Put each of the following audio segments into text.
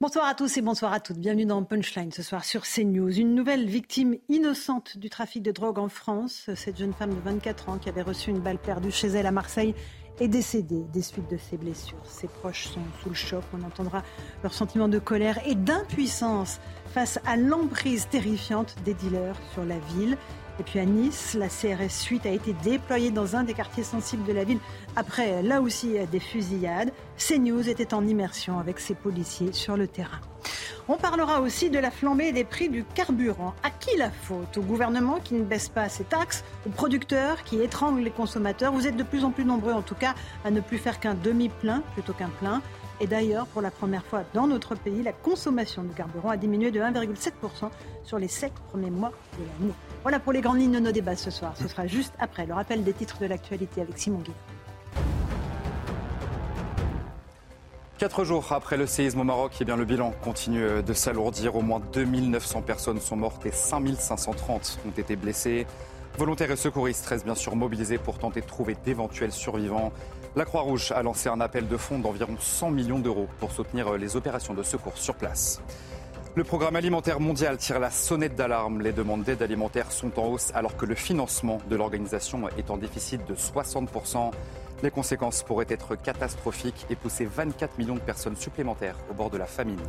Bonsoir à tous et bonsoir à toutes. Bienvenue dans Punchline ce soir sur CNews. Une nouvelle victime innocente du trafic de drogue en France. Cette jeune femme de 24 ans qui avait reçu une balle perdue chez elle à Marseille est décédée des suites de ses blessures. Ses proches sont sous le choc. On entendra leur sentiment de colère et d'impuissance face à l'emprise terrifiante des dealers sur la ville. Et puis à Nice, la CRS 8 a été déployée dans un des quartiers sensibles de la ville après, là aussi, des fusillades. CNews était en immersion avec ses policiers sur le terrain. On parlera aussi de la flambée des prix du carburant. À qui la faute? Au gouvernement qui ne baisse pas ses taxes? Aux producteurs qui étranglent les consommateurs? Vous êtes de plus en plus nombreux en tout cas à ne plus faire qu'un demi-plein plutôt qu'un plein. Et d'ailleurs, pour la première fois dans notre pays, la consommation de carburant a diminué de 1,7% sur les sept premiers mois de l'année. Voilà pour les grandes lignes de nos débats ce soir. Ce sera juste après le rappel des titres de l'actualité avec Simon Guy. Quatre jours après le séisme au Maroc, eh le bilan continue de s'alourdir. Au moins 2900 personnes sont mortes et 5530 ont été blessées. Volontaires et secouristes restent bien sûr mobilisés pour tenter de trouver d'éventuels survivants. La Croix-Rouge a lancé un appel de fonds d'environ 100 millions d'euros pour soutenir les opérations de secours sur place. Le programme alimentaire mondial tire la sonnette d'alarme. Les demandes d'aide alimentaire sont en hausse alors que le financement de l'organisation est en déficit de 60%. Les conséquences pourraient être catastrophiques et pousser 24 millions de personnes supplémentaires au bord de la famine.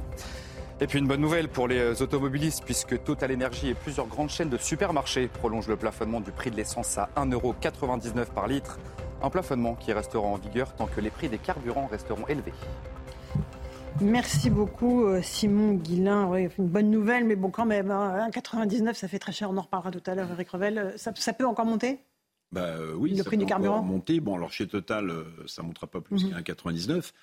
Et puis une bonne nouvelle pour les automobilistes puisque Total Energy et plusieurs grandes chaînes de supermarchés prolongent le plafonnement du prix de l'essence à 1,99€ par litre. Un plafonnement qui restera en vigueur tant que les prix des carburants resteront élevés. Merci beaucoup euh, Simon Guillain. Oui, une bonne nouvelle, mais bon quand même, 1,99 hein, ça fait très cher, on en reparlera tout à l'heure Eric Revel. Ça, ça peut encore monter? Bah, euh, oui, Le ça prix peut du carburant? encore monter. Bon, alors chez Total, euh, ça ne montera pas plus Mhm. qu'à 1,99.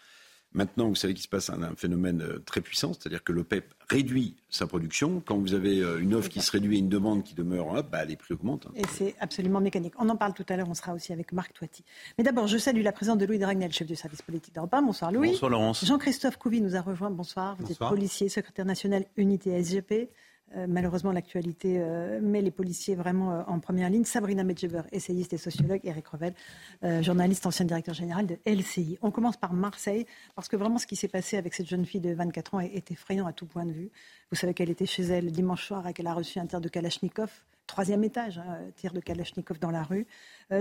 Maintenant, vous savez qu'il se passe un, un phénomène euh, très puissant, c'est-à-dire que l'OPEP réduit sa production. Quand vous avez euh, une offre qui se réduit et une demande qui demeure, hop, bah, les prix augmentent. hein. Et c'est absolument mécanique. On en parle tout à l'heure, on sera aussi avec Marc Toiti. Mais d'abord, je salue la présence de Louis Dragnel, chef du service politique d'Europe 1. Bonsoir Louis. Bonsoir Laurence. Jean-Christophe Couvi nous a rejoint. Bonsoir. Vous Bonsoir. êtes policier, secrétaire national unité SGP. Euh, malheureusement, l'actualité euh, met les policiers vraiment euh, en première ligne. Sabrina Medjeber, essayiste et sociologue. Eric Revel, journaliste, ancien directeur général de LCI. On commence par Marseille, parce que vraiment ce qui s'est passé avec cette jeune fille de 24 ans est, effrayant à tout point de vue. Vous savez qu'elle était chez elle dimanche soir et qu'elle a reçu un tir de Kalachnikov, troisième étage, hein, tir de Kalachnikov dans la rue.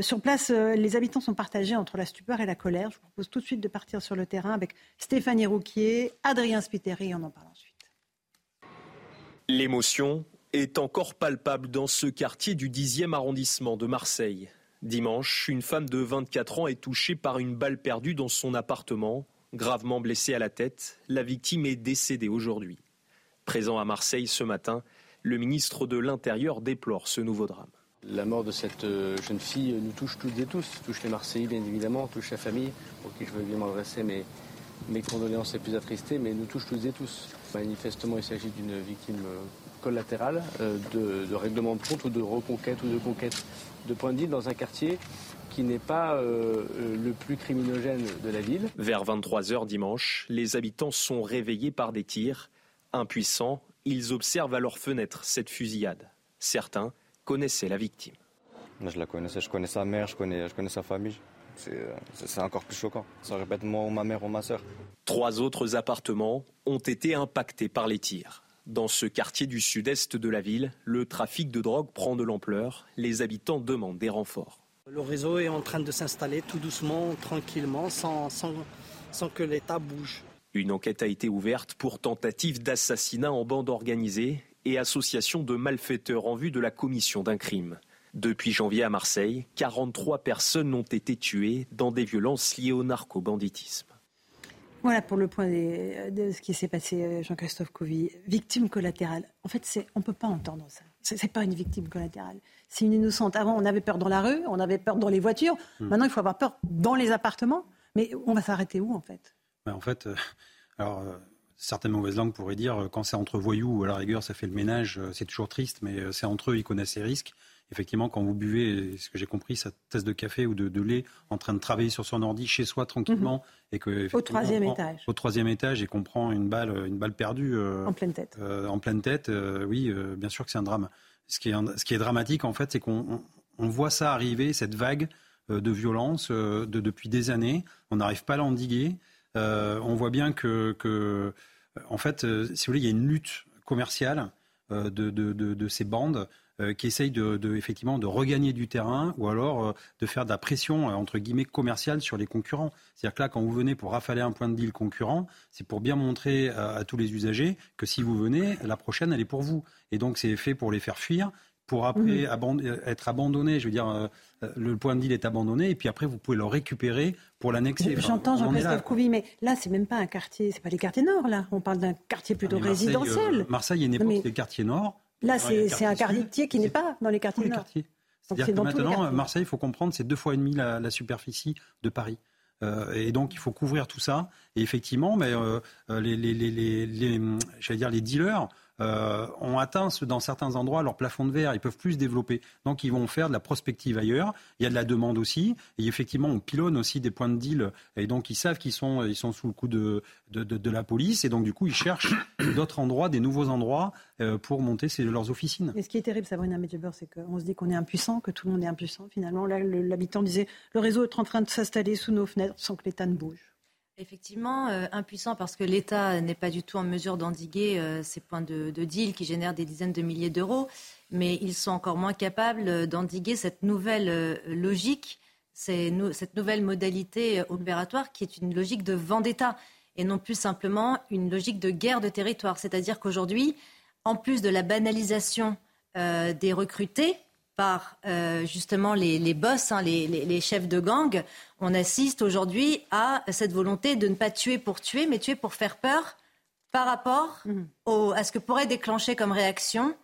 Sur place, les habitants sont partagés entre la stupeur et la colère. Je vous propose tout de suite de partir sur le terrain avec Stéphanie Rouquier, Adrien Spiteri, on en parle ensuite. L'émotion est encore palpable dans ce quartier du 10e arrondissement de Marseille. Dimanche, une femme de 24 ans est touchée par une balle perdue dans son appartement. Gravement blessée à la tête, la victime est décédée aujourd'hui. Présent à Marseille ce matin, le ministre de l'Intérieur déplore ce nouveau drame. La mort de cette euh, jeune fille nous touche toutes et tous, touche les Marseillais bien évidemment, touche la famille, pour qui je veux évidemment adresser mes, mes condoléances les plus attristées, mais nous touche toutes et tous. Manifestement, il s'agit d'une victime euh, collatérale euh, de, de règlement de compte ou de reconquête ou de conquête de points de deal dans un quartier qui n'est pas euh, euh, le plus criminogène de la ville. Vers 23h dimanche, les habitants sont réveillés par des tirs. Impuissants, ils observent à leurs fenêtres cette fusillade. Certains connaissaient la victime. Je la connaissais, je connais sa mère, je connais, je connais sa famille. C'est euh, c'est- encore plus choquant. Ça répète moi ou ma mère ou ma soeur. Trois autres appartements ont été impactés par les tirs. Dans ce quartier du sud-est de la ville, le trafic de drogue prend de l'ampleur. Les habitants demandent des renforts. Le réseau est en train de s'installer tout doucement, tranquillement, sans, sans, sans que l'État bouge. Une enquête a été ouverte pour tentative d'assassinat en bande organisée et association de malfaiteurs en vue de la commission d'un crime. Depuis janvier à Marseille, 43 personnes ont été tuées dans des violences liées au narco-banditisme. Voilà pour le point des- de ce qui s'est passé, euh, Jean-Christophe Couvi. Victime collatérale. En fait, c'est- on ne peut pas entendre ça. Ce n'est pas une victime collatérale. C'est une innocente. Avant, on avait peur dans la rue, on avait peur dans les voitures. Maintenant, il faut avoir peur dans les appartements. Mais on va s'arrêter où en fait? Ben, En fait, alors certaines mauvaises langues pourraient dire quand c'est entre voyous, à la rigueur, ça fait le ménage, c'est toujours triste, mais c'est entre eux, ils connaissent les risques effectivement, quand vous buvez, ce que j'ai compris, sa tasse de café ou de, lait, en train de travailler sur son ordi chez soi tranquillement, mhm. et que au troisième étage, au troisième étage, et qu'on prend une balle, une balle perdue euh, en pleine tête, euh, en pleine tête, euh, oui, bien sûr que c'est un drame. Ce qui est, ce qui est dramatique, en fait, c'est qu'on on, voit ça arriver, cette vague de violence de, depuis des années. On n'arrive pas à l'endiguer. on voit bien que, que, en fait, si vous voulez, il y a une lutte commerciale de, de, de, ces bandes qui essayent de, effectivement de regagner du terrain ou alors euh, de faire de la pression euh, entre guillemets commerciale sur les concurrents. C'est-à-dire que là, quand vous venez pour rafaler un point de deal concurrent, c'est pour bien montrer à, tous les usagers que si vous venez, la prochaine, elle est pour vous. Et donc, c'est fait pour les faire fuir pour après mhm. être abandonné. Je veux dire, le point de deal est abandonné et puis après, vous pouvez le récupérer pour l'annexer. J'entends Jean-Christophe Couvi, mais là, c'est même pas un quartier, c'est pas les quartiers nord, là. On parle d'un quartier plutôt ah, résidentiel. Marseille, il y a une époque, des quartiers nord. Là, c'est un quartier qui n'est pas dans les quartiers nord. C'est-à-dire que maintenant, Marseille, il faut comprendre, c'est deux fois et demi la, superficie de Paris. Euh, et donc, il faut couvrir tout ça. Et effectivement, mais, euh, les, les, les, les, dire, les dealers euh, ont atteint dans certains endroits leur plafond de verre. Ils peuvent plus se développer. Donc ils vont faire de la prospective ailleurs. Il y a de la demande aussi. Et effectivement, on pilonne aussi des points de deal. Et donc ils savent qu'ils sont, ils sont sous le coup de, de, de, la police. Et donc du coup, ils cherchent d'autres endroits, des nouveaux endroits euh, pour monter leurs officines. Et ce qui est terrible, Sabrina Medjeber, c'est qu'on se dit qu'on est impuissant, que tout le monde est impuissant. Finalement, là, l'habitant disait le réseau est en train de s'installer sous nos fenêtres sans que l'État ne bouge. Effectivement, euh, impuissant parce que l'État n'est pas du tout en mesure d'endiguer euh, ces points de, deal qui génèrent des dizaines de milliers d'euros, mais ils sont encore moins capables d'endiguer cette nouvelle euh, logique, cette nouvelle modalité opératoire qui est une logique de vendetta et non plus simplement une logique de guerre de territoire. C'est-à-dire qu'aujourd'hui, en plus de la banalisation des recrutés, par euh, justement les, les boss, hein, les, les, chefs de gang, on assiste aujourd'hui à cette volonté de ne pas tuer pour tuer, mais tuer pour faire peur par rapport mhm. au, à ce que pourrait déclencher comme réaction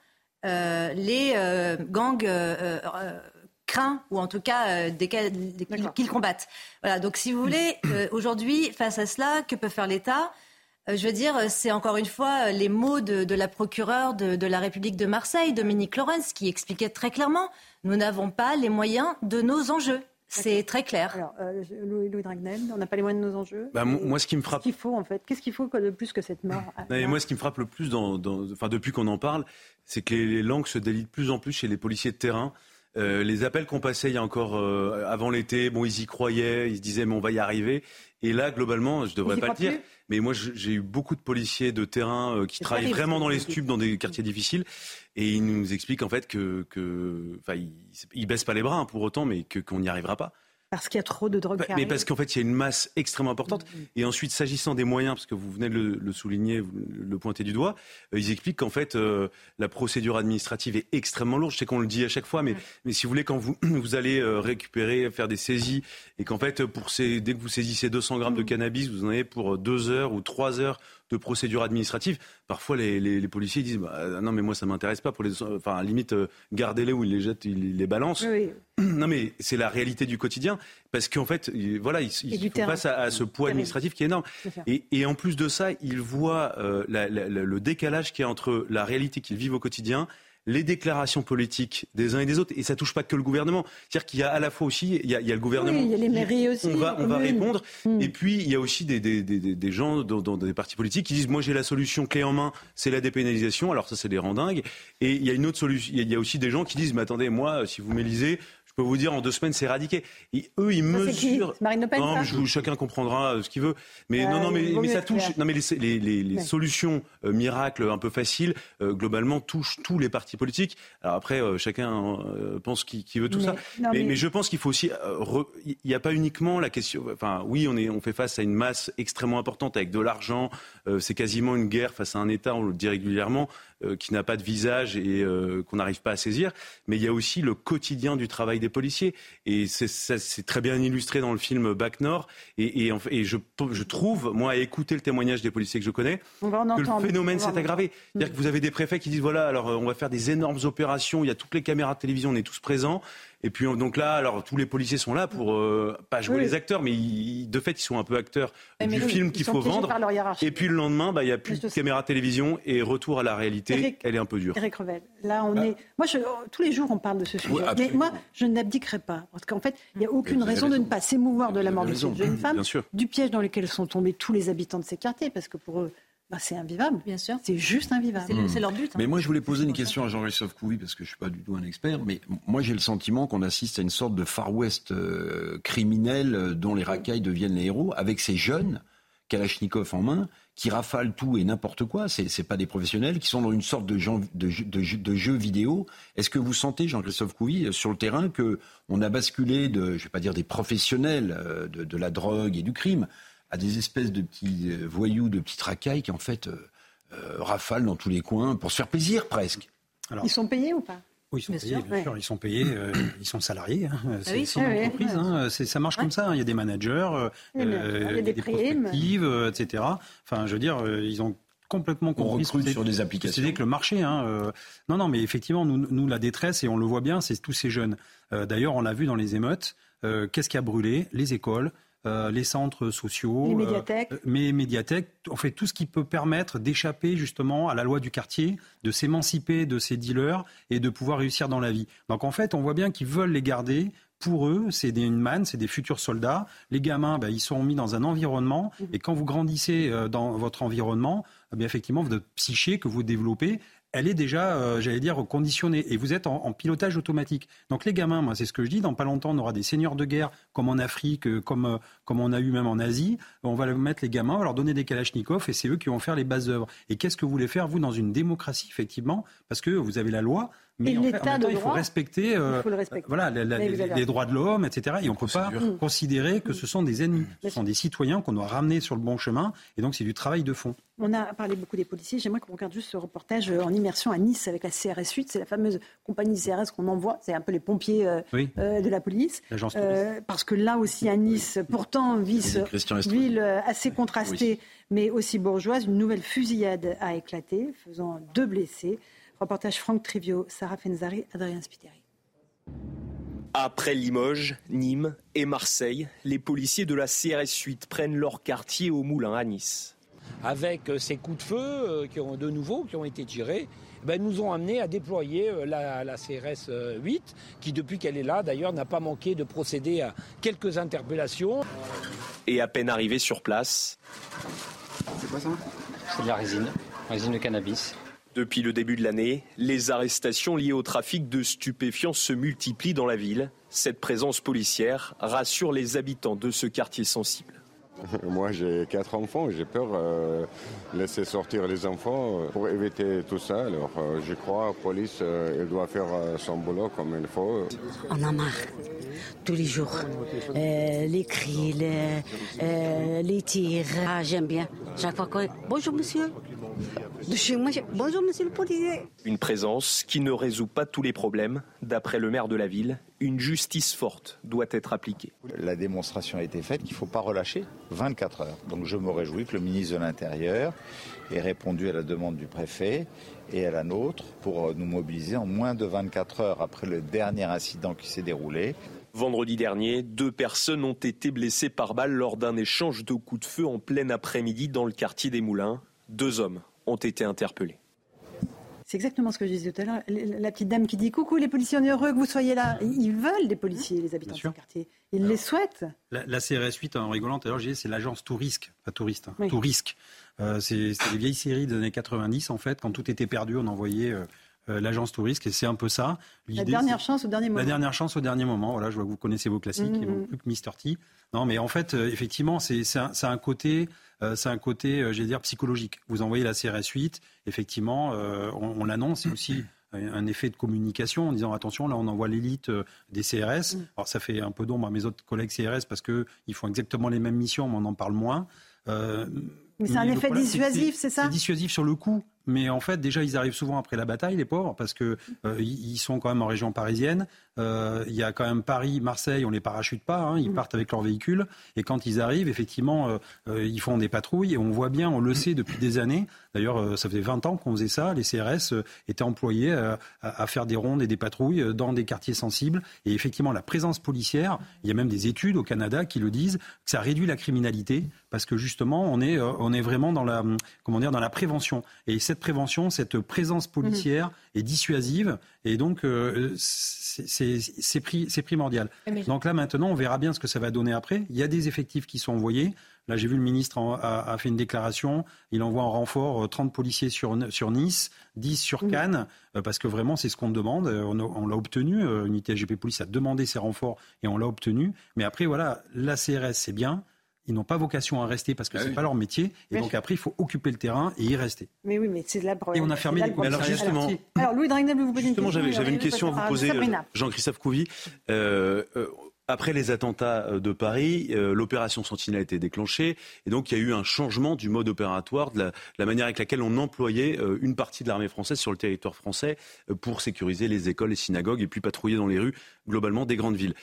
euh, les euh, gangs craints, ou en tout cas qu'ils combattent. Voilà, donc si vous voulez, aujourd'hui, face à cela, que peut faire l'État? Je veux dire, c'est encore une fois euh, les mots de, la procureure de, la République de Marseille, Dominique Lorenz, qui expliquait très clairement nous n'avons pas les moyens de nos enjeux. C'est très clair. Alors, euh, Louis, Dragnel, on n'a pas les moyens de nos enjeux. Bah, moi, ce qui me frappe. Qu'est-ce qu'il faut, en fait? Qu'est-ce qu'il faut de plus que cette mort? Moi, ce qui me frappe le plus, dans, enfin, depuis qu'on en parle, c'est que les, langues se délient de plus en plus chez les policiers de terrain. les appels qu'on passait il y a encore avant l'été, bon, ils y croyaient, ils se disaient mais on va y arriver. Et là, globalement, je devrais pas le dire, mais moi, j'ai eu beaucoup de policiers de terrain euh, qui travaillent vraiment dans les stupes, dans des quartiers difficiles, et ils nous expliquent en fait que, que enfin, ils, ils baissent pas les bras hein, pour autant, mais que qu'on n'y arrivera pas. Parce qu'il y a trop de drogue. mais parce qu'en fait, il y a une masse extrêmement importante. Mm, mm. Et ensuite, s'agissant des moyens, parce que vous venez de le, souligner, le pointer du doigt, euh, ils expliquent qu'en fait, euh, la procédure administrative est extrêmement lourde. Je sais qu'on le dit à chaque fois, mais, mais si vous voulez, quand vous, vous allez euh, récupérer, faire des saisies, et qu'en fait, pour ces, dès que vous saisissez 200 grammes de mm. cannabis, vous en avez pour deux heures ou trois heures de procédure administrative. Parfois, les, policiers disent bah, non, mais moi, ça m'intéresse pas. Pour les, enfin, limite, gardez-les ou ils les jettent, ils les balancent. Non, mais c'est la réalité du quotidien parce qu'en fait, voilà, ils, ils font face à, ce poids administratif qui est énorme. Et, en plus de ça, ils voient euh, le décalage qui est entre la réalité qu'ils vivent au quotidien les déclarations politiques des uns et des autres, et ça touche pas que le gouvernement. C'est-à-dire qu'il y a à la fois aussi, il y a, le gouvernement. il y a les mairies aussi. On va, on va répondre. Hmm. Et puis, il y a aussi des, des, des, des gens dans, dans, des partis politiques qui disent, moi, j'ai la solution clé en main, c'est la dépénalisation. Alors ça, c'est des randingues. Et il y a une autre solution. Il y a aussi des gens qui disent, mais attendez, moi, si vous m'élisez, peux vous dire, en deux semaines, c'est éradiqué. Et eux, ils mesurent. Marine Le Pen, non, chacun comprendra euh, ce qu'il veut. Mais non, non, mais, mais ça touche. Non, mais les, les, les, solutions euh, miracles un peu faciles, euh, globalement, touchent tous les partis politiques. Alors après, chacun pense qu'il veut tout ça. mais, mais, je pense qu'il faut aussi. Il n'y a pas uniquement la question. Enfin, oui, on, est, on fait face à une masse extrêmement importante avec de l'argent. c'est quasiment une guerre face à un État, on le dit régulièrement. Euh, qui n'a pas de visage et euh, qu'on n'arrive pas à saisir. Mais il y a aussi le quotidien du travail des policiers. Et c'est très bien illustré dans le film Bac Nord. Et, et, et je, je, trouve, moi, à écouter le témoignage des policiers que je connais, que le phénomène s'est aggravé. C'est-à-dire que vous avez des préfets qui disent, voilà, alors euh, on va faire des énormes opérations, il y a toutes les caméras de télévision, on est tous présents. Et puis donc là, alors tous les policiers sont là pour euh, pas jouer les acteurs, mais de fait ils sont un peu acteurs du film qu'il faut vendre. Et puis le lendemain, bah, il n'y a plus de caméra télévision et retour à la réalité. elle est un peu dure. Eric Revel, là on ah. est. Moi, je... tous les jours on parle de ce sujet. mais moi, je n'abdiquerai pas parce qu'en fait, il n'y a aucune raison de ne pas s'émouvoir de la mort de cette jeune femme, du piège dans lequel sont tombés tous les habitants de ces quartiers, parce que pour eux bah, c'est invivable. Bien sûr. C'est juste invivable. C'est leur but. Hein. Mais moi, je voulais poser une question à Jean-Christophe Couvi, parce que je ne suis pas du tout un expert, mais moi, j'ai le sentiment qu'on assiste à une sorte de Far West euh, criminel euh, dont les racailles deviennent les héros, avec ces jeunes, Kalachnikov en main, qui rafalent tout et n'importe quoi. Ce n'est pas des professionnels, qui sont dans une sorte de, de, de jeu vidéo. Est-ce que vous sentez, Jean-Christophe Couvi, euh, sur le terrain, qu'on a basculé de, je ne vais pas dire des professionnels de la drogue et du crime, à des espèces de petits euh, voyous, de petits racailles qui en fait euh, euh, rafalent dans tous les coins pour se faire plaisir presque. Alors, ils sont payés ou pas oui, ils sont payés, bien sûr. Ils sont payés, ils sont salariés. Hein. Ah c'est une entreprise. Hein. ça marche comme ça. Hein. Il y a des managers, il y a des, perspectives, etc. Enfin, je veux dire, ils ont complètement compris. On sur des applications. C'est que le marché. non, non, mais effectivement, nous, nous, la détresse, et on le voit bien, c'est tous ces jeunes. D'ailleurs, on l'a vu dans les émeutes. Qu'est-ce qui a brûlé? Les écoles. Euh, les centres sociaux, les médiathèques. Euh, mais médiathèques, on fait tout ce qui peut permettre d'échapper justement à la loi du quartier, de s'émanciper de ces dealers et de pouvoir réussir dans la vie. Donc en fait, on voit bien qu'ils veulent les garder pour eux, c'est une manne, c'est des futurs soldats. Les gamins, ben, ils sont mis dans un environnement. Mhm. Et quand vous grandissez euh, dans votre environnement, eh effectivement, votre psyché que vous développez, elle est déjà, euh, j'allais dire, conditionnée. Et vous êtes en, pilotage automatique. Donc les gamins, moi, c'est ce que je dis. Dans pas longtemps, on aura des seigneurs de guerre, comme en Afrique, euh, comme, euh, comme on a eu même en Asie. On va mettre les gamins, on va leur donner des kalachnikovs, et c'est eux qui vont faire les bases œuvres. Et qu'est-ce que vous voulez faire, vous, dans une démocratie, effectivement? Parce que vous avez la loi, mais en, fait, il faut respecter, voilà, les, droits de l'homme, etc. Et on ne peut pas considérer que ce sont des ennemis. Ce sont des citoyens qu'on doit ramener sur le bon chemin. Et donc, c'est du travail de fond. On a parlé beaucoup des policiers. J'aimerais qu'on regarde juste ce reportage euh, en immersion à Nice avec la CRS 8. C'est la fameuse compagnie CRS qu'on envoie. C'est un peu les pompiers euh, euh, de la police. parce que là aussi à Nice, pourtant ville assez contrastée, mais aussi bourgeoise, une nouvelle fusillade a éclaté, faisant deux blessés. Reportage Franck Trivio, Sarah Fenzari, Adrien Spiteri. Après Limoges, Nîmes et Marseille, les policiers de la CRS 8 prennent leur quartier au Moulin à Nice avec euh, ces coups de feu euh, qui ont de nouveau qui ont été tirés, ben, nous ont amené à déployer euh, la, CRS 8, qui depuis qu'elle est là d'ailleurs n'a pas manqué de procéder à quelques interpellations. Et à peine arrivé sur place. C'est quoi ça? C'est de la résine, résine de cannabis. Depuis le début de l'année, les arrestations liées au trafic de stupéfiants se multiplient dans la ville. Cette présence policière rassure les habitants de ce quartier sensible. Moi, j'ai quatre enfants. J'ai peur de euh, laisser sortir les enfants euh, pour éviter tout ça. Alors, euh, je crois que la police, elle doit faire son boulot comme il faut. On a marre. Tous les jours. les cris, les, les tirs. Ah, j'aime bien. Chaque fois que... Bonjour, monsieur. Bonjour, monsieur le policier. Une présence qui ne résout pas tous les problèmes. D'après le maire de la ville, une justice forte doit être appliquée. La démonstration a été faite qu'il ne faut pas relâcher 24 heures. Donc je me réjouis que le ministre de l'Intérieur ait répondu à la demande du préfet et à la nôtre pour nous mobiliser en moins de 24 heures après le dernier incident qui s'est déroulé. Vendredi dernier, deux personnes ont été blessées par balle lors d'un échange de coups de feu en plein après-midi dans le quartier des Moulins. Deux hommes ont été interpellés. C'est exactement ce que je disais tout à l'heure. La petite dame qui dit Coucou les policiers, on est heureux que vous soyez là. Ils veulent des policiers, les habitants de ce quartier. Ils les souhaitent. La, CRS 8, en rigolant, tout à l'heure, c'est l'agence Tourisque, pas touriste, hein. Euh, c'est des vieilles séries des années 90, en fait. Quand tout était perdu, on envoyait euh, l'agence Tourisque, et c'est un peu ça. La dernière chance au dernier moment. La dernière chance au dernier moment. Voilà, je vois que vous connaissez vos classiques, mmh, plus que Mr. T. Non, mais en fait, effectivement, c'est un, un, côté euh, c'est un côté, euh, dire, psychologique. Vous envoyez la CRS 8, effectivement, euh, on, l'annonce, c'est aussi un effet de communication en disant attention là on envoie l'élite des CRS. Mm. Alors ça fait un peu d'ombre à mes autres collègues CRS parce qu'ils font exactement les mêmes missions mais on en parle moins. mais c'est un effet dissuasif, c'est ça? C'est dissuasif sur le coup, mais en fait, déjà, ils arrivent souvent après la bataille, les pauvres, parce que euh, ils sont quand même en région parisienne. Euh, il y a quand même Paris, Marseille, on les parachute pas, hein, ils mm. partent avec leur véhicule. Et quand ils arrivent, effectivement, euh, ils font des patrouilles. Et on voit bien, on le sait depuis des années. D'ailleurs, ça faisait 20 ans qu'on faisait ça. Les CRS étaient employés à, à, faire des rondes et des patrouilles dans des quartiers sensibles. Et effectivement, la présence policière, il y a même des études au Canada qui le disent, que ça réduit la criminalité parce que justement, on est, on est vraiment dans la, comment dire, dans la prévention. Et cette prévention, cette présence policière mhm. est dissuasive et donc euh, c'est primordial. Donc là maintenant, on verra bien ce que ça va donner après. Il y a des effectifs qui sont envoyés. Là, j'ai vu le ministre a, fait une déclaration. Il envoie en renfort 30 euh, policiers sur, sur Nice, 10 sur mhm. Cannes, euh, parce que vraiment, c'est ce qu'on demande. On, l'a obtenu. Unité SGP Police a demandé ces renforts et on l'a obtenu. Mais après, voilà, la CRS, c'est bien ils n'ont pas vocation à rester parce que ah ce n'est pas leur métier. Et donc après, il faut occuper le terrain et y rester. Mais oui, mais c'est là Et on a fermé les alors justement, alors, Louis Dragnel, vous poser une question. J'avais une question à vous poser, Jean-Christophe Couvi. Euh, euh, après les attentats euh, de Paris, l'opération Sentinelle a été déclenchée et donc il y a eu un changement du mode opératoire, de la, manière avec laquelle on employait une partie de l'armée française sur le territoire français pour sécuriser les écoles, les synagogues et puis patrouiller dans les rues globalement des grandes villes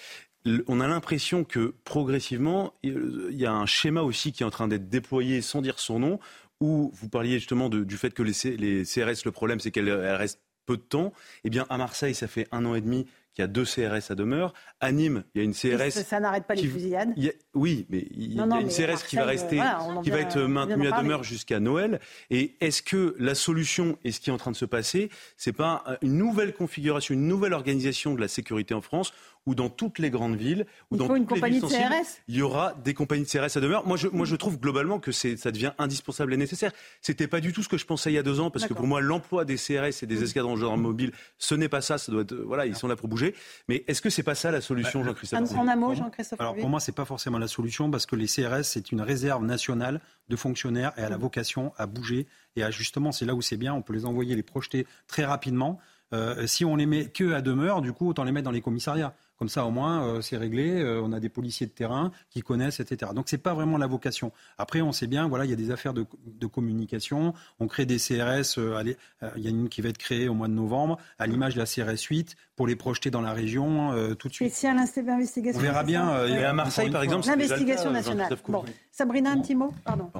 on a l'impression que progressivement, il y a un schéma aussi qui est en train d'être déployé sans dire son nom, où vous parliez justement du fait que les, CRS, le problème, c'est qu'elles restent peu de temps. Eh bien, à Marseille, ça fait un an et demi il y a deux CRS à demeure. À Nîmes, il y a une CRS. Ça, n'arrête pas les fusillades. oui, mais il y a une CRS qui va rester, qui va être maintenue à demeure jusqu'à Noël. Et est-ce que la solution et ce qui est en train de se passer, c'est pas une nouvelle configuration, une nouvelle organisation de la sécurité en France où dans toutes les grandes villes, ou dans toutes les villes sensibles, il y aura des compagnies de CRS à demeure. Moi, je, moi, je trouve globalement que ça devient indispensable et nécessaire. C'était pas du tout ce que je pensais il y a deux ans, parce que pour moi, l'emploi des CRS et des escadrons de gendarmes mobiles, ce n'est pas ça. Ça doit être, voilà, ils sont là pour bouger. Mais est-ce que c'est pas ça la solution, bah, Jean-Christophe En un mot, Jean-Christophe. Alors pour moi, c'est pas forcément la solution, parce que les CRS, c'est une réserve nationale de fonctionnaires et à la mm. vocation à bouger et à justement, c'est là où c'est bien, on peut les envoyer, les projeter très rapidement. Euh, si on les met que à demeure, du coup, autant les mettre dans les commissariats. Comme ça, au moins, euh, c'est réglé. Euh, on a des policiers de terrain qui connaissent, etc. Donc, c'est pas vraiment la vocation. Après, on sait bien, voilà, il y a des affaires de, communication. On crée des CRS. Euh, il y a une qui va être créée au mois de novembre, à l'image de la CRS 8, pour les projeter dans la région tout de suite. Spécial On verra bien. et à Marseille, par exemple, l'investigation nationale. Bon. Sabrina, un petit mot. Pardon.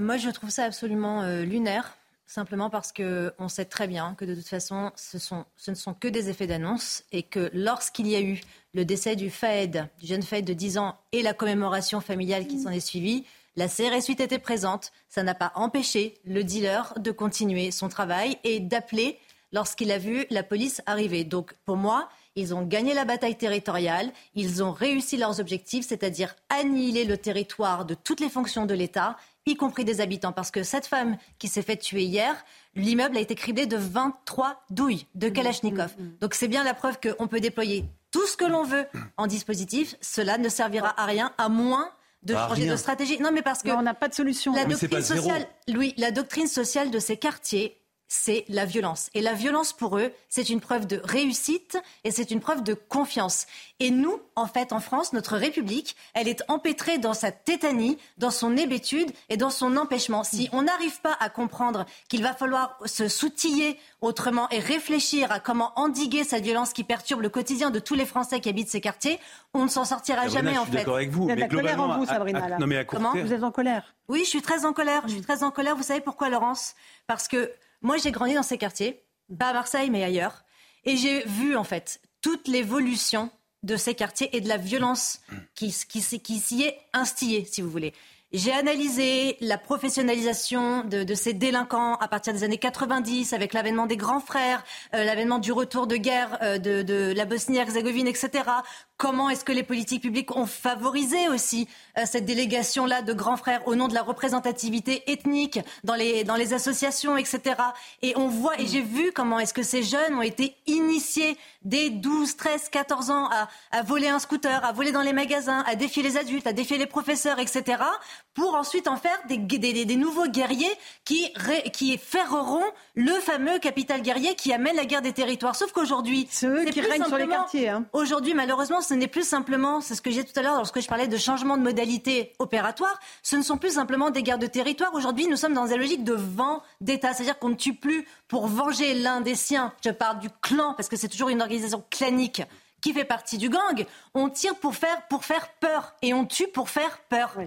moi, je trouve ça absolument lunaire simplement parce qu'on sait très bien que de toute façon, ce, sont, ce ne sont que des effets d'annonce et que lorsqu'il y a eu le décès du Faed, du jeune Faed de 10 ans, et la commémoration familiale qui s'en est suivie, la CRS 8 était présente. Ça n'a pas empêché le dealer de continuer son travail et d'appeler lorsqu'il a vu la police arriver. Donc pour moi, ils ont gagné la bataille territoriale, ils ont réussi leurs objectifs, c'est-à-dire annihiler le territoire de toutes les fonctions de l'État y compris des habitants. Parce que cette femme qui s'est fait tuer hier, l'immeuble a été criblé de 23 douilles de Kalachnikov. Mm, mm, mm. Donc c'est bien la preuve qu'on peut déployer tout ce que l'on veut en dispositif. Cela ne servira à rien, à moins de changer de stratégie. Non, mais parce que on n'a pas de solution. La doctrine sociale, Louis, la doctrine sociale de ces quartiers c'est la violence. Et la violence, pour eux, c'est une preuve de réussite et c'est une preuve de confiance. Et nous, en fait, en France, notre République, elle est empêtrée dans sa tétanie, dans son hébétude et dans son empêchement. Si on n'arrive pas à comprendre qu'il va falloir se soutiller autrement et réfléchir à comment endiguer cette violence qui perturbe le quotidien de tous les Français qui habitent ces quartiers, on ne s'en sortira jamais, en fait. d'accord avec vous. Il y a de la colère en vous, Sabrina. non, mais à Comment Vous êtes en colère Oui, je suis très en colère. Je suis très en colère. Vous savez pourquoi, Laurence? Parce que moi, j'ai grandi dans ces quartiers, pas à Marseille, mais ailleurs. Et j'ai vu, en fait, toute l'évolution de ces quartiers et de la violence qui, s'y est instillée, si vous voulez. J'ai analysé la professionnalisation de, ces délinquants à partir des années 90 avec l'avènement des grands frères, euh, l'avènement du retour de guerre euh, de, de, la Bosnie-Herzégovine, etc. Comment est-ce que les politiques publiques ont favorisé aussi euh, cette délégation-là de grands frères au nom de la représentativité ethnique dans les, dans les associations, etc. Et on voit, et j'ai vu comment est-ce que ces jeunes ont été initiés dès 12, 13, 14 ans à, à voler un scooter, à voler dans les magasins, à défier les adultes, à défier les professeurs, etc pour ensuite en faire des, des, des nouveaux guerriers qui, qui ferreront le fameux capital guerrier qui amène la guerre des territoires. Sauf qu'aujourd'hui, c'est eux qui règnent sur les quartiers. Hein. Aujourd'hui, malheureusement, ce n'est plus simplement, c'est ce que j'ai tout à l'heure lorsque je parlais de changement de modalité opératoire, ce ne sont plus simplement des guerres de territoire. Aujourd'hui, nous sommes dans une logique de vent d'État, c'est-à-dire qu'on ne tue plus pour venger l'un des siens. Je parle du clan, parce que c'est toujours une organisation clanique qui fait partie du gang. On tire pour faire, pour faire peur et on tue pour faire peur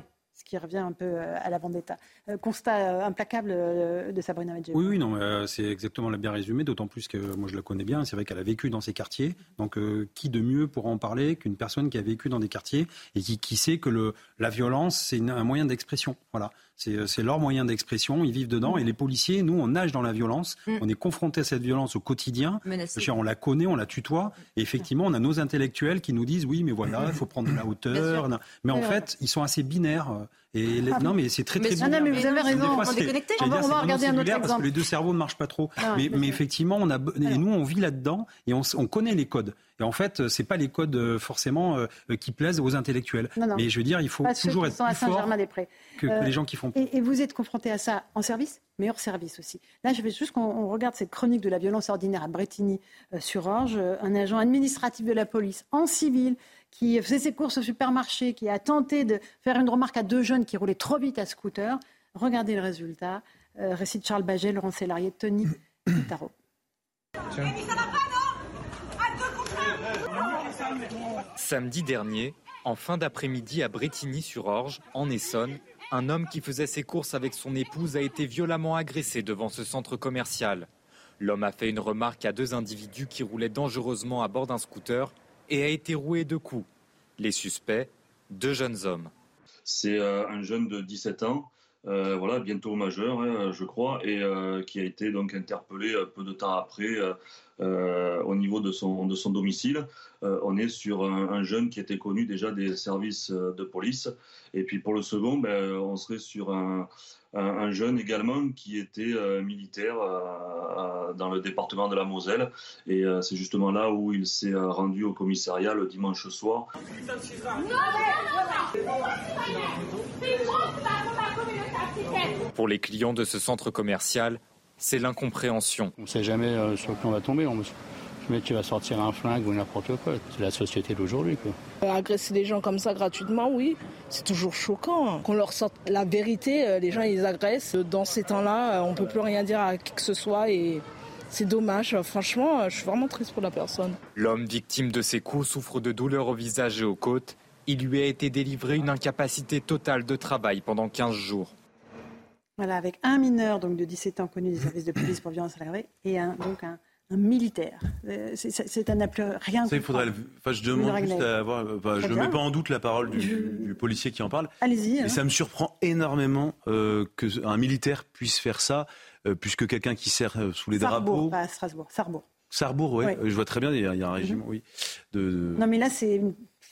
qui revient un peu euh, à la vendetta. Euh, constat euh, implacable de Sabrina Medjed. Oui, oui, non, c'est exactement la bien résumé, d'autant plus que moi je la connais bien. C'est vrai qu'elle a vécu dans ces quartiers. Donc, qui de mieux pour en parler qu'une personne qui a vécu dans des quartiers et qui, qui sait que le, la violence, c'est un moyen d'expression. Voilà. C'est leur moyen d'expression, ils vivent dedans. Et les policiers, nous, on nage dans la violence. Mm. On est confronté à cette violence au quotidien. On la connaît, on la tutoie. Et effectivement, on a nos intellectuels qui nous disent oui, mais voilà, il faut prendre de la hauteur. Mais en fait, ils sont assez binaires. Et ah, non, mais c'est très très bien. Non, mais vous avez raison. on, va, on va regarder un autre exemple. Parce que les deux cerveaux ne marchent pas trop. mais, mais, effectivement, on a, et nous, on vit là-dedans et on, on connaît les codes. Et en fait, c'est pas les codes euh, forcément euh, qui plaisent aux intellectuels. Mais je veux dire, il faut toujours être plus fort que, que, les gens qui font. Et, et vous êtes confronté à ça en service, mais hors service aussi. Là, je veux juste qu'on regarde cette chronique de la violence ordinaire à Bretigny-sur-Orge. Euh, un agent administratif de la police en civil qui faisait ses courses au supermarché, qui a tenté de faire une remarque à deux jeunes qui roulaient trop vite à scooter. Regardez le résultat. récit de Charles Baget, Laurent Sélarié, Tony Tarot. Samedi dernier, en fin d'après-midi à Bretigny-sur-Orge, en Essonne, un homme qui faisait ses courses avec son épouse a été violemment agressé devant ce centre commercial. L'homme a fait une remarque à deux individus qui roulaient dangereusement à bord d'un scooter et a été roué de coups. Les suspects, deux jeunes hommes. C'est euh, un jeune de 17 ans euh, voilà, bientôt majeur, hein, je crois, et euh, qui a été donc interpellé peu de temps après au niveau de son, de son domicile. on est sur un, jeune qui était connu déjà des services de police. Et puis pour le second, ben, on serait sur un, un, jeune également qui était militaire dans le département de la Moselle. Et c'est justement là où il s'est rendu au commissariat le dimanche soir. Pour les clients de ce centre commercial, c'est l'incompréhension. On ne sait jamais euh, sur qui on va tomber. On... Le mec qui va sortir un flingue ou n'importe quoi. C'est la société d'aujourd'hui. Euh, agresser des gens comme ça gratuitement, oui, c'est toujours choquant. Hein. Qu'on leur sorte la vérité, euh, les gens ils agressent. Dans ces temps-là, on ne peut plus rien dire à qui que ce soit et c'est dommage. Franchement, je suis vraiment triste pour la personne. L'homme victime de ces coups souffre de douleurs au visage et aux côtes. Il lui a été délivré une incapacité totale de travail pendant 15 jours. Voilà, avec un mineur donc de 17 ans connu des services de police pour violence à et un, donc un, militaire. Euh, c'est un plus rien. Ça, il faudrait. Enfin, je demande juste à avoir. je ne mets pas en doute la parole du, policier qui en parle. Allez-y. Et hein. ça me surprend énormément euh, qu'un militaire puisse faire ça, euh, puisque quelqu'un qui sert euh, sous les Sarbourg, drapeaux. Pas à Strasbourg. Sarbourg. Sarbourg, oui. Je vois très bien. Il y a, un régime, mhm. oui. De, Non, mais là, c'est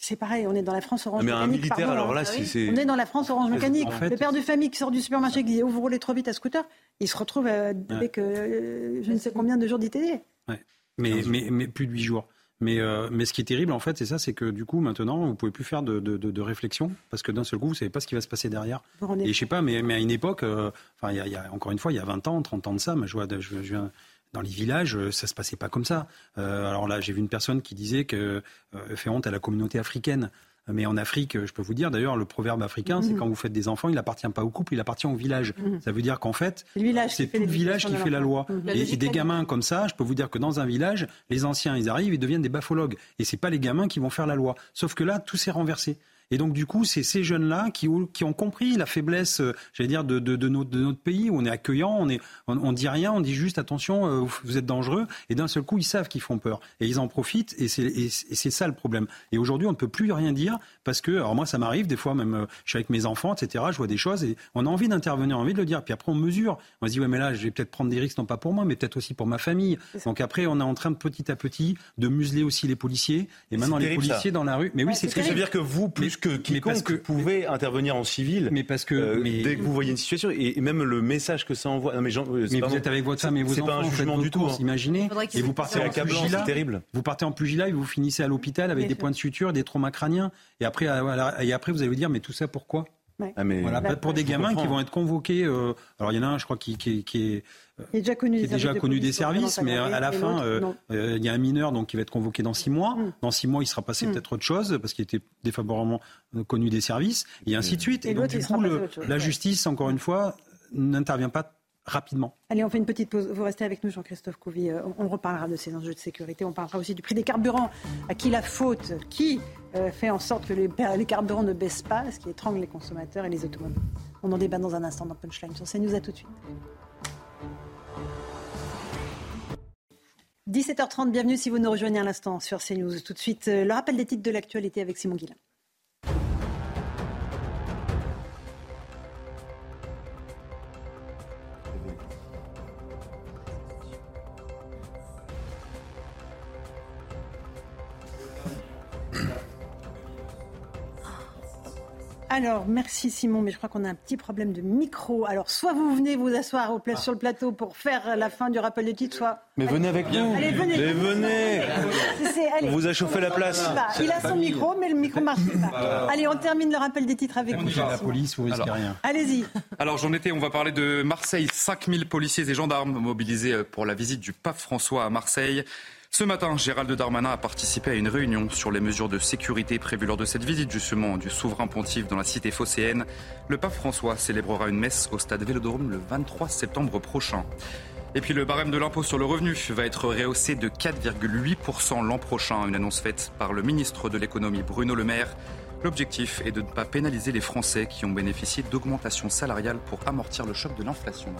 c'est pareil, on est dans la France orange mais mécanique. Mais un militaire, alors là, hein. c'est... On est dans la France orange mécanique. le père de famille qui sort du supermarché qui dit oh, vous roulez trop vite à scooter, il se retrouve euh, avec euh, je ne sais combien de jours d'ITD. Ouais. Mais, mais, mais, plus de 8 jours. Mais, euh, mais ce qui est terrible, en fait, c'est ça, c'est que du coup, maintenant, vous pouvez plus faire de, de, de, réflexion parce que d'un seul coup, vous savez pas ce qui va se passer derrière. Et je sais pas, mais, mais à une époque, enfin, il y, y, a encore une fois, il y a 20 ans, 30 ans de ça, mais je, vois, je, je viens dans les villages, ça se passait pas comme ça. Euh, alors là, j'ai vu une personne qui disait que euh, fait honte à la communauté africaine. Mais en Afrique, je peux vous dire, d'ailleurs, le proverbe africain, c'est mhm. quand vous faites des enfants, il n'appartient pas au couple, il appartient au village. Mhm. Ça veut dire qu'en fait, c'est tout le village qui fait la loi. Mhm. Et, des gamins comme ça, je peux vous dire que dans un village, les anciens, ils arrivent, ils deviennent des bafologues. Et c'est pas les gamins qui vont faire la loi. Sauf que là, tout s'est renversé. Et donc, du coup, c'est ces jeunes-là qui, qui, ont compris la faiblesse, euh, j'allais dire, de, de, de, notre, de, notre, pays, où on est accueillant, on, est, on, dit rien, on dit juste attention, euh, vous êtes dangereux. Et d'un seul coup, ils savent qu'ils font peur. Et ils en profitent, et c'est ça le problème. Et aujourd'hui, on ne peut plus rien dire, parce que, alors moi, ça m'arrive, des fois, même, euh, je suis avec mes enfants, etc., je vois des choses, et on a envie d'intervenir, on a envie de le dire. Puis après, on mesure. On se dit, ouais, mais là, je vais peut-être prendre des risques, non pas pour moi, mais peut-être aussi pour ma famille. Donc après, on est en train de petit à petit de museler aussi les policiers. Et maintenant, les policiers dans la rue. Mais oui, c'est Ça veut dire que vous, plus que quiconque, pouvez intervenir en civil. Mais parce que euh, dès que vous voyez une situation et, même le message que ça envoie. Non, mais, euh, vous êtes avec votre femme et vos enfants. C'est pas un jugement du tout. Hein. Imaginez. Et vous partez en pugilat. terrible. Vous partez en pugilat et vous finissez à l'hôpital avec des points de suture, des traumas crâniens. Et après, et après, vous allez vous dire, mais tout ça pourquoi Ah, mais... Voilà, pour des gamins qui vont être convoqués. euh, alors il y en a un, je crois, qui, qui, qui est, Il est déjà connu, qui des est déjà services de connu des police, donc services, mais vraiment à la fin, euh, euh, il y a un mineur donc qui va être convoqué dans six mois. Dans six mois, il sera passé Mm. peut-être autre chose parce qu'il était défavorablement euh, connu des services, et ainsi de suite. Et Et, donc du coup, le- la justice, encore une fois, n'intervient pas rapidement. Allez, on fait une petite pause. Vous restez avec nous, Jean-Christophe Couvi. Euh, On, reparlera de ces enjeux de sécurité. On parlera aussi du prix des carburants. À qui la faute Qui euh, fait en sorte que les, les carburants ne baissent pas Ce qui étrangle les consommateurs et les automobiles. On en débat dans un instant dans Punchline sur CNews. À tout de suite. 17h30, bienvenue si vous nous rejoignez à l'instant sur CNews. Tout de suite, euh, le rappel des titres de l'actualité avec Simon Guillain. Alors, merci Simon, mais je crois qu'on a un petit problème de micro. Alors, soit vous venez vous asseoir au pla- sur le plateau pour faire la fin du rappel des titres, soit... Mais venez avec nous. Allez, venez. Mais venez. C'est- c'est- allez. On vous a chauffé la place. Il a son micro, mais le micro marche pas. Allez, on termine le rappel des titres avec vous. La police, vous risquez Alors. rien. Allez-y. Alors j'en étais, on va parler de Marseille. 5000 policiers et gendarmes mobilisés euh, pour la visite du pape François à Marseille. Ce matin, Gérald Darmanin a participé à une réunion sur les mesures de sécurité prévues lors de cette visite justement du souverain pontife dans la cité phocéenne. Le pape François célébrera une messe au stade Vélodrome le 23 septembre prochain. Et puis le barème de l'impôt sur le revenu va être rehaussé de 4,8% l'an prochain, une annonce faite par le ministre de l'économie Bruno Le Maire. L'objectif est de ne pas pénaliser les Français qui ont bénéficié d'augmentations salariales pour amortir le choc de l'inflation.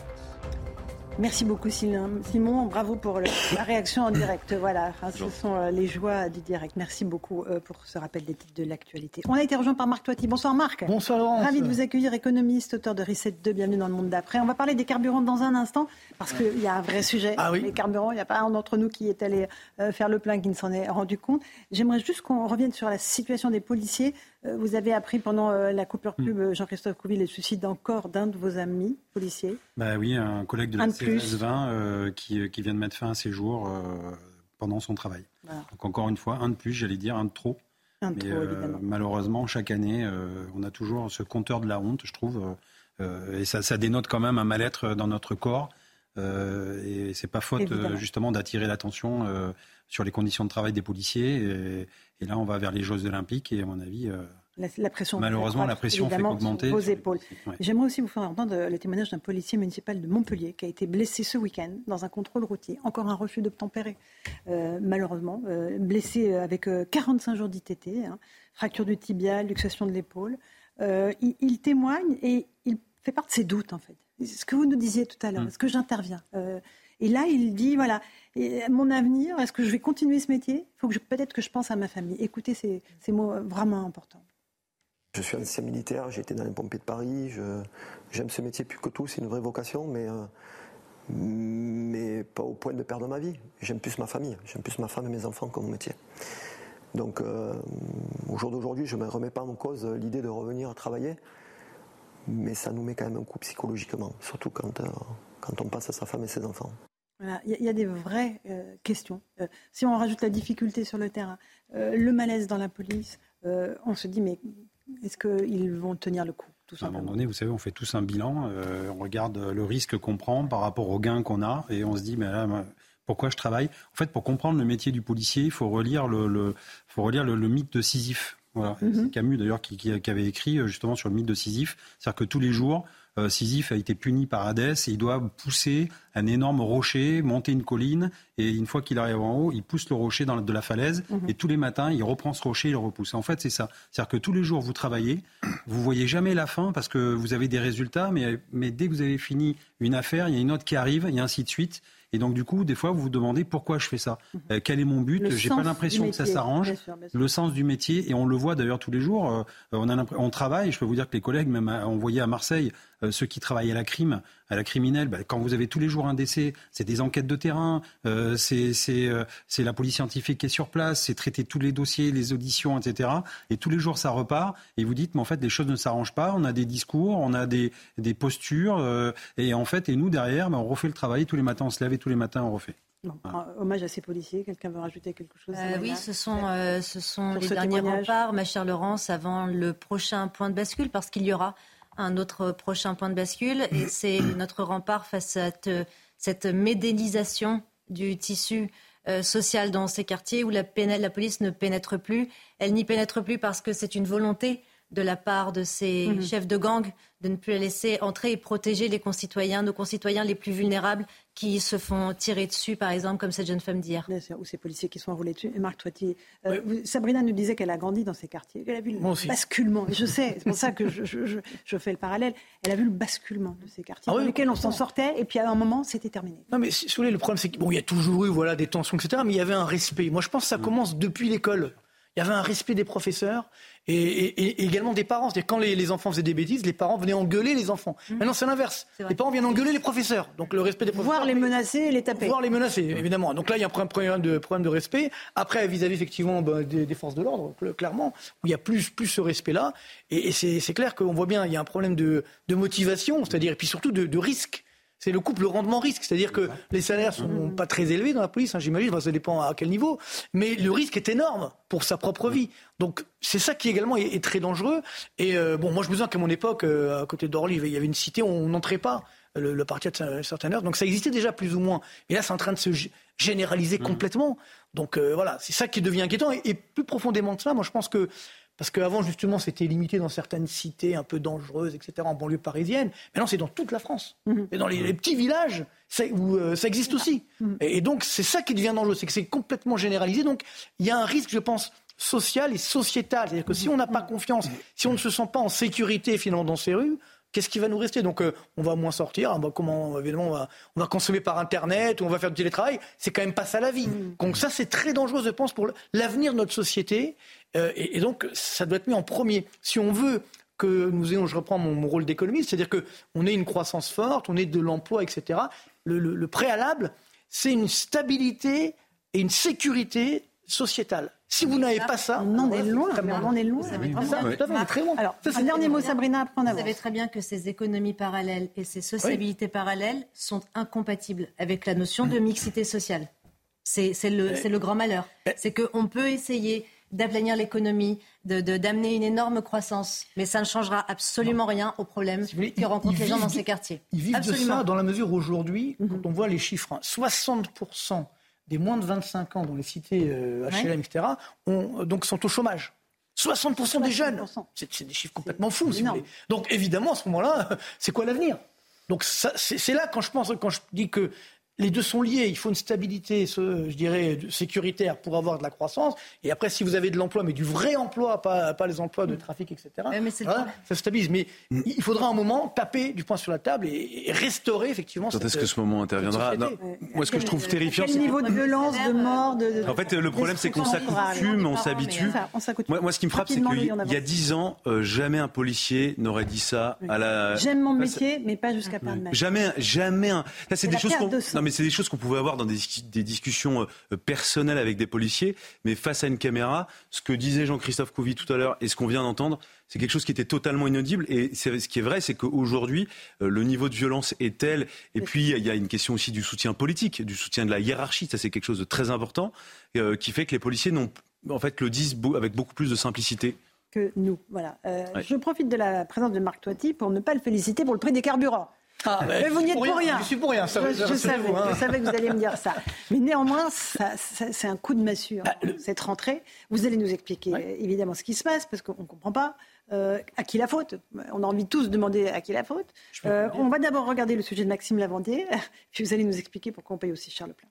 Merci beaucoup Simon. Bravo pour le- la réaction en direct. Voilà, Enfin, ce sont euh, les joies du direct. Merci beaucoup euh, pour ce rappel des titres de l'actualité. On a été rejoint par Marc Toiti. Bonsoir Marc. Bonsoir Laurence. Ravi de vous accueillir, économiste, auteur de Reset 2. Bienvenue dans le monde d'après. On va parler des carburants dans un instant parce qu'il y a un vrai sujet. Ah oui. Les carburants, il n'y a pas un d'entre nous qui est allé euh, faire le plein qui ne s'en est rendu compte. J'aimerais juste qu'on revienne sur la situation des policiers. Euh, Vous avez appris pendant euh, la coupure Hmm. pub, euh, Jean-Christophe Couvi, le suicide encore d'un de vos amis policiers. Bah oui, un collègue de la de plus. CRS 20 euh, qui, qui vient de mettre fin à ses jours euh, pendant son travail. Voilà. Donc encore une fois, un de plus, j'allais dire, un de trop. Un de Mais, trop, euh, évidemment. malheureusement, chaque année, on a toujours ce compteur de la honte, je trouve. et ça, ça dénote quand même un mal-être dans notre corps. Euh, et c'est pas faute euh, justement d'attirer l'attention euh, sur les conditions de travail des policiers. Et, et là, on va vers les Jeux Olympiques et à mon avis, La, la pression Malheureusement, la pression fait épaules. Ouais. J'aimerais aussi vous faire entendre le témoignage d'un policier municipal de Montpellier qui a été blessé ce week-end dans un contrôle routier. Encore un refus d'obtempérer, euh, malheureusement. Euh, blessé avec euh, 45 jours d'ITT, hein, fracture du tibia, luxation de l'épaule. Il, il témoigne et il fait part de ses doutes, en fait. Ce que vous nous disiez tout à l'heure, Mm. est-ce que j'interviens Euh, Et là, il dit, voilà, et mon avenir, est-ce que je vais continuer ce métier? Il faut que peut-être que je pense à ma famille. Écoutez ces, ces mots euh, vraiment importants. Je suis ancien militaire, j'ai été dans les pompiers de Paris, j'aime ce métier plus que tout, c'est une vraie vocation, mais, euh, mais pas au point de perdre ma vie. J'aime plus ma famille, j'aime plus ma femme et mes enfants que mon métier. Donc euh, au jour d'aujourd'hui, je ne me remets pas en cause l'idée de revenir travailler, mais ça nous met quand même un coup psychologiquement, surtout quand, euh, quand on passe à sa femme et ses enfants. Voilà, Il y, a- il y a des vraies euh, questions. Euh, si on rajoute la difficulté sur le terrain, euh, le malaise dans la police, euh, on se dit mais est-ce qu'ils vont tenir le coup tout À un moment donné, vous savez, on fait tous un bilan, euh, on regarde le risque qu'on prend par rapport au gain qu'on a, et on se dit, mais là, moi, pourquoi je travaille? En fait, pour comprendre le métier du policier, il faut relire le, le- faut relire le, le mythe de Sisyphe. Voilà. Mhm. C'est Camus d'ailleurs qui, qui- qui avait écrit euh, justement sur le mythe de Sisyphe, c'est-à-dire que tous les jours, euh, Sisyphe a été puni par Hadès et il doit pousser un énorme rocher, monter une colline, et une fois qu'il arrive en haut, il pousse le rocher dans la- de la falaise, Mhm. et tous les matins, il reprend ce rocher, il le repousse. En fait, c'est ça. C'est-à-dire que tous les jours, vous travaillez, vous voyez jamais la fin parce que vous avez des résultats, mais, mais dès que vous avez fini une affaire, il y a une autre qui arrive, et ainsi de suite. Et donc, du coup, des fois, vous vous demandez pourquoi je fais ça. Euh, quel est mon but J'ai pas l'impression que ça s'arrange. Le sens du métier, et on le voit d'ailleurs tous les jours. euh, on, a on travaille, je peux vous dire que les collègues, même on voyait à Marseille, euh, ceux qui travaillent à la crime, à la criminelle, bah, quand vous avez tous les jours un décès, c'est des enquêtes de terrain, euh, c'est euh, c'est la police scientifique qui est sur place, c'est traiter tous les dossiers, les auditions, etc. Et tous les jours ça repart, et vous dites, mais en fait les choses ne s'arrangent pas, on a des discours, on a des, des postures, euh, et en fait, et nous derrière, bah, on refait le travail tous les matins, on se lève et tous les matins on refait. hommage à ces policiers. Quelqu'un veut rajouter quelque chose euh, Oui, ce sont, euh, ce sont les derniers remparts, ma chère Laurence, avant le prochain point de bascule, parce qu'il y aura un autre prochain point de bascule. Et c'est notre rempart face à cette, médénisation du tissu euh, social dans ces quartiers où la police ne pénètre plus. Elle n'y pénètre plus parce que c'est une volonté de la part de ces mhm. chefs de gang de ne plus la laisser entrer et protéger les concitoyens, nos concitoyens les plus vulnérables qui se font tirer dessus, par exemple, comme cette jeune femme d'hier. Ou ces policiers qui sont enroulés dessus. Et Marc Toiti, euh, Sabrina nous disait qu'elle a grandi dans ces quartiers. Elle a vu le basculement. je sais, c'est pour ça que je, fais le parallèle. Elle a vu le basculement de ces quartiers ah dans lesquels on s'en sortait, et puis à un moment, c'était terminé. Non, mais si vous voulez, le problème, c'est qu'il bon, y a toujours eu voilà, des tensions, etc., mais il y avait un respect. Moi, je pense que ça mm. commence depuis l'école. Il y avait un respect des professeurs et, également des parents. C'est-à-dire quand les, enfants faisaient des bêtises, les parents venaient engueuler les enfants. Mmh. Maintenant, c'est l'inverse. Les parents viennent engueuler les professeurs. Donc le respect des professeurs. Voir les menacer et les taper. Voir les menacer, évidemment. Donc là, il y a un problème de, problème de respect. Après, vis-à-vis effectivement bah, des, forces de l'ordre, clairement, où il y a plus, plus ce respect-là. Et, c'est clair qu'on voit bien, il y a un problème de, motivation, c'est-à-dire, et puis surtout de, de risque c'est le couple rendement-risque. C'est-à-dire que les salaires sont mmh. pas très élevés dans la police, hein, j'imagine, ça dépend à quel niveau, mais le risque est énorme pour sa propre vie. Donc c'est ça qui également est, très dangereux. Et euh, bon, moi je me souviens qu'à mon époque, euh, à côté d'Orly, il y avait une cité où on n'entrait pas le, parti à une certaine heure. Donc ça existait déjà plus ou moins. Et là, c'est en train de se généraliser mmh. complètement. Donc euh, voilà, c'est ça qui devient inquiétant. Et, et, plus profondément de cela, moi je pense que parce qu'avant, justement, c'était limité dans certaines cités un peu dangereuses, etc., en banlieue parisienne. Maintenant, c'est dans toute la France. Mhm. Et dans les, petits villages, où euh, ça existe aussi. Mhm. Et, donc, c'est ça qui devient dangereux, c'est que c'est complètement généralisé. Donc, il y a un risque, je pense, social et sociétal. C'est-à-dire que si on n'a pas confiance, si on ne se sent pas en sécurité, finalement, dans ces rues, qu'est-ce qui va nous rester? Donc, euh, on va moins sortir. On va, comment, évidemment, on va, consommer par Internet ou on va faire du télétravail. C'est quand même pas ça la vie. Mhm. Donc, ça, c'est très dangereux, je pense, pour l'avenir de notre société. Euh, et, donc, ça doit être mis en premier. Si on veut que nous ayons, je reprends mon, rôle d'économiste, c'est-à-dire qu'on ait une croissance forte, on ait de l'emploi, etc., le, préalable, c'est une stabilité et une sécurité sociétale. Si vous n'avez pas ça, on en est loin. On en est loin. très loin. Alors, un dernier mot, Sabrina, Vous savez très bien que ces économies parallèles et ces sociabilités parallèles sont incompatibles avec la notion de mixité sociale. C'est le, le, grand malheur. C'est qu'on peut essayer d'aplanir l'économie, d'amener de, d'amener une énorme croissance. Mais ça ne changera absolument rien aux problèmes que rencontrent les gens dans ces quartiers. Ils vivent de ça dans la mesure où aujourd'hui, mhm. quand on voit les chiffres, 60% hein, des moins de 25 ans dans les cités HLM, etc., donc sont au chômage. 60%, des jeunes. C'est des chiffres complètement fous, si vous voulez. Donc évidemment, à ce moment-là, c'est quoi l'avenir? Donc c'est là quand je pense, quand je dis que les deux sont liés. Il faut une stabilité, je dirais, sécuritaire pour avoir de la croissance. Et après, si vous avez de l'emploi, mais du vrai emploi, pas, pas les emplois de trafic, etc., ça stabilise. Mais il faudra un moment taper du poing sur la table et, restaurer effectivement. Quand est-ce que ce moment interviendra Moi, ce que je trouve terrifiant, quel niveau de violence, de mort, de, En fait, le problème, c'est qu'on s'accoutume, on s'habitue. Moi, moi, ce qui me frappe, c'est qu'il y a dix ans, euh, jamais un policier n'aurait dit ça à la. J'aime mon métier, mais pas jusqu'à perdre ma Jamais, jamais. Un... c'est des choses mais c'est des choses qu'on pouvait avoir dans des, discussions euh, personnelles avec des policiers, mais face à une caméra, ce que disait Jean-Christophe Couvi tout à l'heure et ce qu'on vient d'entendre, c'est quelque chose qui était totalement inaudible. Et ce qui est vrai, c'est qu'aujourd'hui, euh, le niveau de violence est tel. Et puis, il y a une question aussi du soutien politique, du soutien de la hiérarchie. Ça, c'est quelque chose de très important, euh, qui fait que les policiers n'ont, en fait, le disent avec beaucoup plus de simplicité. Que nous. Voilà. Je profite de la présence de Marc Toiti pour ne pas le féliciter pour le prix des carburants. Ah, mais vous n'y êtes pour rien. Je suis pour rien. Ça, je, savais, hein. je, savais, que vous alliez me dire ça. Mais néanmoins, c'est un coup de massue, hein, ah, cette rentrée. Vous allez nous expliquer évidemment ce qui se passe, parce qu'on ne comprend pas euh, à qui la faute. On a envie de tous demander à qui la faute. Euh, on va d'abord regarder le sujet de Maxime Lavandier, puis vous allez nous expliquer pourquoi on paye aussi cher le plein.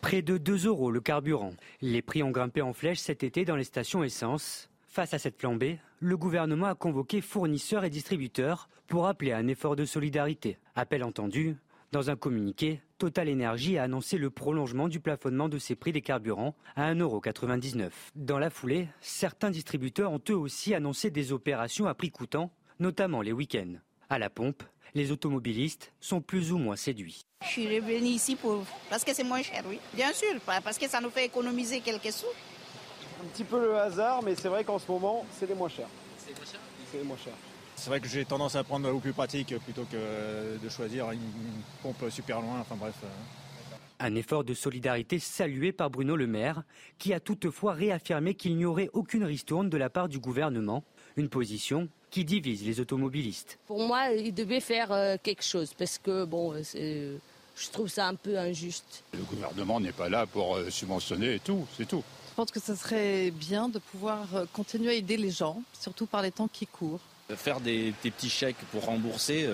Près de 2 euros le carburant. Les prix ont grimpé en flèche cet été dans les stations essence. Face à cette flambée, le gouvernement a convoqué fournisseurs et distributeurs pour appeler à un effort de solidarité. Appel entendu, dans un communiqué, Total Energy a annoncé le prolongement du plafonnement de ses prix des carburants à 1,99€. Dans la foulée, certains distributeurs ont eux aussi annoncé des opérations à prix coûtant, notamment les week-ends. À la pompe, les automobilistes sont plus ou moins séduits. Je suis revenu ici parce que c'est moins cher, oui. Bien sûr, parce que ça nous fait économiser quelques sous un petit peu le hasard, mais c'est vrai qu'en ce moment, c'est les moins chers. C'est moins cher C'est les moins chers. C'est vrai que j'ai tendance à prendre au plus pratique plutôt que de choisir une, pompe super loin. Enfin bref. Euh. Un effort de solidarité salué par Bruno Le Maire, qui a toutefois réaffirmé qu'il n'y aurait aucune ristourne de la part du gouvernement, une position qui divise les automobilistes. Pour moi, il devait faire euh, quelque chose parce que bon, je trouve ça un peu injuste. Le gouvernement n'est pas là pour euh, subventionner et tout, c'est tout. Je pense que ce serait bien de pouvoir euh, continuer à aider les gens, surtout par les temps qui courent. Faire des, des petits chèques pour rembourser,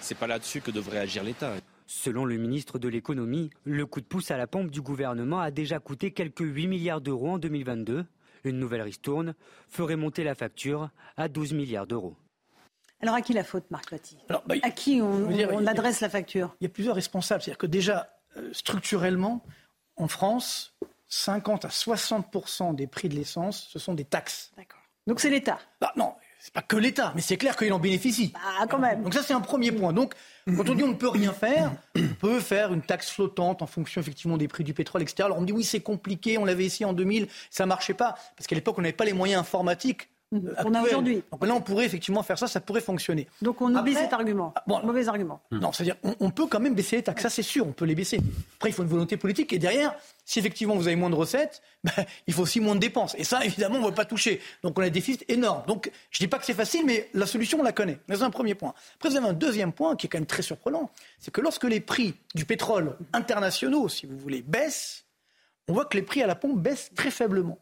c'est pas là-dessus que devrait agir l'État. Selon le ministre de l'économie, le coup de pouce à la pompe du gouvernement a déjà coûté quelques 8 milliards d'euros en 2022. Une nouvelle ristourne ferait monter la facture à 12 milliards d'euros. Alors à qui la faute, Marc Lotti? Bah, À qui on, adresse la facture? Il y a plusieurs responsables. C'est-à-dire que déjà, euh, structurellement, en France, 50 à 60 des prix de l'essence, ce sont des taxes. D'accord. Donc c'est l'État bah, Non, c'est pas que l'État, mais c'est clair qu'il en bénéficie. Ah, quand même. Donc ça, c'est un premier point. Donc, quand on dit on ne peut rien faire, on peut faire une taxe flottante en fonction effectivement des prix du pétrole, etc. Alors on me dit oui, c'est compliqué, on l'avait essayé en 2000, ça marchait pas, parce qu'à l'époque, on n'avait pas les moyens informatiques on a aujourd'hui. Donc là, on pourrait effectivement faire ça, ça pourrait fonctionner. Donc on oublie cet argument. Ah, bon, Mauvais argument. Non, c'est-à-dire on, peut quand même baisser les taxes, ça c'est sûr, on peut les baisser. Après, il faut une volonté politique et derrière, si effectivement vous avez moins de recettes, ben, il faut aussi moins de dépenses. Et ça, évidemment, on ne va pas toucher. Donc on a des déficits énormes. Donc je ne dis pas que c'est facile, mais la solution, on la connaît. C'est un premier point. Après, vous avez un deuxième point qui est quand même très surprenant, c'est que lorsque les prix du pétrole internationaux, si vous voulez, baissent, on voit que les prix à la pompe baissent très faiblement.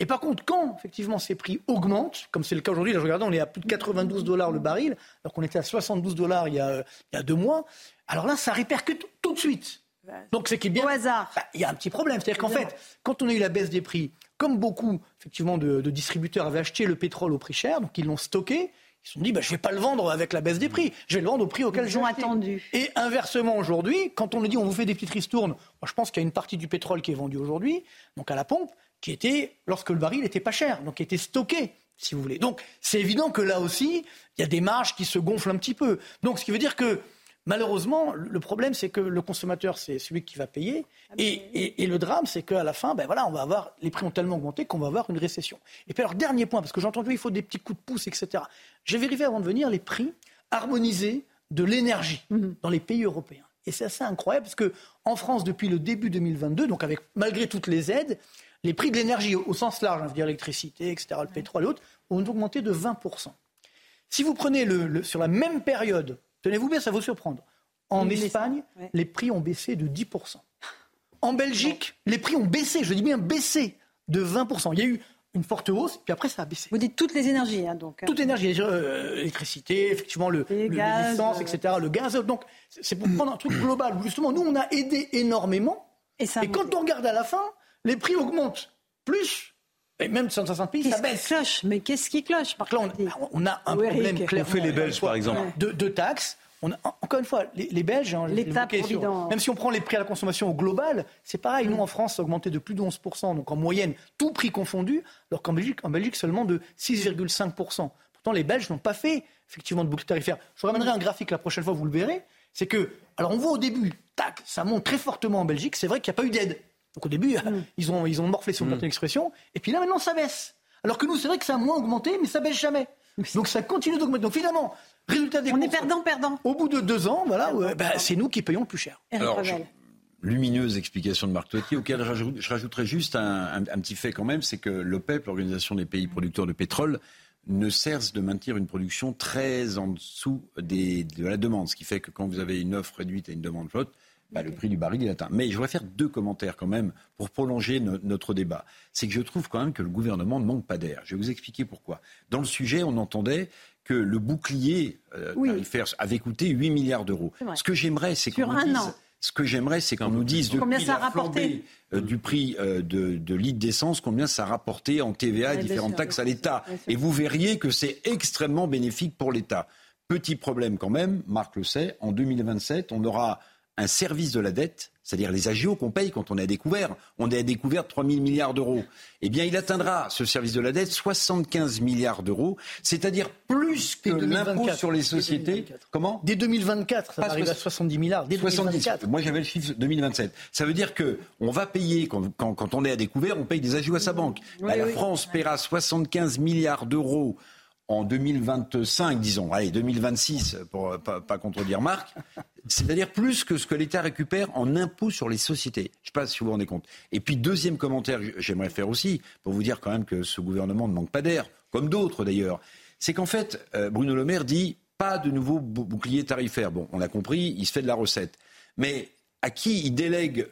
Et par contre, quand effectivement ces prix augmentent, comme c'est le cas aujourd'hui, là je regarde, on est à plus de 92 dollars le baril, alors qu'on était à 72 dollars il, y a, il y a deux mois, alors là ça répercute tout de suite. Donc c'est qu'il bien. Au hasard. Bah, il y a un petit problème. C'est-à-dire qu'en fait, quand on a eu la baisse des prix, comme beaucoup effectivement de, distributeurs avaient acheté le pétrole au prix cher, donc ils l'ont stocké, ils se sont dit, bah, je ne vais pas le vendre avec la baisse des prix, je vais le vendre au prix auquel j'ai attendu. Et inversement, aujourd'hui, quand on nous dit on vous fait des petites ristournes, moi, je pense qu'il y a une partie du pétrole qui est vendue aujourd'hui, donc à la pompe, qui était, lorsque le baril n'était pas cher, donc qui était stocké, si vous voulez. Donc c'est évident que là aussi, il y a des marges qui se gonflent un petit peu. Donc ce qui veut dire que malheureusement, le problème, c'est que le consommateur, c'est celui qui va payer. Ah, et, le drame, c'est qu'à la fin, ben voilà, on va avoir, les prix ont tellement augmenté qu'on va avoir une récession. Et puis alors, dernier point, parce que j'ai entendu, il faut des petits coups de pouce, etc. J'ai vérifié avant de venir les prix harmonisés de l'énergie mhm. dans les pays européens. Et c'est assez incroyable, parce qu'en France, depuis le début 2022, donc avec, malgré toutes les aides, les prix de l'énergie au, sens large, hein, dire l'électricité, etc., le pétrole et autres, ont augmenté de 20%. Si vous prenez le, sur la même période, tenez-vous bien, ça va vous surprendre, en Espagne, les prix ont baissé de 10%. En Belgique, les prix ont baissé, je dis bien baissé, de 20%. Il y a eu une forte hausse, puis après ça a baissé. Vous dites toutes les énergies, hein, donc. Hein. Toute l'énergie, euh, l'électricité, effectivement, le, l'essence, euh, etc., le gaz. Donc, c'est pour prendre un truc global. Justement, nous, on a aidé énormément. Et, ça et quand on regarde à la fin, les prix augmentent plus. Et même dans certains pays, ça baisse. Cloche? Mais qu'est-ce qui cloche par là, on, a un problème clair. On fait les Belges, par exemple. De, taxes. On encore une fois, les, Belges, hein, même si on prend les prix à la consommation au global, c'est pareil. Nous, en France, ça a augmenté de plus de 11%, donc en moyenne, tout prix confondu, alors qu'en Belgique, en Belgique, seulement de 6,5%. Pourtant, les Belges n'ont pas fait, effectivement, de boucle tarifaire. Je vous ramènerai un graphique la prochaine fois, vous le verrez. C'est que, alors on voit au début, tac, ça monte très fortement en Belgique, c'est vrai qu'il n'y a pas eu d'aide. Donc au début, mm. ils, ont, ils ont morflé sur mm. expression. Et puis là, maintenant, ça baisse. Alors que nous, c'est vrai que ça a moins augmenté, mais ça baisse jamais. Donc ça continue d'augmenter. Donc finalement, résultat des On est perdant, perdant. Au bout de deux ans, voilà, bah, c'est nous qui payons le plus cher. Alors, lumineuse explication de Marc Toiti, auquel je rajouterais juste un, petit fait quand même, c'est que l'OPEP, l'Organisation des pays producteurs de pétrole, ne cesse de maintenir une production très en dessous des, de la demande. Ce qui fait que quand vous avez une offre réduite et une demande flotte, bah, le prix du baril est atteint. Mais je voudrais faire deux commentaires quand même pour prolonger notre débat. C'est que je trouve quand même que le gouvernement ne manque pas d'air. Je vais vous expliquer pourquoi. Dans le sujet, on entendait que le bouclier euh, tarifaire avait coûté 8 milliards d'euros. Ce que j'aimerais, c'est qu'on nous dise... Ce que j'aimerais, c'est qu'on nous dise depuis ça la flambée euh, du prix euh, de, de litre d'essence, combien ça a rapporté en TVA et différentes taxes à l'État. Et vous verriez que c'est extrêmement bénéfique pour l'État. Petit problème quand même, Marc le sait, en 2027, on aura un service de la dette, c'est-à-dire les agios qu'on paye quand on est à découvert. On est à découvert 3 000 milliards d'euros. Eh bien, il atteindra, ce service de la dette, 75 milliards d'euros, c'est-à-dire plus que l'impôt sur les sociétés. Comment? Dès 2024, ça va arriver à 70 milliards. Dès 2024. Moi, j'avais le chiffre 2027. Ça veut dire que on va payer, quand, quand, on est à découvert, on paye des agios à sa banque. Bah, la France paiera 75 milliards d'euros en 2025, disons, allez, 2026, pour pas, pas contredire Marc, c'est-à-dire plus que ce que l'État récupère en impôts sur les sociétés. Je ne sais pas si vous vous rendez compte. Et puis, deuxième commentaire, j'aimerais faire aussi, pour vous dire quand même que ce gouvernement ne manque pas d'air, comme d'autres d'ailleurs, c'est qu'en fait, euh, Bruno Le Maire dit pas de nouveau bouclier tarifaire. Bon, on a compris, il se fait de la recette. Mais à qui il délègue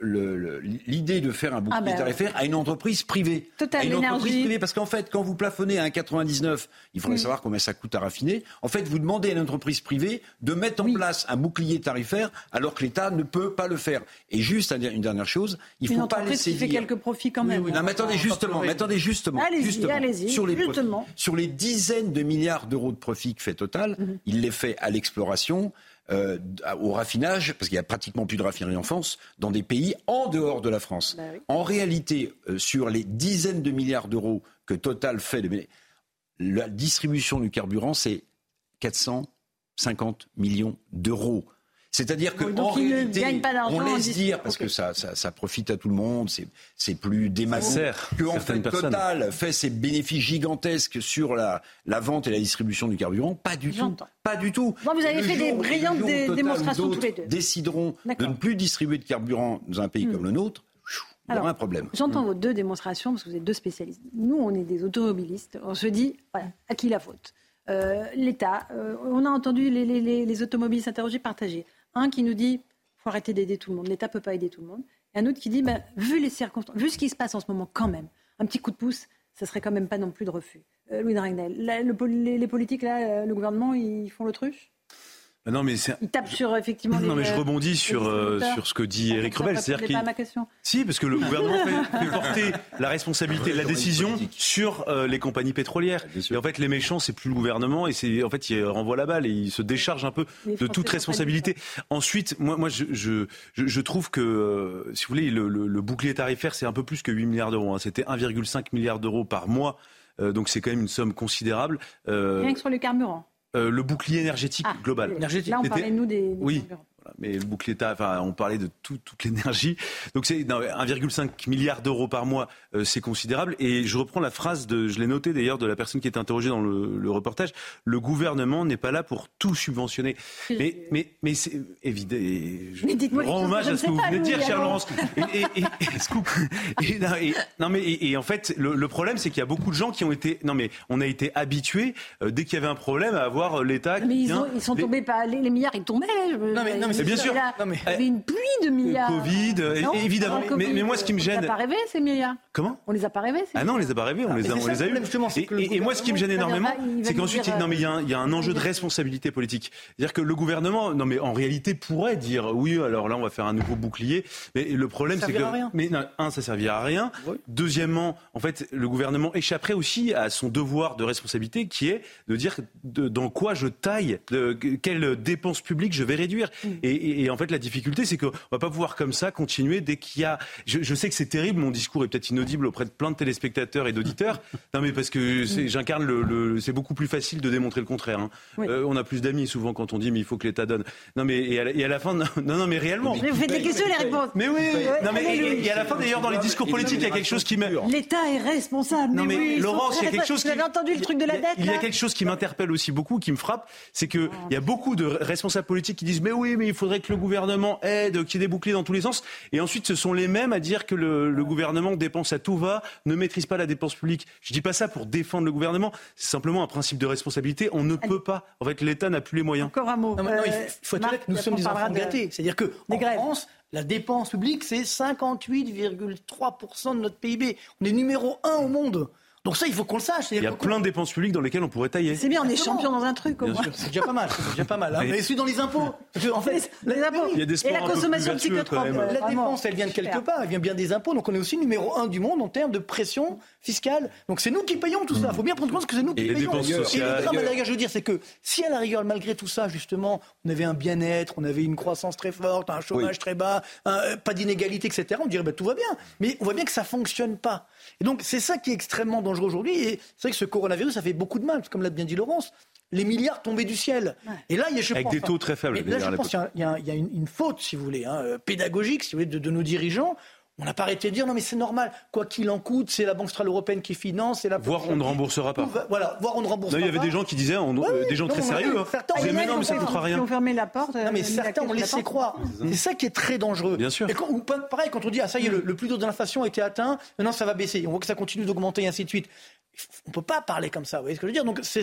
l'idée de faire un bouclier ah ben, tarifaire à une entreprise privée. Total à une entreprise privée, parce qu'en fait, quand vous plafonnez à 1,99, il faudrait savoir combien ça coûte à raffiner. En fait, vous demandez à une entreprise privée de mettre en place un bouclier tarifaire alors que l'État ne peut pas le faire. Et juste une dernière chose, il ne faut pas laisser qui fait quelques profits quand même. Oui, non, mais attendez justement, mais attendez justement, justement sur les justement. sur les dizaines de milliards d'euros de profits que fait Total, mhm. il les fait à l'exploration euh, au raffinage, parce qu'il n'y a pratiquement plus de raffinerie en France, dans des pays en dehors de la France. Bah en réalité, euh, sur les dizaines de milliards d'euros que Total fait, de... la distribution du carburant, c'est 450 millions d'euros. C'est-à-dire qu'en réalité, on laisse dire, parce que ça, ça, profite à tout le monde, c'est plus démassé, que en fait, Total fait ses bénéfices gigantesques sur la, la vente et la distribution du carburant. Pas du tout. Pas du tout. vous avez fait des brillantes démonstrations tous les deux. décideront de ne plus distribuer de carburant dans un pays hmm. comme le nôtre. Il y aura un problème. J'entends hmm. vos deux démonstrations parce que vous êtes deux spécialistes. Nous, on est des automobilistes. On se dit, voilà, à qui la faute? Euh, L'État. Euh, on a entendu les, les, les automobilistes interrogés partager. Un qui nous dit faut arrêter d'aider tout le monde, l'État peut pas aider tout le monde. Et un autre qui dit bah, vu les circonstances, vu ce qui se passe en ce moment, quand même, un petit coup de pouce, ça serait quand même pas non plus de refus. Euh, Louis Dragnel, les, les, politiques, là, euh, le gouvernement, ils font l'autruche? Bah non, mais il tape sur effectivement. Non, mais je rebondis sur, euh, sur ce que dit Eric Rebel. C'est-à-dire qu'il. ma question. Si, parce que le gouvernement fait, porter la responsabilité de la décision sur euh, les compagnies pétrolières. Et en fait, les méchants, c'est plus le gouvernement, et c'est en fait, il renvoie la balle et il se décharge un peu de toute responsabilité. Ensuite, moi, moi, je, je, je trouve que, euh, si vous voulez, le, le, bouclier tarifaire, c'est un peu plus que 8 milliards d'euros. Hein. C'était 1,5 milliard d'euros par mois. donc c'est quand même une somme considérable. Rien que sur le carburant. Euh, le bouclier énergétique ah, global. Là, on parlait, nous, des, oui mais le bouclier, enfin, on parlait de toute l'énergie. Donc c'est 1,5 milliard d'euros par mois, euh, c'est considérable. Et je reprends la phrase de, je l'ai noté d'ailleurs de la personne qui était interrogée dans le, reportage. Le gouvernement n'est pas là pour tout subventionner. Mais, mais, mais c'est évident. Je, rends hommage à ce que vous venez de dire, cher Laurence. Et, et, non, mais et, en fait, le, problème, c'est qu'il y a beaucoup de gens qui ont été, non mais on a été habitués euh, dès qu'il y avait un problème à avoir l'État. Mais ils, sont tombés pas, les, milliards, ils tombaient. non mais, non mais bien sûr. Il y avait une pluie de milliards. Covid, évidemment. Mais, moi, ce qui me gêne. On les a pas rêvés, ces milliards. Comment? On les a pas rêvés. Ah non, on les a pas rêvés, on, les, a, on les a eus. Et, moi, ce qui me gêne énormément, c'est qu'ensuite, non, mais il y, a un, il y a un enjeu de responsabilité politique. C'est-à-dire que le gouvernement, non, mais en réalité, pourrait dire oui, alors là, on va faire un nouveau bouclier. Mais le problème, c'est que. Mais non, un, ça servira à rien. Deuxièmement, en fait, le gouvernement échapperait aussi à son devoir de responsabilité qui est de dire dans quoi je taille, de, quelles dépenses publiques je vais réduire. Mm. Et, et, en fait, la difficulté, c'est qu'on va pas pouvoir comme ça continuer dès qu'il y a. Je, je sais que c'est terrible, mon discours est peut-être inaudible auprès de plein de téléspectateurs et d'auditeurs. non, mais parce que j'incarne le, le c'est beaucoup plus facile de démontrer le contraire. Hein. Euh, on a plus d'amis souvent quand on dit mais il faut que l'État donne. Non, mais et à, la, fin, non, non, mais réellement. Mais vous faites des questions, les réponses. Mais oui, non, mais et, à la fin d'ailleurs dans les discours politiques, il y a quelque chose qui me. L'État est responsable. Non, mais, Laurence, il y a quelque chose. Vous avez entendu le truc de la dette. Il y a quelque chose qui m'interpelle aussi beaucoup, qui me frappe, c'est que il y a beaucoup de responsables politiques qui disent mais oui, mais il faudrait que le gouvernement aide, qu'il y ait des boucliers dans tous les sens. Et ensuite, ce sont les mêmes à dire que le, gouvernement dépense à tout va, ne maîtrise pas la dépense publique. Je dis pas ça pour défendre le gouvernement. C'est simplement un principe de responsabilité. On ne peut pas. En fait, l'État n'a plus les moyens. Encore un mot. Non, il faut être honnête, nous sommes des enfants gâtés. C'est-à-dire que en France, la dépense publique, c'est 58,3% de notre PIB. On est numéro un au monde. Donc ça, il faut qu'on le sache. Il y a plein de dépenses publiques dans lesquelles on pourrait tailler. C'est bien, on est champion dans un truc. C'est déjà pas mal. C'est déjà pas mal. Hein. Mais celui dans les impôts. En fait, les impôts. Il y a des Et la consommation psychotrope. La dépense, elle vient de quelque part. Elle vient bien des impôts. Donc on est aussi numéro un du monde en termes de pression fiscale. Donc c'est nous qui payons tout ça. Il faut bien prendre compte que c'est nous qui et payons. Les dépenses sociales. Et le drame, je veux dire, c'est que si à la rigueur, malgré tout ça, justement, on avait un bien-être, on avait une croissance très forte, un chômage très bas, euh, pas d'inégalité, etc., on dirait bah, tout va bien. Mais on voit bien que ça fonctionne pas. Et donc c'est ça qui est extrêmement dangereux aujourd'hui. Et c'est vrai que ce coronavirus, ça fait beaucoup de mal, comme l'a bien dit Laurence. Les milliards tombaient du ciel. Et là, il y a, je Avec des taux très faibles. Là, je pense qu'il y, a, une, faute, si vous voulez, hein, euh, pédagogique, si vous voulez, de, nos dirigeants. On n'a pas arrêté de dire non mais c'est normal, quoi qu'il en coûte, c'est la Banque centrale européenne qui finance, c'est la Voire on ne remboursera pas. Voilà, voire on ne remboursera Non, pas. il y avait des gens qui disaient, on- euh, des gens très sérieux. hein. certains disaient, mais non, mais ça ne coûtera rien. ont fermé la porte. Non, mais euh, certains clé ont sous la laissé porte. croire. C'est ça qui est très dangereux. Bien sûr. Et quand- ou pas- pareil, quand on dit, ah ça y est, le, le plus taux de l'inflation a été atteint, maintenant ça va baisser. On voit que ça continue d'augmenter et ainsi de suite. On ne peut pas parler comme ça, vous voyez ce que je veux dire? Donc c'est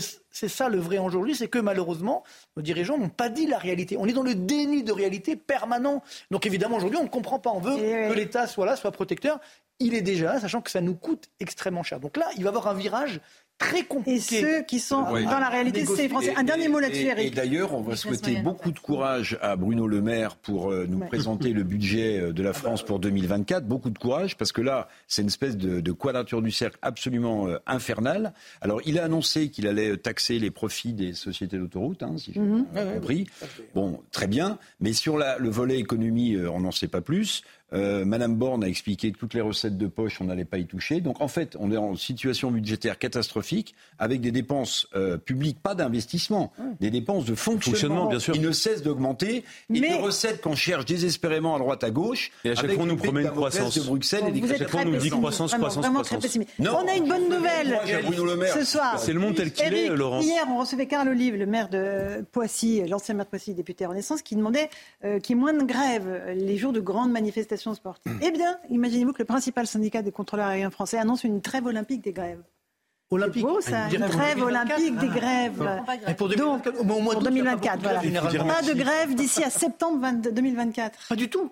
ça le vrai enjeu aujourd'hui, c'est que malheureusement, nos dirigeants n'ont pas dit la réalité. On est dans le déni de réalité permanent. Donc évidemment, aujourd'hui, on ne comprend pas. On veut que l'État soit là, soit protecteur. Il est déjà là, sachant que ça nous coûte extrêmement cher. Donc là, il va y avoir un virage très compliqué. Et ceux qui sont Ouais. dans la réalité, c'est les Français. Un dernier mot là-dessus, Eric. Et d'ailleurs, on va souhaiter beaucoup de courage à Bruno Le Maire pour euh, nous Ouais. présenter le budget euh, de la France pour 2024. Beaucoup de courage parce que là, c'est une espèce de, de quadrature du cercle absolument euh, infernale. Alors, il a annoncé qu'il allait taxer les profits des sociétés d'autoroutes, hein, si j'ai bien compris. Bon, très bien. Mais sur la- le volet économie, euh, on n'en sait pas plus. Euh, Madame Borne a expliqué que toutes les recettes de poche, on n'allait pas y toucher. Donc en fait, on est en situation budgétaire catastrophique avec des dépenses euh, publiques, pas d'investissement, des dépenses de fonctionnement, Fonctionnement, bien sûr. qui ne cessent d'augmenter et Mais- des recettes qu'on cherche désespérément à droite à gauche. Et à chaque fois, on nous promet une croissance. de Bruxelles et des êtes chaque fois, on nous dit croissance, vraiment, croissance, vraiment croissance. Non. on a une bonne nouvelle Moi, j'ai Bruno Le Maire. ce soir. C'est le monde tel qu'il est, Laurence. Hier, on recevait Carl Olive, le maire de Poissy, l'ancien maire de Poissy, député Renaissance, qui demandait euh, qu'il y ait moins de grèves les jours de grandes manifestations sportives. Hmm. Eh bien, imaginez-vous que le principal syndicat des contrôleurs aériens français annonce une trêve olympique des grèves. Olympique. C'est beau, ça, Une une grève en olympique 2024. des grèves. Et pour Donc, 2024, au mois pour d'août, il y a 2024, pas voilà. Pas de grève d'ici à septembre 22 2024. Pas du tout.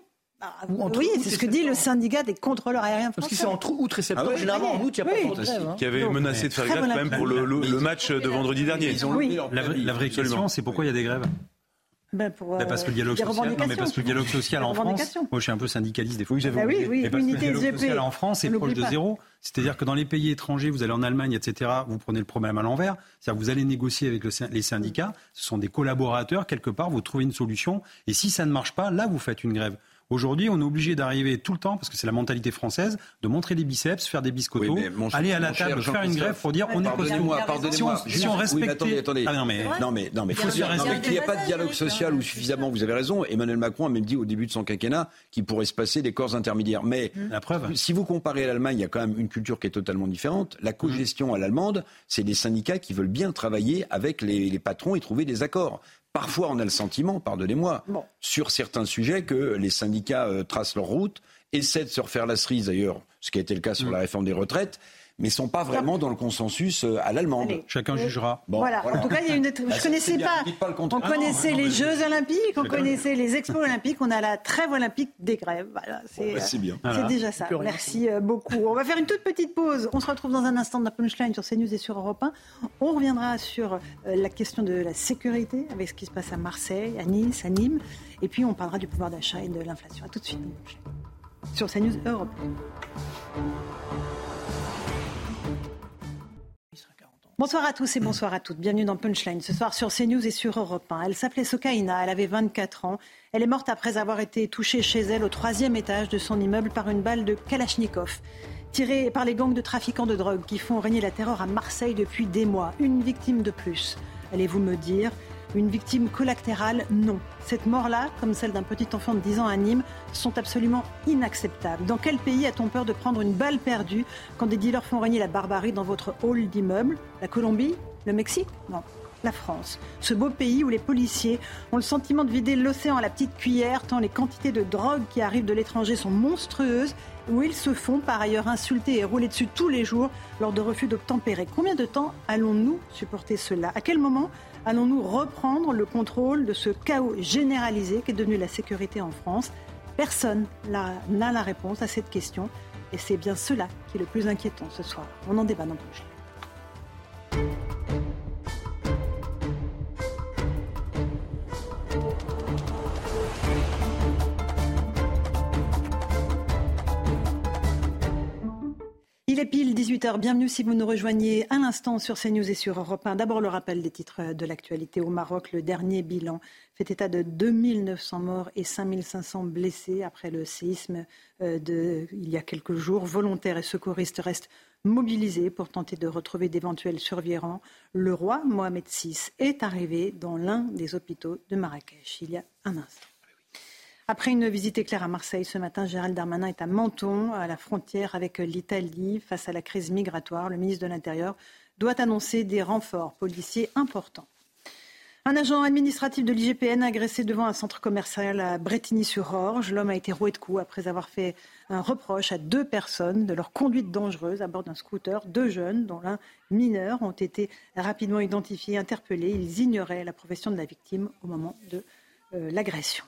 Ou entre oui, c'est ce que dit le syndicat des contrôleurs aériens Parce que français. c'est entre août et septembre. Ah ouais Généralement, en août, il n'y a pas Oui. de grève. hein. Qui avait menacé de faire grève quand même pour le, le- le match de vendredi dernier. Ils ont Oui. La, vraie- la vraie question, c'est pourquoi il y a des grèves? Ben, pour, parce que le dialogue social, non, mais parce que le revendications. dialogue social Des en France, moi je suis un peu syndicaliste des fois. Bah oui, oui, Et parce que le dialogue social en France est proche de zéro. C'est-à-dire que dans les pays étrangers, vous allez en Allemagne, etc., vous prenez le problème à l'envers. C'est-à-dire que vous allez négocier avec le les syndicats, ce sont des collaborateurs, quelque part, vous trouvez une solution. Et si ça ne marche pas, là, vous faites une grève. Aujourd'hui, on est obligé d'arriver tout le temps, parce que c'est la mentalité française, de montrer des biceps, faire des biscottos, Oui, cher- aller à la cher table, faire une grève pour dire on est Pardonnez-moi, pardonnez-moi. Si on, si on oui, mais respectait... attendez, attendez. Ah non, mais... Non mais non mais faut Il a n'y ait pas de dialogue dialogue social ou suffisamment. Vous avez raison. Emmanuel Macron a même dit au début de son quinquennat qu'il pourrait se passer des corps intermédiaires. Mais La preuve. si vous comparez à l'Allemagne, il y a quand même une culture qui est totalement différente. La cogestion à l'allemande, c'est des syndicats qui veulent bien travailler avec les, les patrons et trouver des accords. Parfois, on a le sentiment, pardonnez-moi, Bon. sur certains sujets que les syndicats euh, tracent leur route, essaient de se refaire la cerise d'ailleurs, ce qui a été le cas sur la réforme des retraites, mais sont pas vraiment dans le consensus euh, à l'allemande. Chacun jugera. Bon, voilà. en tout cas, il y a une. Bah, Je c'est- connaissais bien, pas. dites pas le On connaissait non, les Jeux Olympiques, on connaissait les Expos Olympiques, on a la trêve olympique des grèves. Voilà, c'est bah, c'est bien. c'est Voilà. déjà ça. Merci euh, beaucoup. On va faire une toute petite pause. On se retrouve dans un instant dans la punchline sur CNews et sur Europe 1. On reviendra sur euh, la question de la sécurité avec ce qui se passe à Marseille, à Nice, à Nîmes. Et puis on parlera du pouvoir d'achat et de l'inflation. À tout de suite. Sur CNews Europe Bonsoir à tous et bonsoir à toutes. Bienvenue dans Punchline. Ce soir sur CNews et sur Europe 1. Elle s'appelait Sokaina, elle avait 24 ans. Elle est morte après avoir été touchée chez elle au troisième étage de son immeuble par une balle de Kalachnikov. Tirée par les gangs de trafiquants de drogue qui font régner la terreur à Marseille depuis des mois. Une victime de plus. Allez-vous me dire? Une victime collatérale Non. Cette mort-là, comme celle d'un petit enfant de 10 ans à Nîmes, sont absolument inacceptables. Dans quel pays a-t-on peur de prendre une balle perdue quand des dealers font régner la barbarie dans votre hall d'immeuble? La Colombie? Le Mexique? Non. La France, ce beau pays où les policiers ont le sentiment de vider l'océan à la petite cuillère tant les quantités de drogue qui arrivent de l'étranger sont monstrueuses, où ils se font par ailleurs insulter et rouler dessus tous les jours lors de refus d'obtempérer. Combien de temps allons-nous supporter cela? À quel moment allons-nous reprendre le contrôle de ce chaos généralisé qu'est devenu la sécurité en France? Personne n'a la réponse à cette question et c'est bien cela qui est le plus inquiétant ce soir. On en débat dans plus. Il est pile 18h. Bienvenue si vous nous rejoignez à l'instant sur CNews et sur Europe 1. D'abord le rappel des titres de l'actualité au Maroc. Le dernier bilan fait état de 2900 morts et 5500 blessés après le séisme euh, de, il y a quelques jours. Volontaires et secouristes restent mobilisés pour tenter de retrouver d'éventuels survivants. Le roi Mohamed VI est arrivé dans l'un des hôpitaux de Marrakech il y a un instant. Après une visite éclair à Marseille ce matin, Gérald Darmanin est à Menton, à la frontière avec l'Italie. Face à la crise migratoire, le ministre de l'Intérieur doit annoncer des renforts policiers importants. Un agent administratif de l'IGPN agressé devant un centre commercial à Bretigny-sur-Orge. L'homme a été roué de coups après avoir fait un reproche à deux personnes de leur conduite dangereuse à bord d'un scooter. Deux jeunes, dont l'un mineur, ont été rapidement identifiés, interpellés. Ils ignoraient la profession de la victime au moment de euh, l'agression.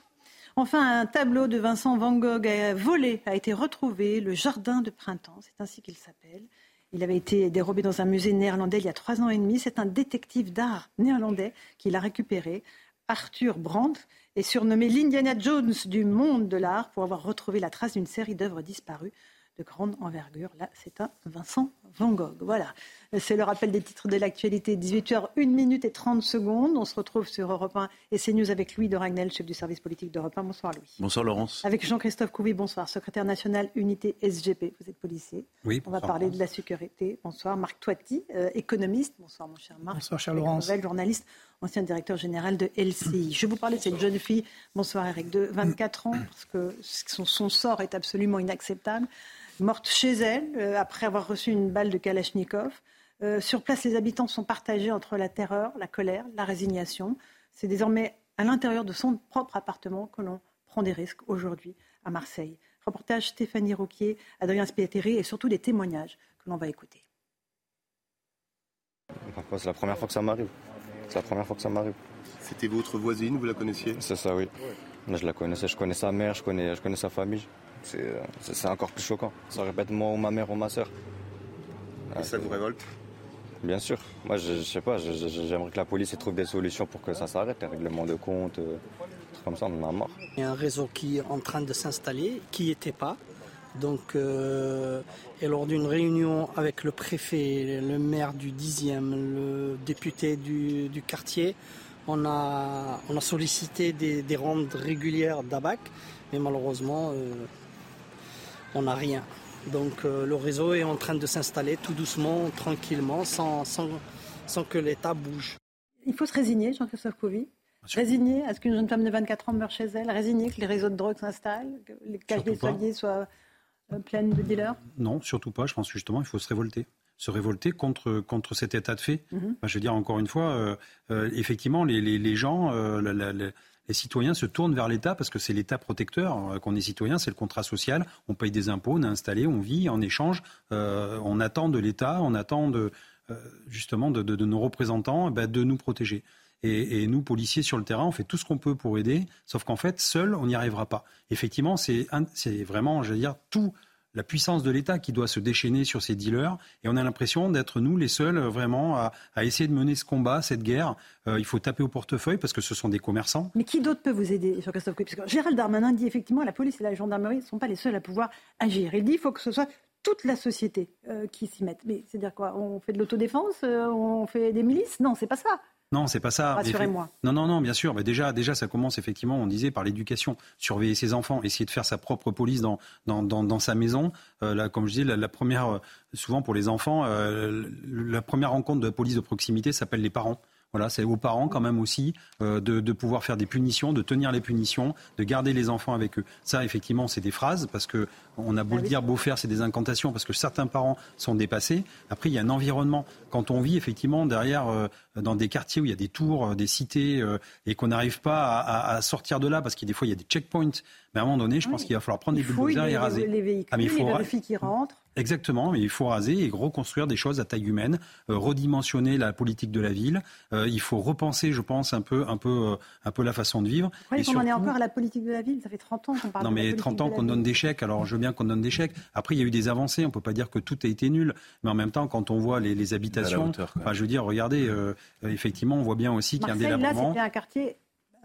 Enfin, un tableau de Vincent Van Gogh volé a été retrouvé, le Jardin de printemps, c'est ainsi qu'il s'appelle. Il avait été dérobé dans un musée néerlandais il y a trois ans et demi. C'est un détective d'art néerlandais qui l'a récupéré. Arthur Brandt est surnommé l'Indiana Jones du monde de l'art pour avoir retrouvé la trace d'une série d'œuvres disparues de grande envergure. Là, c'est un Vincent Van Gogh. Voilà, c'est le rappel des titres de l'actualité. 18h, 1 minute et 30 secondes. On se retrouve sur Europe 1 et CNews avec Louis de Ragnel, chef du service politique d'Europe 1. Bonsoir Louis. Bonsoir Laurence. Avec Jean-Christophe Couvi, bonsoir, secrétaire national unité SGP. Vous êtes policier. Oui. On va parler de la sécurité. Bonsoir Marc Toiti, euh, économiste. Bonsoir mon cher Marc. Bonsoir cher Laurence. journaliste, ancien directeur général de LCI. Je vais vous parler de cette jeune fille, bonsoir Eric, de 24 ans, parce que son, son sort est absolument inacceptable morte chez elle euh, après avoir reçu une balle de Kalachnikov. Euh, sur place, les habitants sont partagés entre la terreur, la colère, la résignation. C'est désormais à l'intérieur de son propre appartement que l'on prend des risques aujourd'hui à Marseille. Reportage Stéphanie Rouquier, Adrien Spietteri et surtout des témoignages que l'on va écouter. C'est la première fois que ça m'arrive. C'est la première fois que ça m'arrive. C'était votre voisine, vous la connaissiez? C'est ça, oui. je la connaissais, je connais sa mère, je connais, je connais sa famille. C'est encore plus choquant. Ça répète moi ou ma mère ou ma soeur. Et ça vous révolte? Bien sûr. Moi, je, sais pas, j'aimerais que la police trouve des solutions pour que ça s'arrête, les règlements de compte, euh, comme ça, on en a marre. Il y a un réseau qui est en train de s'installer, qui n'y était pas. Donc, euh, et lors d'une réunion avec le préfet, le maire du 10e, le député du, quartier, on a, on a sollicité des, des rondes régulières d'ABAC, mais malheureusement, euh, on n'a rien. Donc euh, le réseau est en train de s'installer tout doucement, tranquillement, sans, sans, que l'État bouge. Il faut se résigner, Jean-Christophe Couvi Résigner à ce qu'une jeune femme de 24 ans meure chez elle Résigner que les réseaux de drogue s'installent Que les cages des soignés soient euh, pleines de dealers Non, surtout pas. Je pense justement il faut se révolter se révolter contre, contre cet état de fait. Mhm. je veux dire, encore une fois, euh, effectivement, les, les, gens, les citoyens se tournent vers l'État parce que c'est l'État protecteur. Euh, qu'on est citoyen, c'est le contrat social. On paye des impôts, on est installé, on vit en échange. Euh, on attend de l'État, on attend euh, justement de, nos représentants ben, de nous protéger. Et, nous, policiers sur le terrain, on fait tout ce qu'on peut pour aider, sauf qu'en fait, seul, on n'y arrivera pas. Effectivement, c'est vraiment, je veux dire, tout la puissance de l'État qui doit se déchaîner sur ces dealers. Et on a l'impression d'être nous les seuls euh, vraiment à, essayer de mener ce combat, cette guerre. Euh, il faut taper au portefeuille parce que ce sont des commerçants. Mais qui d'autre peut vous aider, Jean-Christophe Gérald Darmanin dit effectivement la police et la gendarmerie ne sont pas les seuls à pouvoir agir. Il dit qu'il faut que ce soit toute la société euh, qui s'y mette. Mais c'est-à-dire quoi? On fait de l'autodéfense? On fait des milices? Non, c'est pas ça. Non, c'est pas ça. Rassurez-moi. Non, non, non, bien sûr. Mais déjà, déjà, ça commence effectivement, on disait, par l'éducation. Surveiller ses enfants, essayer de faire sa propre police dans, dans, dans, sa maison. Euh, là, comme je dis, la, première, euh, souvent pour les enfants, euh, la première rencontre de la police de proximité s'appelle les parents. Voilà, c'est aux parents quand même aussi de, de, pouvoir faire des punitions, de tenir les punitions, de garder les enfants avec eux. Ça, effectivement, c'est des phrases parce que on a beau ah le dire, beau faire, c'est des incantations parce que certains parents sont dépassés. Après, il y a un environnement. Quand on vit effectivement derrière, euh, dans des quartiers où il y a des tours, euh, des cités, euh, et qu'on n'arrive pas à, sortir de là parce qu'il des fois il y a des checkpoints, mais à un moment donné, je pense qu'il va falloir prendre des bulldozers et raser. Les véhicules, ah, mais il faut vérifier qui rentrent. Exactement, mais il faut raser et reconstruire des choses à taille humaine, redimensionner la politique de la ville. il faut repenser, je pense, un peu, un peu, un peu la façon de vivre. Oui, on en est encore à la politique de la ville. Ça fait 30 ans qu'on parle. Non, mais 30 ans qu'on donne des chèques. Alors, je veux qu'on donne des chèques. Après, il y a eu des avancées. On ne peut pas dire que tout a été nul. Mais en même temps, quand on voit les, habitations, je veux dire, regardez, euh, effectivement, on voit bien aussi qu'il y a un délabrement. Là, c'était un quartier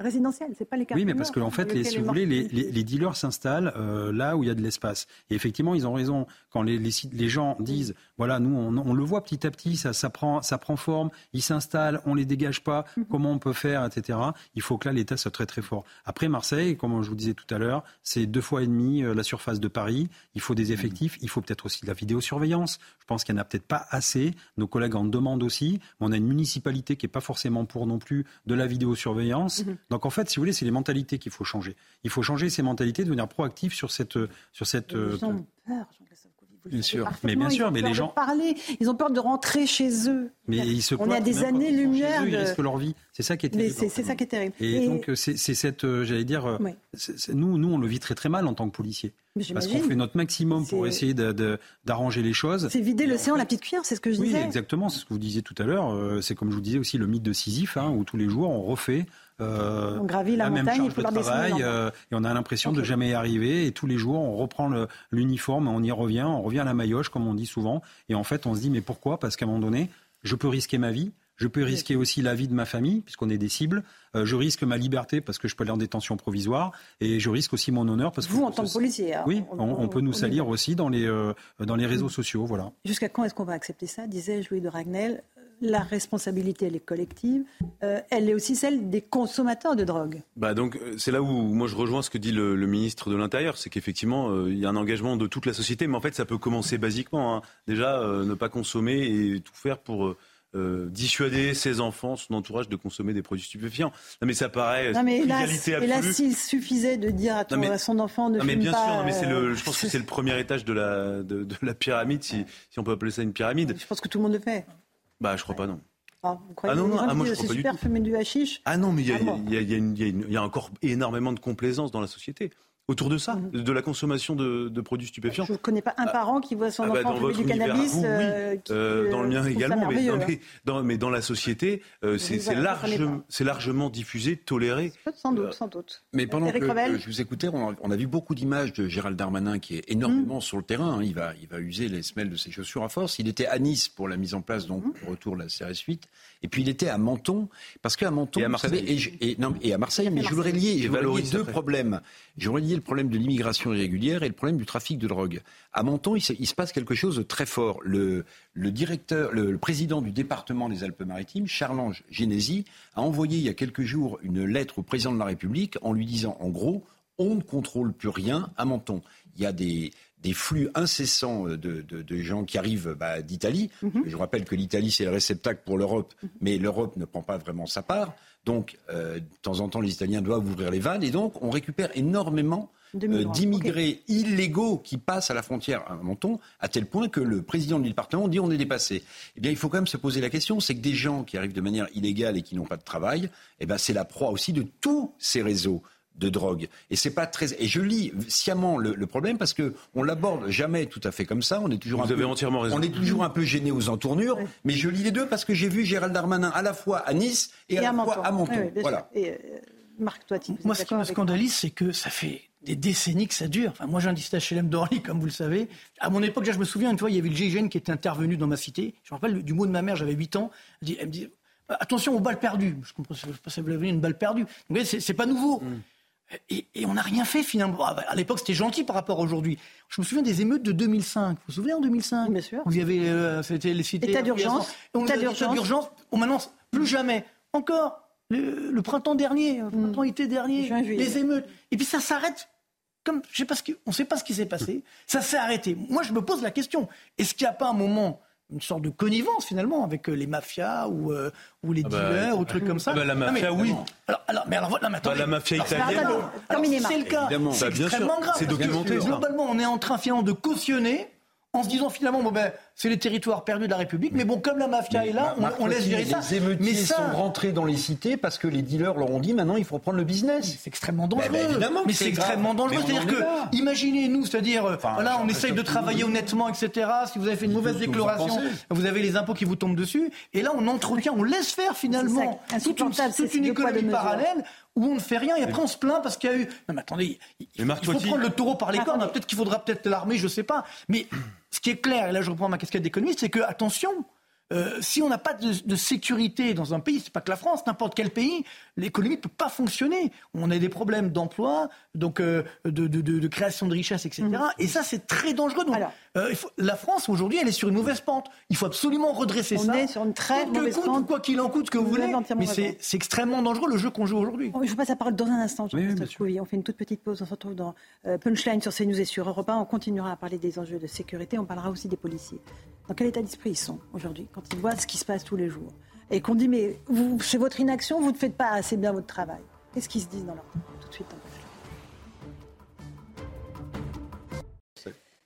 résidentiel, c'est pas les quartiers. Oui, mais parce qu'en en fait, les, si vous voulez, les, dealers s'installent euh, là où il y a de l'espace. Et effectivement, ils ont raison quand les, les, gens disent, voilà, nous, on, le voit petit à petit, ça, ça, prend, ça prend forme, ils s'installent, on les dégage pas, mhm. comment on peut faire, etc. Il faut que là, l'État soit très très fort. Après Marseille, comme je vous disais tout à l'heure, c'est deux fois et demi euh, la surface de Paris. Il faut des mhm. effectifs, il faut peut-être aussi de la vidéosurveillance. Je pense qu'il n'y en a peut-être pas assez. Nos collègues en demandent aussi. On a une municipalité qui n'est pas forcément pour non plus de la vidéosurveillance. Mhm. Donc en fait, si vous voulez, c'est les mentalités qu'il faut changer. Il faut changer ces mentalités, devenir proactif sur cette... Sur cette Les gens ont peur, Bien sûr. Mais bien Ils sûr, ont mais peur les de gens- parler, ils ont peur de rentrer chez eux. Mais ils se On est à cloîtrent, des même quand ils risquent leur vie. C'est ça qui est terrible. c'est ça qui est terrible. Et, donc euh, c'est cette, euh, j'allais dire, euh, Oui. nous, nous on le vit très très mal en tant que policiers. Parce qu'on fait notre maximum pour essayer d'arranger les choses. c'est vider l'océan la petite cuillère, c'est ce que je Oui, disais. exactement, c'est ce que vous disiez tout à l'heure. Euh, C'est comme je vous disais aussi le mythe de Sisyphe, hein, où tous les jours on refait euh, On gravit la même montagne, charge il faut de travail l'endroit. euh, et on a l'impression de jamais y arriver. Et tous les jours on reprend l'uniforme, on y revient, on revient à la maillotche comme on dit souvent. Et en fait on se dit mais pourquoi? Parce qu'à un moment donné, je peux risquer ma vie. Je peux risquer aussi la vie de ma famille, puisqu'on est des cibles. Euh, je risque ma liberté parce que je peux aller en détention provisoire. Et je risque aussi mon honneur parce que. Vous, en tant que policier. hein, Oui, on, on peut nous on- salir aussi dans les, euh, dans les réseaux sociaux. Voilà. Jusqu'à quand est-ce qu'on va accepter ça? Disait Louis de Ragnel. La responsabilité, elle est collective. Euh, elle est aussi celle des consommateurs de drogue. Bah donc euh, c'est là où moi je rejoins ce que dit le, le ministre de l'Intérieur, c'est qu'effectivement euh, il y a un engagement de toute la société, mais en fait ça peut commencer basiquement. hein. Déjà euh, ne pas consommer et tout faire pour euh, dissuader ses enfants, son entourage de consommer des produits stupéfiants. Non mais ça paraît Non, mais hélas, hélas, s'il suffisait de dire à, ton- Non, mais- à son enfant de Non, mais bien pas, sûr, non, mais c'est le, je pense que c'est le premier étage de la, de, de la pyramide, si, si on peut appeler ça une pyramide. Je pense que tout le monde le fait. Bah, je crois pas, non. Ah, Ah non, non, ah, moi, je crois c'est pas du super tout. du hashish? Ah non, mais il y, a- Ah bon. y a- y a y a énormément de complaisance dans la société autour de ça, Mhm. de la consommation de, de produits stupéfiants. Je ne connais pas un parent qui voit son Ah bah, enfant dans votre du cannabis. vous, oui. euh, qui, Euh, dans le mien euh, ça également, mais, hein. mais dans, mais dans la société, euh, c'est large- largement diffusé, toléré. Sans doute, sans doute. Mais pendant que, Revel que je vous écoutais, on a, on a vu beaucoup d'images de Gérald Darmanin qui est énormément sur le terrain. hein. Il, va, il va user les semelles de ses chaussures à force. Il était à Nice pour la mise en place, donc, du retour de la CRS 8. Et puis il était à Menton, parce qu'à Menton, Et à vous Marseille. savez, et, je- et- non, et à Marseille, mais je voudrais lier, je voudrais lier Valoris deux après. problèmes. Je voudrais lier le problème de l'immigration irrégulière et le problème du trafic de drogue. À Menton, il se, passe quelque chose de très fort. Le, président du département des Alpes-Maritimes, Charles-Ange Génési, a envoyé il y a quelques jours une lettre au président de la République en lui disant, en gros, on ne contrôle plus rien à Menton. Il y a des, des flux incessants de, de- de gens qui arrivent bah, d'Italie. Je rappelle que l'Italie, c'est le réceptacle pour l'Europe, mais l'Europe ne prend pas vraiment sa part. Donc, euh, de temps en temps, les Italiens doivent ouvrir les vannes. Et donc, on récupère énormément euh, d'immigrés illégaux qui passent à la frontière à Menton, à tel point que le président du département dit on est dépassé. Eh bien, il faut quand même se poser la question, c'est que des gens qui arrivent de manière illégale et qui n'ont pas de travail, eh ben, c'est la proie aussi de tous ces réseaux de drogue. Et c'est pas très. Et je lis sciemment le, le problème parce que on l'aborde jamais tout à fait comme ça. On est toujours Vous un avez peu, entièrement raison. On est toujours un peu gêné aux entournures. Mais je lis les deux parce que j'ai vu Gérald Darmanin à la fois à Nice et, à la fois à Menton. Oui, oui, bien sûr. voilà. Et, euh, Marc, toi, tu Moi, ce qui me scandalise, c'est que ça fait des décennies que ça dure. Enfin, moi, j'ai un HLM d'Orly, comme vous le savez. À mon époque, déjà, je me souviens, une fois, il y avait le GIGN qui était intervenu dans ma cité. Je me rappelle du mot de ma mère, j'avais 8 ans. Elle, me dit Attention aux balles perdues. Je comprends, pas si vous l'avez vu, une balle perdue. Donc, vous voyez, c'est c'est pas nouveau. Et, et on n'a rien fait finalement. Bon, à l'époque, c'était gentil par rapport à aujourd'hui. Je me souviens des émeutes de 2005. Vous vous souvenez en 2005 Bien sûr. Vous y avez, euh, c'était les cités. État d'urgence. État d'urgence. On m'annonce plus jamais. Encore. Le, le printemps dernier, le dernier, Mm. Juin, juillet. les émeutes. Et puis ça s'arrête. Comme, je sais pas ce qui, on ne sait pas ce qui s'est passé. Ça s'est arrêté. Moi, je me pose la question. Est-ce qu'il n'y a pas un moment, une sorte de connivence finalement avec euh, les mafias ou, euh, ou les Ah bah, dealers ou trucs comme ça ah bah, la Non, mais- mafia, oui. Alors, alors, mais alors, voilà, mais attendez. Bah, la mafia c'est- italienne. alors, terminez, si c'est le cas, c'est Bah, extrêmement sûr, grave. c'est documenté. Globalement, on est en train finalement de cautionner en se disant finalement, bon ben, c'est les territoires perdus de la République, mais bon, comme la mafia est là, on, Marc on laisse gérer ça. Les émeutiers Mais ça, sont rentrés dans les cités parce que les dealers leur ont dit maintenant il faut reprendre le business. c'est extrêmement dangereux. Ben, ben, évidemment que mais c'est c'est grave. extrêmement dangereux. Mais on C'est-à-dire en est que, là. imaginez-nous, c'est-à-dire, euh, voilà, on essaye de travailler honnêtement, etc. Si vous avez fait une mauvaise vous déclaration, vous avez les impôts qui vous tombent dessus. Et là, on entretient, on laisse faire finalement C'est toute une, toute c'est une économie parallèle où on ne fait rien et après on se plaint parce qu'il y a eu. Non, mais attendez, il, il Mais Marc faut prendre le taureau par les cornes. Attendez. Peut-être qu'il faudra peut-être l'armée, je sais pas. Mais ce qui est clair, et là je reprends ma casquette d'économiste, c'est que attention. euh, si on n'a pas de, de sécurité dans un pays, c'est pas que la France, n'importe quel pays, l'économie ne peut pas fonctionner. On a des problèmes d'emploi, donc euh, de, de- de- création de richesses, etc. Et ça, c'est très dangereux. Donc, Mhm. Alors. Euh, faut- la France aujourd'hui, elle est sur une mauvaise pente. Il faut absolument redresser On ça. est sur une très Coûte mauvaise coûte, pente. Quoi qu'il en coûte, ce que vous, Vous voulez. Mais c'est extrêmement dangereux le jeu qu'on joue aujourd'hui. Je vous passe la parole dans un instant, Oui, oui. On fait une toute petite pause. On se retrouve dans euh, Punchline sur CNews et sur Europe 1. On continuera à parler des enjeux de sécurité. On parlera aussi des policiers. Dans quel état d'esprit ils sont aujourd'hui quand ils voient ce qui se passe tous les jours Et qu'on dit, mais vous, c'est votre inaction, vous ne faites pas assez bien votre travail. Qu'est-ce qu'ils se disent dans leur tête Tout de suite.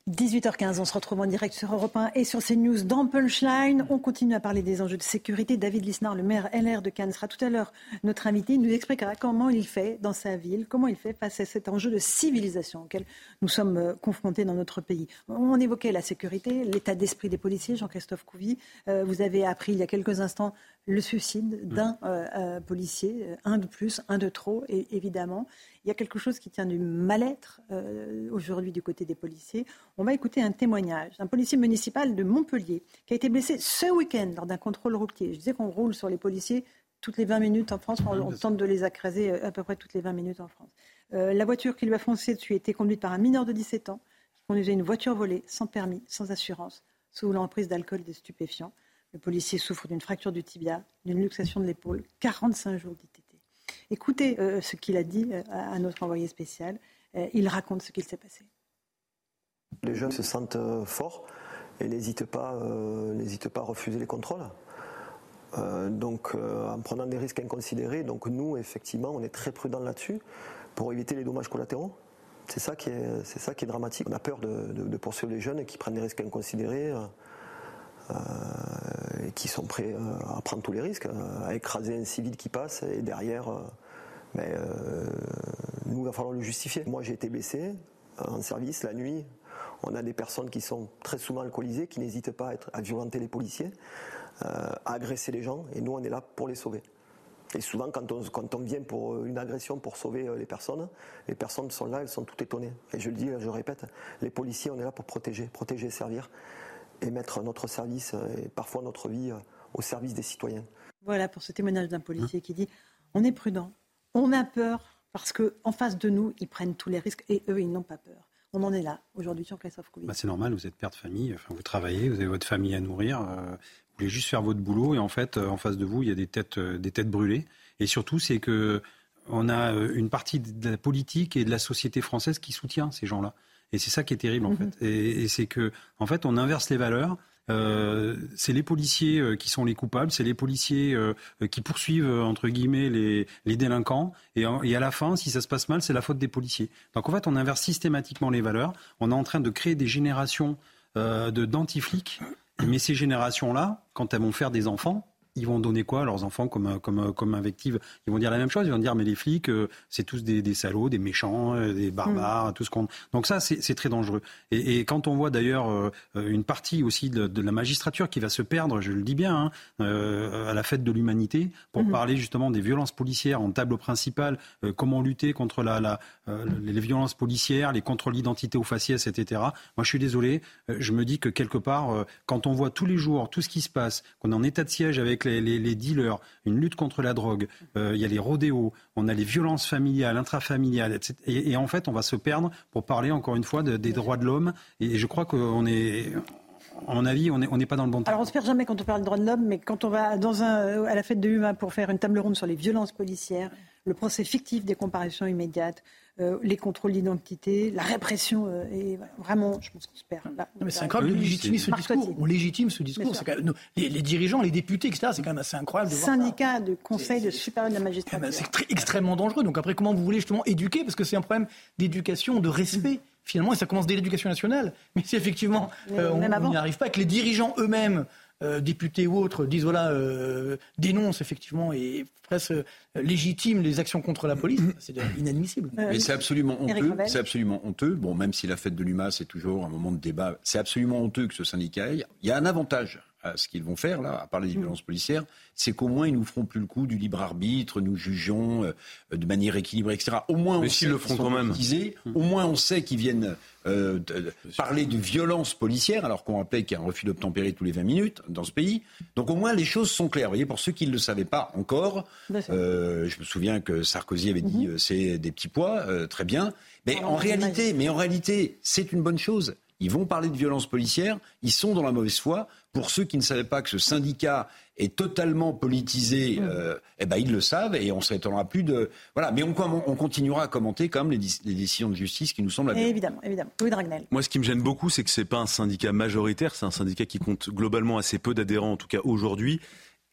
18h15, on se retrouve en direct sur Europe 1 et sur CNews dans Punchline. On continue à parler des enjeux de sécurité. David Lisnard, le maire LR de Cannes, sera tout à l'heure notre invité. Il nous expliquera comment il fait dans sa ville, comment il fait face à cet enjeu de civilisation auquel nous sommes euh, confrontés dans notre pays. On évoquait la sécurité, l'état d'esprit des policiers. Jean-Christophe Couvi, euh, vous avez appris il y a quelques instants le suicide d'un euh, policier, un de plus, un de trop, et évidemment. Il y a quelque chose qui tient du mal-être euh, aujourd'hui du côté des policiers. On va écouter un témoignage d'un policier municipal de Montpellier qui a été blessé ce week-end lors d'un contrôle routier. Je disais qu'on roule sur les policiers toutes les 20 minutes en France. On, tente de les accraser euh, à peu près toutes les 20 minutes en France. Euh, la voiture qui lui a foncé dessus était conduite par un mineur de 17 ans qui conduisait une voiture volée sans permis, sans assurance, sous l'emprise d'alcool et de stupéfiants. Le policier souffre d'une fracture du tibia, d'une luxation de l'épaule, 45 jours d'ITT. Écoutez euh, ce qu'il a dit euh, à notre envoyé spécial. Euh, il raconte ce qu'il s'est passé. Les jeunes se sentent forts et n'hésitent pas, à refuser les contrôles. donc, en prenant des risques inconsidérés, donc nous, effectivement, on est très prudents là-dessus pour éviter les dommages collatéraux. C'est ça qui est dramatique. On a peur de, poursuivre les jeunes qui prennent des risques inconsidérés. Et qui sont prêts à prendre tous les risques, à écraser un civil qui passe et derrière mais euh, nous, il va falloir le justifier. Moi, j'ai été blessé en service la nuit. On a des personnes qui sont très souvent alcoolisées, qui n'hésitent pas à, violenter les policiers, euh, à agresser les gens, et nous, on est là pour les sauver. Et souvent, quand on, vient pour une agression pour sauver euh, les personnes, les personnes sont là, elles sont toutes étonnées. Et je le dis, je répète, les policiers, on est là pour protéger, protéger et servir, et mettre notre service et parfois notre vie au service des citoyens. Voilà pour ce témoignage d'un policier qui dit on est prudent, on a peur parce qu'en face de nous, ils prennent tous les risques et eux, ils n'ont pas peur. On en est là aujourd'hui sur Christophe bah, C'est normal, vous êtes père de famille, enfin, vous travaillez, vous avez votre famille à nourrir, euh, vous voulez juste faire votre boulot et en fait, euh, en face de vous, il y a des têtes, euh, des têtes brûlées. Et surtout, c'est que on a une partie de la politique et de la société française qui soutient ces gens-là. Et c'est ça qui est terrible en mhm. fait. Et, et c'est que, en fait, on inverse les valeurs. Euh, c'est les policiers euh, qui sont les coupables, c'est les policiers euh, qui poursuivent entre guillemets les, les délinquants, et, et, à la fin, si ça se passe mal, c'est la faute des policiers. Donc en fait, on inverse systématiquement les valeurs. On est en train de créer des générations de dentiflics, mais ces générations-là, quand elles vont faire des enfants, ils vont donner quoi à leurs enfants comme, comme, comme invective Ils vont dire la même chose, ils vont dire mais les flics, euh, c'est tous des, des, salauds, des méchants, euh, des barbares, mm. tout ce qu'on... Donc ça, c'est très dangereux. Et, et, quand on voit d'ailleurs euh, une partie aussi de, de, la magistrature qui va se perdre, je le dis bien, hein, à la fête de l'humanité, pour mm. parler justement des violences policières en tableau principal, comment lutter contre la, la les violences policières, les contrôles d'identité aux faciès, etc. Moi, je suis désolé, je me dis que quelque part, quand on voit tous les jours tout ce qui se passe, qu'on est en état de siège avec les, dealers, une lutte contre la drogue, euh, il y a les rodéos, on a les violences familiales, intrafamiliales, etc. Et, en fait, on va se perdre pour parler encore une fois des droits de l'homme. Et je crois qu'on est à mon avis, on n'est pas dans le bon temps. Alors on se perd jamais quand on parle de droits de l'homme, mais quand on va dans un, à la fête de Huma pour faire une table ronde sur les violences policières, le procès fictif des comparaisons immédiates, euh, les contrôles d'identité, la répression. Euh, et vraiment, je pense qu'on se perd. c'est incroyable de légitimer ce discours. On légitime ce discours. les, dirigeants, les députés, etc., c'est quand même assez incroyable de Syndicat de conseil de supérieur de la magistrature. Eh ben, c'est extrêmement dangereux. Donc après, comment vous voulez justement éduquer? Parce que c'est un problème d'éducation, de respect. Finalement, et ça commence dès l'éducation nationale. Mais si effectivement, euh, on n'y arrive pas, que les dirigeants eux-mêmes euh, députés ou autres disent voilà, euh, dénoncent effectivement et presque euh, légitiment les actions contre la police, c'est inadmissible. Mais c'est absolument honteux. C'est absolument honteux. Bon, même si la fête de l'UMA c'est toujours un moment de débat, c'est absolument honteux que ce syndicat aille. Il y a un avantage à ce qu'ils vont faire là, à parler des mm. violences policières, c'est qu'au moins ils nous feront plus le coup du libre arbitre, nous jugeons de manière équilibrée, etc. Au moins, Mais on le feront quand même. Au moins, on sait qu'ils viennent euh, parler de violence policière, alors qu'on rappelait qu'il y a un refus d'obtempérer tous les 20 minutes dans ce pays. Donc au moins les choses sont claires. Vous voyez, pour ceux qui ne le savaient pas encore, euh, je me souviens que Sarkozy avait dit mhm. euh, c'est des petits pois, très bien. Mais en réalité, mais en réalité, c'est une bonne chose. Ils vont parler de violence policière, ils sont dans la mauvaise foi. Pour ceux qui ne savaient pas que ce syndicat est totalement politisé, mmh. euh, eh ben ils le savent et on ne s'étonnera plus de voilà. Mais on, on, continuera à commenter quand même les, les, décisions de justice qui nous semblent bien. Évidemment, évidemment. Louis Dragnel. Moi, ce qui me gêne beaucoup, c'est que c'est pas un syndicat majoritaire, c'est un syndicat qui compte globalement assez peu d'adhérents, en tout cas aujourd'hui,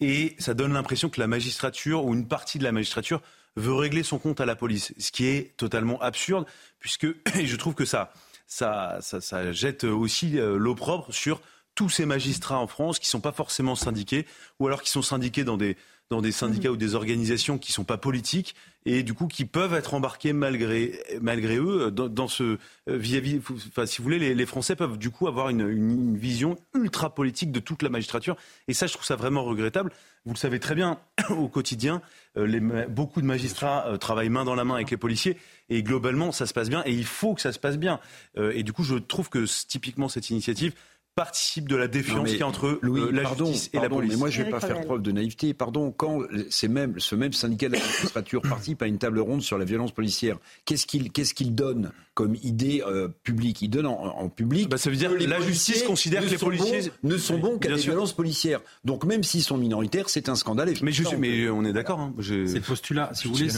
et ça donne l'impression que la magistrature ou une partie de la magistrature veut régler son compte à la police, ce qui est totalement absurde, puisque je trouve que ça, ça, ça, jette aussi euh, l'opprobre sur tous ces magistrats en France qui ne sont pas forcément syndiqués, ou alors qui sont syndiqués dans des, dans des syndicats mhm. ou des organisations qui ne sont pas politiques et du coup qui peuvent être embarqués malgré, malgré eux dans, ce euh, vis-à-vis. Enfin, si vous voulez, les, Français peuvent du coup avoir une, une, vision ultra politique de toute la magistrature et ça, je trouve ça vraiment regrettable. Vous le savez très bien, au quotidien, euh, les, beaucoup de magistrats euh, travaillent main dans la main avec les policiers et globalement, ça se passe bien et il faut que ça se passe bien. et du coup, je trouve que typiquement cette initiative participe de la défiance qui entre euh, la justice et la police. Mais moi, je ne vais pas faire preuve de naïveté. Pardon, quand même, ce même syndicat de la magistrature participe à une table ronde sur la violence policière, qu'est-ce qu'il qu'est-ce qu'il donne comme idée euh, publique? Il donne en, public. Bah, ça veut dire que la justice considère que les policiers ne sont bons qu'à la violence policière. Donc même s'ils sont minoritaires, c'est un scandale. Mais, je, mais on est d'accord. Hein. C'est le postulat, si vous voulez.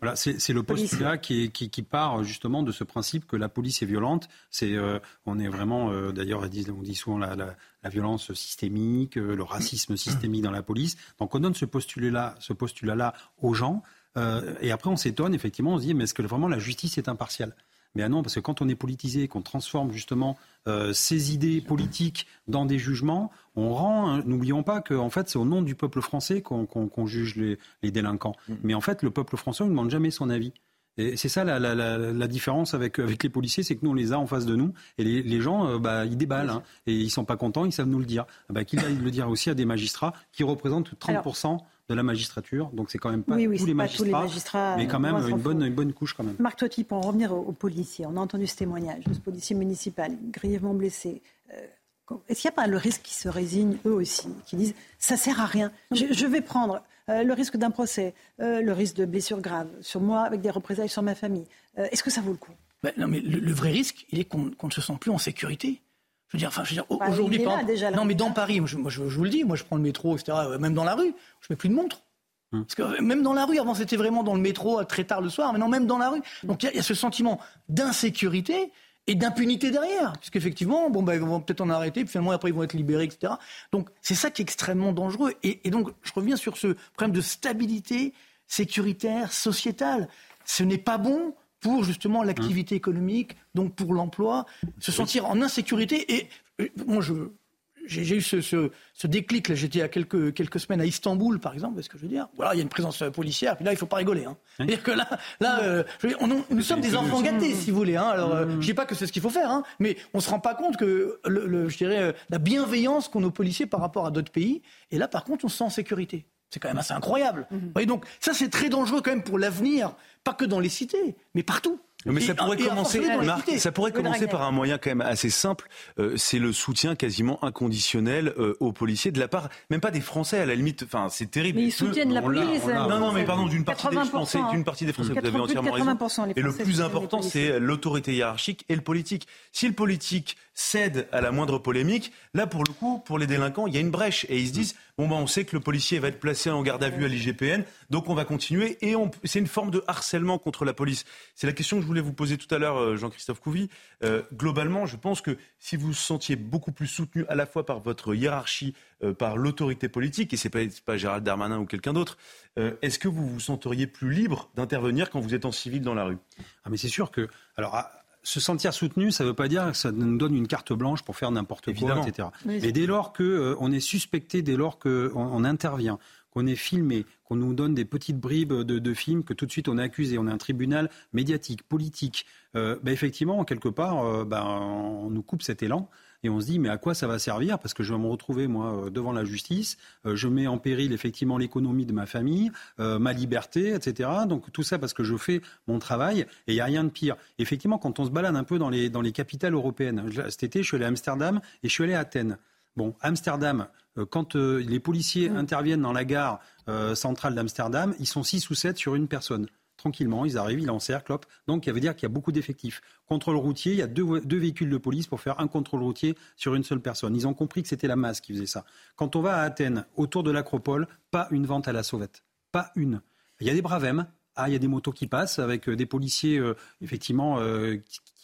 Voilà, c'est le postulat qui, qui, qui, part justement de ce principe que la police est violente. C'est, euh, on est vraiment, d'ailleurs, on dit souvent la, violence systémique, euh, le racisme systémique dans la police. Donc on donne ce postulat-là, ce postulat-là aux gens, euh, et après on s'étonne effectivement, on se dit mais est-ce que vraiment la justice est impartiale? Mais ah non, parce que quand on est politisé, qu'on transforme justement euh, ces idées politiques dans des jugements, on rend. Hein, n'oublions pas que en fait, c'est au nom du peuple français qu'on juge les, délinquants. Mm. Mais en fait, le peuple français ne demande jamais son avis. Et c'est ça la, différence avec, avec les policiers, c'est que nous on les a en face de nous et les, gens euh, bah, ils déballent hein, et ils sont pas contents, ils savent nous le dire. Ah bah, Qu'ils aillent le dire aussi à des magistrats qui représentent 30% de la magistrature, donc c'est quand même pas, tous, les magistrats, mais quand même une bonne, une bonne couche quand même. Marc Toiti, pour en revenir aux, policiers, on a entendu ce témoignage de ce policier municipal grièvement blessé. Euh, est-ce qu'il n'y a pas le risque qu'ils se résignent eux aussi, qui disent ça sert à rien, je vais prendre euh, le risque d'un procès, euh, le risque de blessures graves sur moi avec des représailles sur ma famille. Euh, est-ce que ça vaut le coup? Ben, Non, mais le, vrai risque, il est qu'on ne se sent plus en sécurité. Je veux dire, enfin, bah, aujourd'hui, non, mais dans Paris, je, je, vous le dis, moi, je prends le métro, etc. Même dans la rue, je mets plus de montre. Hum. Parce que même dans la rue, avant c'était vraiment dans le métro très tard le soir, maintenant même dans la rue. Donc il y, a ce sentiment d'insécurité et d'impunité derrière. Puisqu'effectivement, bon, bah, ils vont peut-être en arrêter, puis finalement, après, ils vont être libérés, etc. Donc, c'est ça qui est extrêmement dangereux. Et, donc, je reviens sur ce problème de stabilité sécuritaire, sociétale. Ce n'est pas bon pour justement l'activité économique, donc pour l'emploi, se sentir en insécurité. Et euh, moi, je, j'ai eu ce, ce, déclic. Là, j'étais il y a quelques, quelques semaines à Istanbul, par exemple. est ce que je veux dire? Voilà, il y a une présence euh, policière. Puis là, il faut pas rigoler. Hein. C'est-à-dire que là, là, euh, nous sommes des enfants gâtés, si vous voulez. Hein. Alors, euh, je dis pas que c'est ce qu'il faut faire, hein, mais on se rend pas compte que, le, je dirais, la bienveillance qu'ont nos policiers par rapport à d'autres pays. Et là, par contre, on se sent en sécurité. C'est quand même assez incroyable. Et donc, ça, c'est très dangereux quand même pour l'avenir, pas que dans les cités, mais partout. Mais ça pourrait commencer, ça pourrait commencer par un moyen quand même assez simple. Euh, c'est le soutien quasiment inconditionnel euh, aux policiers de la part, même pas des Français à la limite. Enfin, c'est terrible. Mais ils soutiennent la police. Non, non, mais pardon, d'une partie des Français, d'une partie des Français, vous avez entièrement raison. Et le plus important, c'est l'autorité hiérarchique et le politique. Si le politique cède à la moindre polémique, là pour le coup, pour les délinquants, il y a une brèche et ils se disent bon ben on sait que le policier va être placé en garde à vue à l'IGPN, donc on va continuer et c'est une forme de harcèlement contre la police. C'est la question que je voulais vous poser tout à l'heure, euh, Jean-Christophe Couvi. Euh, globalement, je pense que si vous vous sentiez beaucoup plus soutenu à la fois par votre hiérarchie, euh, par l'autorité politique, et c'est pas, pas Gérald Darmanin ou quelqu'un d'autre, est-ce que vous vous senteriez plus libre d'intervenir quand vous êtes en civil dans la rue? Ah mais c'est sûr que alors se sentir soutenu, ça ne veut pas dire que ça nous donne une carte blanche pour faire n'importe quoi, etc. Mais dès lors qu'on euh, est suspecté, dès lors qu'on on intervient, qu'on est filmé, qu'on nous donne des petites bribes de, films, que tout de suite on est accusé, on a un tribunal médiatique, politique, euh, ben effectivement, quelque part, euh, ben, on nous coupe cet élan et on se dit mais à quoi ça va servir? Parce que je vais me retrouver moi euh, devant la justice, euh, je mets en péril effectivement l'économie de ma famille, euh, ma liberté, etc. Donc tout ça parce que je fais mon travail et il n'y a rien de pire. Effectivement, quand on se balade un peu dans les, dans les capitales européennes, cet été je suis allé à Amsterdam et je suis allé à Athènes. Bon, Amsterdam, quand les policiers mmh. interviennent dans la gare centrale d'Amsterdam, ils sont 6 ou 7 sur une personne tranquillement, ils arrivent, ils encerclent, hop. Donc, ça veut dire qu'il y a beaucoup d'effectifs. Contrôle routier, il y a deux, deux, véhicules de police pour faire un contrôle routier sur une seule personne. Ils ont compris que c'était la masse qui faisait ça. Quand on va à Athènes, autour de l'acropole, pas une vente à la sauvette. Pas une. Il y a des bravèmes. Ah, il y a des motos qui passent avec euh, des policiers, euh, effectivement, euh,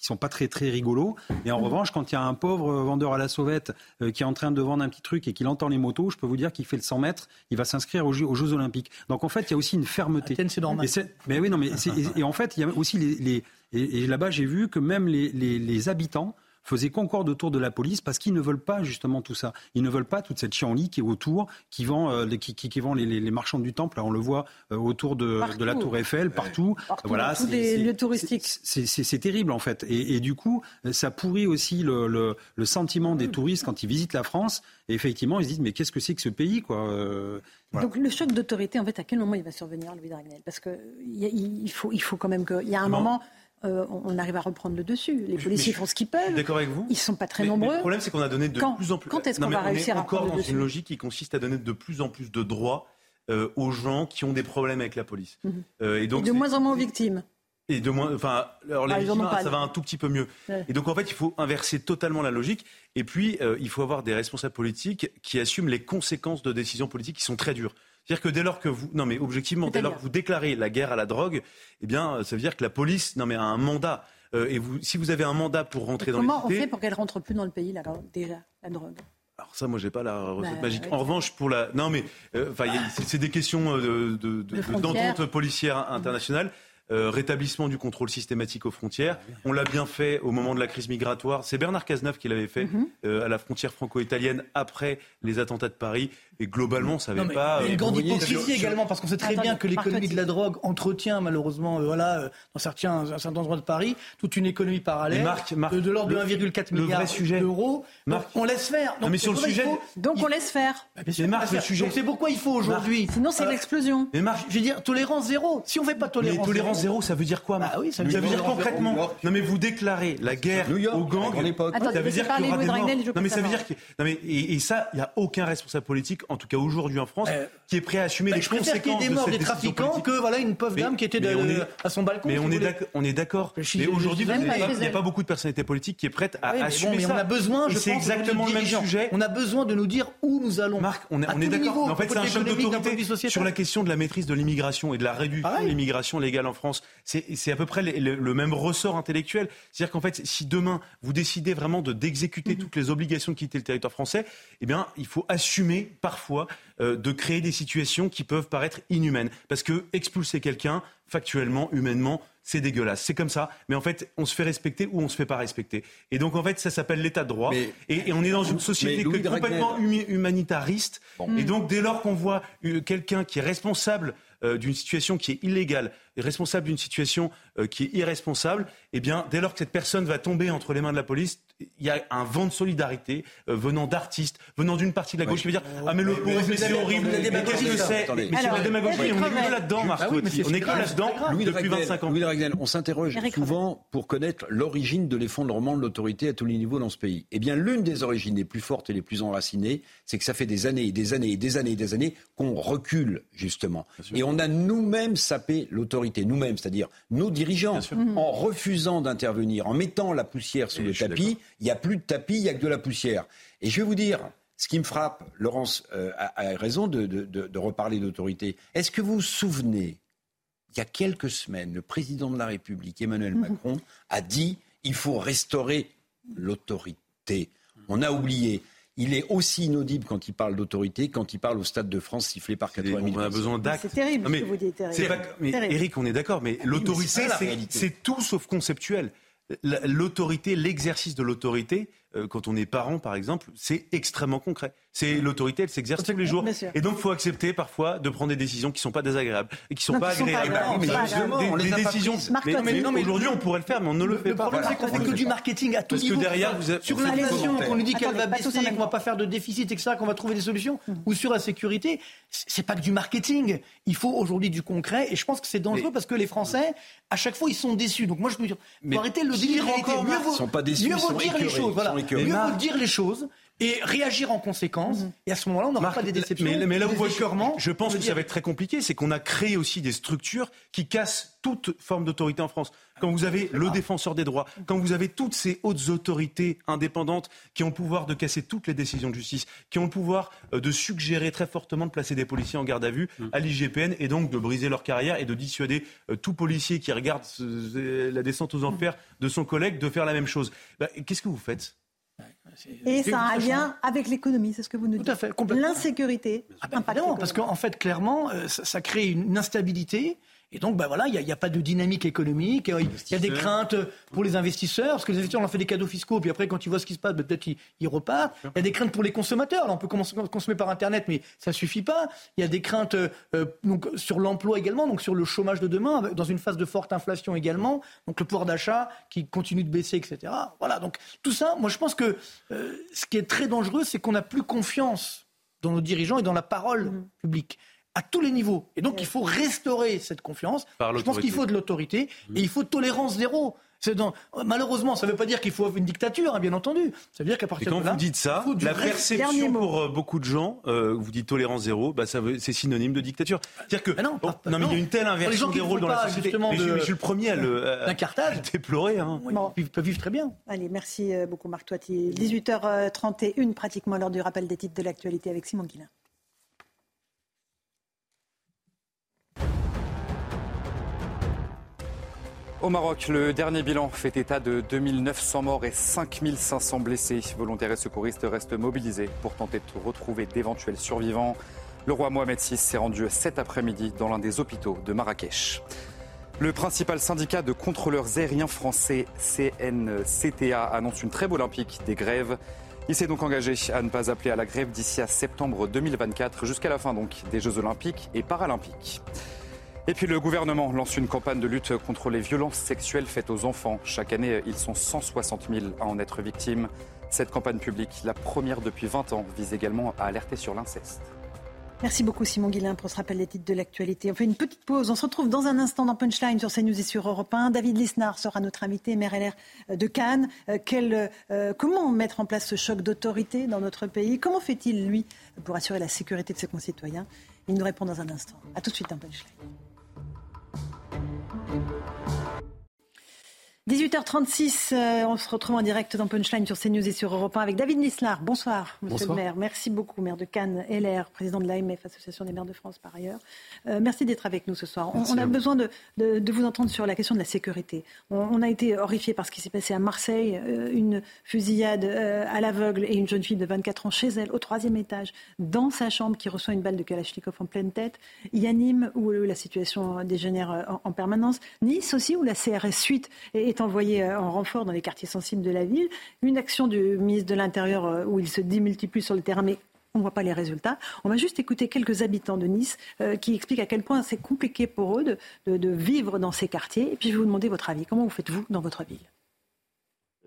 qui sont pas très très rigolos. Et en revanche, quand il y a un pauvre vendeur à la sauvette euh, qui est en train de vendre un petit truc et qu'il entend les motos, je peux vous dire qu'il fait le 100 mètres, il va s'inscrire aux, Jeux- aux Jeux Olympiques. Donc en fait, il y a aussi une fermeté. c'est normal. Et mais oui, non, mais et, et en fait, il y a aussi les, les- et, et là-bas, j'ai vu que même les, les- les habitants faisaient concorde autour de la police parce qu'ils ne veulent pas justement tout ça. Ils ne veulent pas toute cette chienlit qui est autour, qui vend, euh, les- qui, qui- qui vend les, les- les marchands du temple. On le voit euh, autour de, de la Tour Eiffel, partout. Partout, voilà, tous c'est- les lieux touristiques. c'est- terrible en fait. Et, et du coup, ça pourrit aussi le, le- le sentiment des touristes quand ils visitent la France. Et effectivement, ils se disent mais qu'est-ce que c'est que ce pays quoi Euh, voilà. Donc le choc d'autorité, en fait, à quel moment il va survenir, Louis Dragnel? Parce que il y a- il faut, il faut quand même qu'il y a un Non. moment, euh, on arrive à reprendre le dessus. Les policiers font ce qu'ils peuvent. d'accord avec vous. Ils sont pas très Mais- mais nombreux. le problème, c'est qu'on a donné de Quand- plus en plus. quand est-ce qu'on va réussir à encore dans dessus une logique qui consiste à donner de plus en plus de droits euh, aux gens qui ont des problèmes avec la police. Mhm. Euh, et Et donc, de moins en moins victimes. et de moins, enfin, alors les Ah, victimes, ça va un tout petit peu mieux. Ouais. Et donc en fait, il faut inverser totalement la logique. Et puis, il faut avoir des responsables politiques qui assument les conséquences de décisions politiques qui sont très dures. C'est-à-dire que dès lors que vous, non mais objectivement, dès lors que vous déclarez la guerre à la drogue, eh bien, ça veut dire que la police, non mais a un mandat. Euh, et vous, si vous avez un mandat pour rentrer dans les Comment on cités, fait pour qu'elle rentre plus dans le pays, là, alors, déjà, la drogue? Alors ça, moi, j'ai pas la recette Bah, magique. ouais. En revanche, pour la, non mais, euh, c'est des questions euh, de- de- de- frontières. d'entente policière internationale. euh, rétablissement du contrôle systématique aux frontières. On l'a bien fait au moment de la crise migratoire. C'est Bernard Cazeneuve qui l'avait fait Mhm. euh, à la frontière franco-italienne après les attentats de Paris. Et globalement, ça n'avait pas. il y a une euh, grande hypocrisie également, parce qu'on sait très bien que l'économie de la drogue entretient malheureusement, euh, voilà, euh, dans certains, un certain endroit de Paris, toute une économie parallèle Marc, Marc, de, de l'ordre de le- 1,4 le milliard d'euros. Donc, Marc- on laisse faire. Non, mais sur le sujet- faut- Donc on laisse faire. Bah, sûr, Mais Marc, le sujet- Donc c'est pourquoi il faut aujourd'hui. Sinon, c'est euh, l'explosion. Mais Marc, je veux dire, tolérance zéro. Si on fait pas Mais tolérance, tolérance zéro, ça veut dire quoi Marc Bah oui, ça ça veut dire tolérance concrètement. Non mais vous déclarez la guerre aux gangs. ça veut dire parler qu'il y aura des Non mais ça veut dire que non mais et, ça, il y a aucun responsable politique, en tout cas aujourd'hui en France, Euh, qui est prêt à assumer Bah, les je préfère qu'il y ait conséquences des de morts cette des trafiquants politique. que voilà une pauvre Mais- dame qui était de- est- à son balcon. Mais si on est on est d'accord. Mais aujourd'hui, il n'y a pas beaucoup de personnalités politiques qui est prête à Ah oui, mais assumer bon, mais ça. on a besoin, je c'est pense, exactement le même sujet. On a besoin de nous dire où nous allons. Marc, on est, on d'accord. En fait, c'est un de choc de d'autorité sur la question de la maîtrise de l'immigration et de la réduction Pareil. de l'immigration légale en France. C'est à peu près le, même ressort intellectuel. C'est-à-dire qu'en fait, si demain vous décidez vraiment de d'exécuter Mhm. toutes les obligations de quitter le territoire français, eh bien, il faut assumer parfois euh, de créer des situations qui peuvent paraître inhumaines. Parce que expulser quelqu'un, factuellement, humainement, c'est dégueulasse. C'est comme ça. Mais en fait, on se fait respecter ou on se fait pas respecter. Et donc, en fait, ça s'appelle l'état de droit. Mais- et, et on est dans une société complètement humanitariste. Et donc, dès lors qu'on voit euh, quelqu'un qui est responsable euh, d'une situation qui est illégale, responsable d'une situation euh, qui est irresponsable, eh bien, dès lors que cette personne va tomber entre les mains de la police, il y a un vent de solidarité euh, venant d'artistes, venant d'une partie de la gauche qui veut dire Ah, mais le pauvre, mais mais c'est horrible, mais ça. c'est Attendez. Mais c'est la démagogie, on est que là-dedans, Marc Ah c'est On est que là-dedans depuis Dragnel, 25 ans. Louis Dragnel, on s'interroge souvent pour connaître l'origine de l'effondrement de l'autorité à tous les niveaux dans ce pays. Eh bien, l'une des origines les plus fortes et les plus enracinées, c'est que ça fait des années et des années et des années et des années qu'on recule, justement. Et on a nous-mêmes sapé l'autorité, nous-mêmes, c'est-à-dire nos dirigeants, en refusant d'intervenir, en mettant la poussière sous le tapis. Il n'y a plus de tapis, il n'y a que de la poussière. Et je vais vous dire, ce qui me frappe, Laurence euh, a, a raison de, de- de- de reparler d'autorité. Est-ce que vous vous souvenez il y a quelques semaines, le président de la République, Emmanuel Macron, a dit il faut restaurer l'autorité. On a oublié. Il est aussi inaudible quand il parle d'autorité, quand il parle au Stade de France sifflé par 80 000 On a besoin d'actes. C'est terrible Non, mais ce que vous dites, Eric. Pas- mais. Eric, on est d'accord, mais l'autorité, c'est ça, la c'est- réalité. c'est tout sauf conceptuel. La- L'autorité, l'exercice de l'autorité, euh, quand on est parent, par exemple, c'est extrêmement concret. C'est l'autorité, elle s'exerce tous les jours. Et donc, il faut accepter parfois de prendre des décisions qui ne sont pas désagréables et qui ne sont Non, pas qui sont pas agréables. des, décisions. mais aujourd'hui, on pourrait le faire, mais on ne le fait Le pas. problème, c'est qu'on fait que du marketing à tout Parce que niveau. derrière, vous avez- sur l'inflation, qu'on nous dit qu'elle va baisser, qu'on va temps. pas faire de déficit, etc., qu'on va trouver des solutions, ou sur la sécurité, c'est pas que du marketing. Il faut aujourd'hui du concret, et je pense que c'est dangereux parce que les Français, à chaque fois, ils sont déçus. Donc moi, je peux dire, arrêter le encore, Mieux vaut, ils sont pas déçus, mieux ils vaut sont dire les choses. Voilà. Écœurés. Mieux dire les choses et réagir en conséquence. Et à ce moment-là, on n'aura pas des déceptions. Mais, mais là, vous voyez, je pense que ça va être très compliqué. C'est qu'on a créé aussi des structures qui cassent toute forme d'autorité en France. Quand vous avez le défenseur des droits, quand vous avez toutes ces hautes autorités indépendantes qui ont le pouvoir de casser toutes les décisions de justice, qui ont le pouvoir euh, de suggérer très fortement de placer des policiers en garde à vue à l'IGPN et donc de briser leur carrière et de dissuader euh, tout policier qui regarde la descente aux enfers de son collègue de faire la même chose. Bah, Qu'est-ce que vous faites? Et ça a un lien avec l'économie, c'est ce que vous nous dites. Tout à fait, complètement. L'insécurité. Ah ben, évidemment, parce qu'en fait, clairement, euh, ça, ça crée une instabilité. Et donc, bah voilà, il n'y a, pas de dynamique économique. euh, Il y a des craintes pour les investisseurs, parce que les investisseurs, on leur fait des cadeaux fiscaux, puis après, quand ils voient ce qui se passe, bah, peut-être ils, ils repartent. Il y a des craintes pour les consommateurs. Là, on peut commencer à consommer par Internet, mais ça suffit pas. Il y a des craintes euh, donc, sur l'emploi également, donc sur le chômage de demain, dans une phase de forte inflation également. Donc, le pouvoir d'achat qui continue de baisser, etc. Voilà, donc tout ça, moi, je pense que euh, ce qui est très dangereux, c'est qu'on n'a plus confiance dans nos dirigeants et dans la parole publique à tous les niveaux. Et donc, il faut restaurer cette confiance. Par Je pense qu'il faut de l'autorité et il faut tolérance zéro. Dans- Malheureusement, ça ne veut pas dire qu'il faut une dictature, hein, bien entendu. Ça veut dire qu'à Et partir quand de là, vous dites ça, il faut du la perception pour euh, beaucoup de gens, euh, vous dites tolérance zéro, bah, ça veut- c'est synonyme de dictature. C'est-dire que non, pas- non, mais il y a une telle Pour les inversion gens qui des rôles dans la société. je, de- mais je suis le premier à le à- d'un cartage. à déplorer. Hein. Ils peuvent vivre très bien. Allez, merci euh, beaucoup Marc Toiti. 18h31, pratiquement l'heure du rappel des titres de l'actualité avec Simon Guillain. Au Maroc, le dernier bilan fait état de 2900 morts et 5500 blessés. Volontaires et secouristes restent mobilisés pour tenter de retrouver d'éventuels survivants. Le roi Mohamed VI s'est rendu cet après-midi dans l'un des hôpitaux de Marrakech. Le principal syndicat de contrôleurs aériens français, CNCTA, annonce une trêve olympique des grèves. Il s'est donc engagé à ne pas appeler à la grève d'ici à septembre 2024, jusqu'à la fin donc des Jeux olympiques et paralympiques. Et puis le gouvernement lance une campagne de lutte contre les violences sexuelles faites aux enfants. Chaque année, ils sont 160 000 à en être victimes. Cette campagne publique, la première depuis 20 ans, vise également à alerter sur l'inceste. Merci beaucoup Simon Guillain pour ce rappel des titres de l'actualité. On fait une petite pause. On se retrouve dans un instant dans Punchline sur CNews et sur Europe 1. David Lisnard sera notre invité, maire LR de Cannes. Euh, euh, comment mettre en place ce choc d'autorité dans notre pays? Comment fait-il, lui, pour assurer la sécurité de ses concitoyens? Il nous répond dans un instant. A tout de suite dans Punchline. 18h36, euh, on se retrouve en direct dans Punchline sur CNews et sur Europe 1 avec David Nislar. Bonsoir, monsieur Bonsoir. le maire. Merci beaucoup, maire de Cannes, LR, président de l'AMF, Association des maires de France par ailleurs. Euh, merci d'être avec nous ce soir. On, a besoin de, de- de vous entendre sur la question de la sécurité. On, on a été horrifiés par ce qui s'est passé à Marseille, euh, une fusillade à l'aveugle et une jeune fille de 24 ans chez elle, au troisième étage, dans sa chambre, qui reçoit une balle de Kalachnikov en pleine tête. Il y a Nîmes, où la situation dégénère en, en permanence. Nice aussi, où la CRS Suite est, est envoyée euh, en renfort dans les quartiers sensibles de la ville. Une action du ministre de l'Intérieur euh, où il se démultiplie sur le terrain, mais on ne voit pas les résultats. On va juste écouter quelques habitants de Nice euh, qui expliquent à quel point c'est compliqué pour eux de, de- de vivre dans ces quartiers. Et puis je vais vous demander votre avis. Comment vous faites-vous dans votre ville?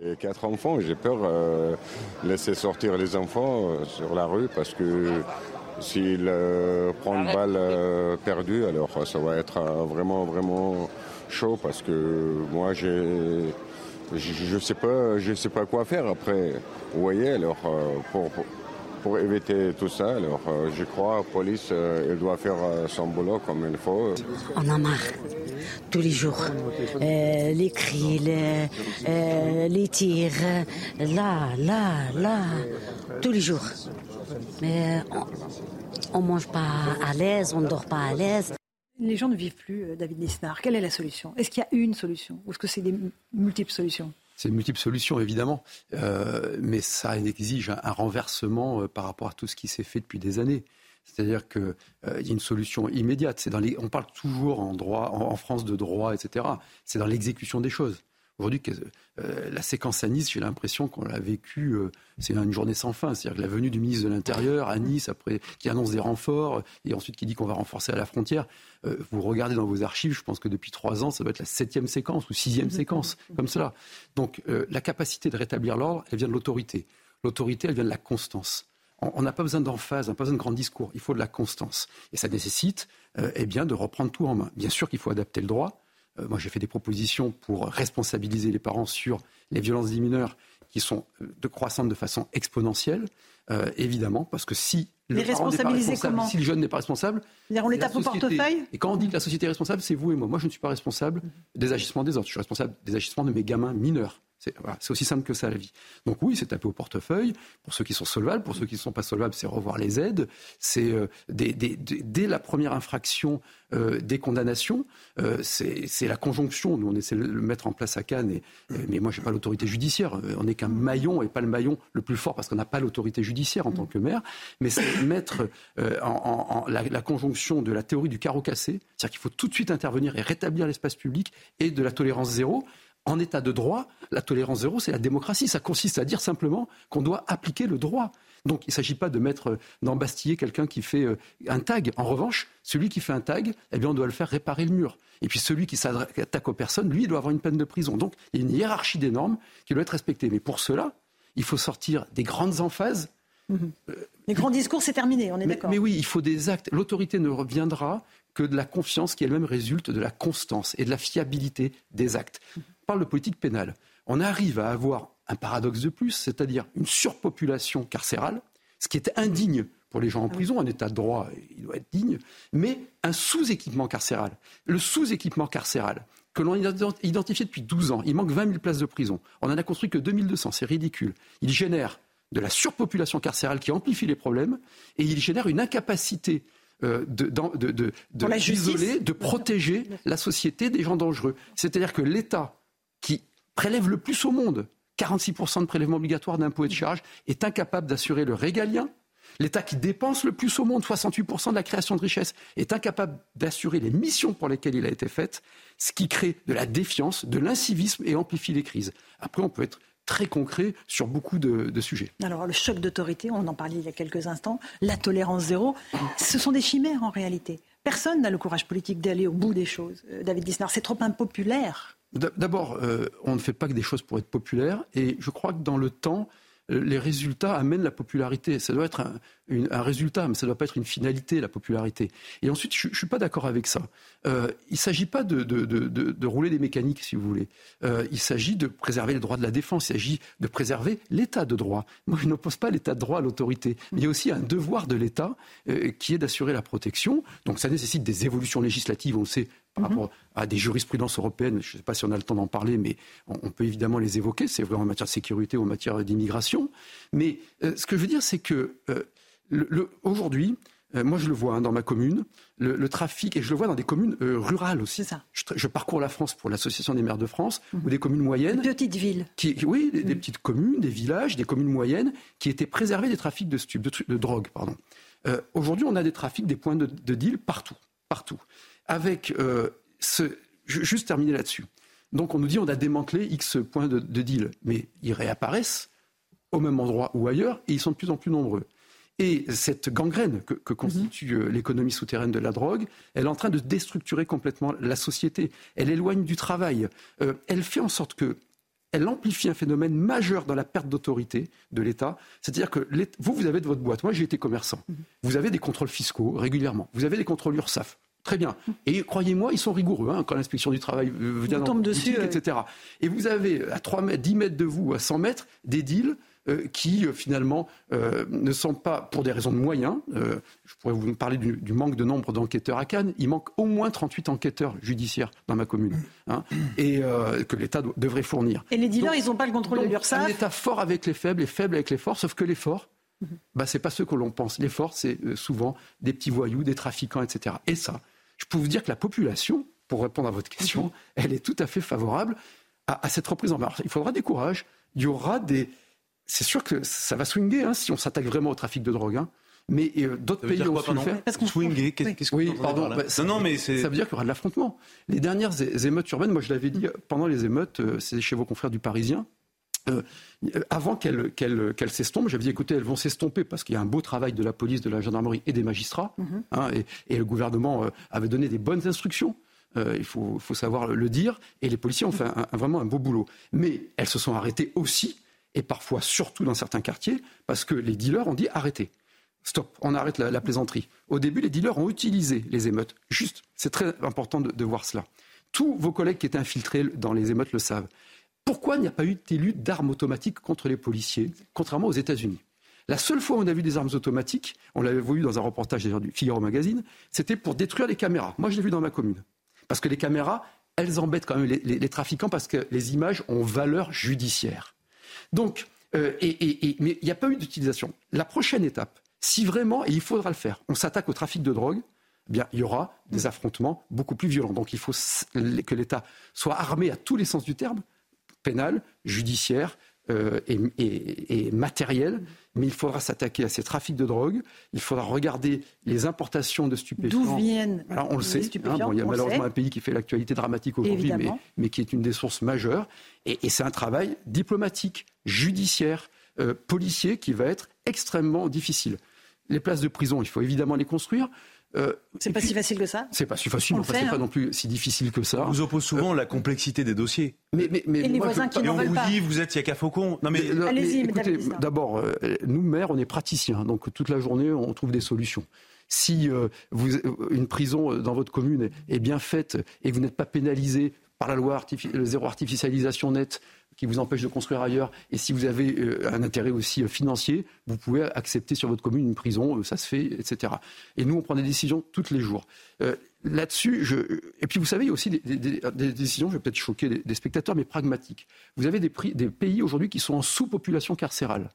J'ai quatre enfants, j'ai peur euh, laisser sortir les enfants euh, sur la rue parce que s'ils euh, prennent une balle euh, perdue, alors ça va être euh, vraiment, vraiment chaud parce que moi, j'ai, je sais, pas- je sais pas quoi faire après. Vous voyez, alors euh, pour, pour, éviter tout ça, alors euh, je crois la police, euh, elle doit faire son boulot comme il faut. On a marre tous les jours. Les cris, les, les tirs, là, là, là, tous les jours. Mais on, on mange pas à l'aise, on dort pas à l'aise. Les gens ne vivent plus, euh, David Nisnar. Quelle est la solution? Est-ce qu'il y a une solution? Ou est-ce que c'est des multiples solutions? C'est une multiple solution, évidemment, Euh, mais ça exige un, renversement euh, par rapport à tout ce qui s'est fait depuis des années. C'est-à-dire qu'il y a une solution immédiate. On parle toujours en, droit, en France de droit, etc. C'est dans l'exécution des choses. Aujourd'hui, euh, la séquence à Nice, j'ai l'impression qu'on l'a vécue, euh, c'est une journée sans fin. C'est-à-dire que la venue du ministre de l'Intérieur à Nice, après, qui annonce des renforts, et ensuite qui dit qu'on va renforcer à la frontière. Euh, vous regardez dans vos archives, je pense que depuis trois ans, ça doit être la septième séquence ou sixième séquence, comme cela. Donc euh, la capacité de rétablir l'ordre, elle vient de l'autorité. L'autorité, elle vient de la constance. On n'a pas besoin d'emphase, on n'a pas besoin de grands discours. Il faut de la constance. Et ça nécessite eh bien, de reprendre tout en main. Bien sûr qu'il faut adapter le droit. Euh, moi, j'ai fait des propositions pour responsabiliser les parents sur les violences des mineurs qui sont de croissantes de façon exponentielle, évidemment, parce que si les responsabiliser comment Si le jeune n'est pas responsable. On les tape au portefeuille? Et quand on dit que la société est responsable, c'est vous et moi. Moi, je ne suis pas responsable des agissements des autres. Je suis responsable des agissements de mes gamins mineurs. C'est aussi simple que ça la vie. Donc oui, c'est taper au portefeuille. Pour ceux qui sont solvables, pour ceux qui ne sont pas solvables, c'est revoir les aides. C'est euh, dès la première infraction euh, des condamnations, euh, c'est la conjonction. Nous, on essaie de le mettre en place à Cannes, et, mais moi, je n'ai pas l'autorité judiciaire. On n'est qu'un maillon et pas le maillon le plus fort parce qu'on n'a pas l'autorité judiciaire en tant que maire. Mais c'est mettre en, la, conjonction de la théorie du carreau cassé, c'est-à-dire qu'il faut tout de suite intervenir et rétablir l'espace public et de la tolérance zéro en état de droit, la tolérance zéro, c'est la démocratie. Ça consiste à dire simplement qu'on doit appliquer le droit. Donc il ne s'agit pas de mettre, euh, d'embastiller quelqu'un qui fait euh, un tag. En revanche, celui qui fait un tag, eh bien, on doit le faire réparer le mur. Et puis celui qui s'attaque aux personnes, lui, il doit avoir une peine de prison. Donc il y a une hiérarchie des normes qui doit être respectée. Mais pour cela, il faut sortir des grandes emphases. Mhm. Les grands discours, c'est terminé, on est d'accord. Mais oui, il faut des actes. L'autorité ne reviendra que de la confiance qui elle-même résulte de la constance et de la fiabilité des actes parle de politique pénale, on arrive à avoir un paradoxe de plus, c'est-à-dire une surpopulation carcérale, ce qui est indigne pour les gens en ah prison, un état de droit, il doit être digne, mais un sous-équipement carcéral. Le sous-équipement carcéral, que l'on a identifié depuis 12 ans, il manque 20 000 places de prison. On en a construit que 2200, c'est ridicule. Il génère de la surpopulation carcérale qui amplifie les problèmes et il génère une incapacité euh, de, de, de, de protéger la société des gens dangereux. C'est-à-dire que l'État qui prélève le plus au monde, 46% de prélèvement obligatoire d'impôts et de charges, est incapable d'assurer le régalien. L'État qui dépense le plus au monde, 68% de la création de richesse, est incapable d'assurer les missions pour lesquelles il a été fait, ce qui crée de la défiance, de l'incivisme et amplifie les crises. Après, on peut être très concret sur beaucoup de, sujets. Alors le choc d'autorité, on en parlait il y a quelques instants, la tolérance zéro, ce sont des chimères en réalité. Personne n'a le courage politique d'aller au bout des choses. Euh, David Lisnard, c'est trop impopulaire. D'abord, euh, on ne fait pas que des choses pour être populaire, et je crois que dans le temps, euh, les résultats amènent la popularité. Ça doit être un, résultat, mais ça ne doit pas être une finalité, la popularité. Et ensuite, je ne suis pas d'accord avec ça. Euh, il ne s'agit pas de, rouler des mécaniques, si vous voulez. il s'agit de préserver les droits de la défense. Il s'agit de préserver l'état de droit. Moi, je n'oppose pas l'état de droit à l'autorité. Mais il y a aussi un devoir de l'État qui est d'assurer la protection. Donc ça nécessite des évolutions législatives, on sait, par mhm. rapport à des jurisprudences européennes. Je ne sais pas si on a le temps d'en parler, mais on, peut évidemment les évoquer. C'est vrai en matière de sécurité ou en matière d'immigration. Mais euh, ce que je veux dire, c'est que euh, aujourd'hui, euh, moi, je le vois hein, dans ma commune, le, trafic, et je le vois dans des communes rurales aussi. Ça. Je, parcours la France pour l'Association des maires de France, mhm. ou des communes moyennes. Des petites villes. Qui, oui, des, mhm. petites communes, des villages, des communes moyennes, qui étaient préservées des trafics de, de, de drogue. Pardon. Aujourd'hui, on a des trafics, des points de, de deal partout. Partout. Avec juste terminer là-dessus. Donc on nous dit on a démantelé X points de, deal, mais ils réapparaissent au même endroit ou ailleurs et ils sont de plus en plus nombreux. Et cette gangrène que, constitue euh, l'économie souterraine de la drogue, elle est en train de déstructurer complètement la société. Elle éloigne du travail. Euh, elle fait en sorte que elle amplifie un phénomène majeur dans la perte d'autorité de l'État. C'est-à-dire que vous, vous avez de votre boîte. Moi, j'ai été commerçant. Mhm. Vous avez des contrôles fiscaux régulièrement. Vous avez des contrôles URSAF. Très bien. Et croyez-moi, ils sont rigoureux hein, quand l'inspection du travail vient tombe dessus, etc. Et vous avez à 3 mètres, 10 mètres de vous, à 100 mètres, des deals euh, qui euh, finalement euh, ne sont pas pour des raisons de moyens. je pourrais vous parler du, manque de nombre d'enquêteurs à Cannes. Il manque au moins 38 enquêteurs judiciaires dans ma commune, hein, et que l'État devrait fournir. Et les dealers, ils n'ont pas le contrôle de l'URSSAF Un État fort avec les faibles et faible avec les forts, sauf que les forts, bah, ce n'est pas ceux que l'on pense. Les forts, c'est souvent des petits voyous, des trafiquants, etc. Et ça, je peux vous dire que la population, pour répondre à votre question, mhm. elle est tout à fait favorable à, cette reprise en marche. Il faudra des courages. Il y aura des. C'est sûr que ça va swinguer hein, si on s'attaque vraiment au trafic de drogue. Hein. Mais euh, d'autres pays ont su le faire. Swinguer, qu'est-ce que oui, pardon, bah, ça, non, mais ça veut dire qu'il y aura de l'affrontement. Les dernières émeutes urbaines, moi je l'avais dit pendant les émeutes, euh, c'est chez vos confrères du Parisien, euh, avant qu'elles s'estompent, j'avais dit écoutez, elles vont s'estomper parce qu'il y a un beau travail de la police, de la gendarmerie et des magistrats. Mhm. Hein, et, le gouvernement euh, avait donné des bonnes instructions. Euh, il faut, savoir le dire. Et les policiers ont fait vraiment un beau boulot. Mais elles se sont arrêtées aussi, et parfois surtout dans certains quartiers, parce que les dealers ont dit arrêtez. Stop, on arrête la, plaisanterie. Au début, les dealers ont utilisé les émeutes. Juste, c'est très important de voir cela. Tous vos collègues qui étaient infiltrés dans les émeutes le savent Pourquoi il n'y a pas eu d'élu d'armes automatiques contre les policiers, contrairement aux États-Unis? La seule fois où on a vu des armes automatiques, on l'avait vu dans un reportage d'ailleurs du Figaro Magazine, c'était pour détruire les caméras. Moi, je l'ai vu dans ma commune. Parce que les caméras, elles embêtent quand même les, trafiquants parce que les images ont valeur judiciaire. Donc, euh, et, mais il n'y a pas eu d'utilisation. La prochaine étape, si vraiment, et il faudra le faire, on s'attaque au trafic de drogue, eh bien, il y aura des affrontements beaucoup plus violents. Donc il faut que l'État soit armé à tous les sens du terme, pénal, judiciaire, euh, et, matériel, mais il faudra s'attaquer à ces trafics de drogue. Il faudra regarder les importations de stupéfiants. D'où viennent Alors on le sait. Hein, il y a malheureusement un pays qui fait l'actualité dramatique aujourd'hui, mais, qui est une des sources majeures. Et, c'est un travail diplomatique, judiciaire, euh, policier qui va être extrêmement difficile. Les places de prison, il faut évidemment les construire. Euh, c'est pas si facile que ça C'est pas si facile, mais c'est pas hein. non plus si difficile que ça. On vous oppose souvent la complexité des dossiers. Mais, mais, mais et les voisins qui n'en veulent pas. on vous dit, vous êtes Yaka Faucon. Non mais, Allez-y, écoutez, d'abord, euh, nous maires, on est praticiens, donc toute la journée, on trouve des solutions. Si euh, vous, une prison dans votre commune est bien faite et que vous n'êtes pas pénalisé par la loi le zéro artificialisation nette, qui vous empêche de construire ailleurs, et si vous avez euh, un intérêt aussi euh, financier, vous pouvez accepter sur votre commune une prison, euh, ça se fait, etc. Et nous, on prend des décisions tous les jours. Là-dessus, je... et puis vous savez, il y a aussi des, décisions, je vais peut-être choquer des, spectateurs, mais pragmatiques. Vous avez des, des pays aujourd'hui qui sont en sous-population carcérale.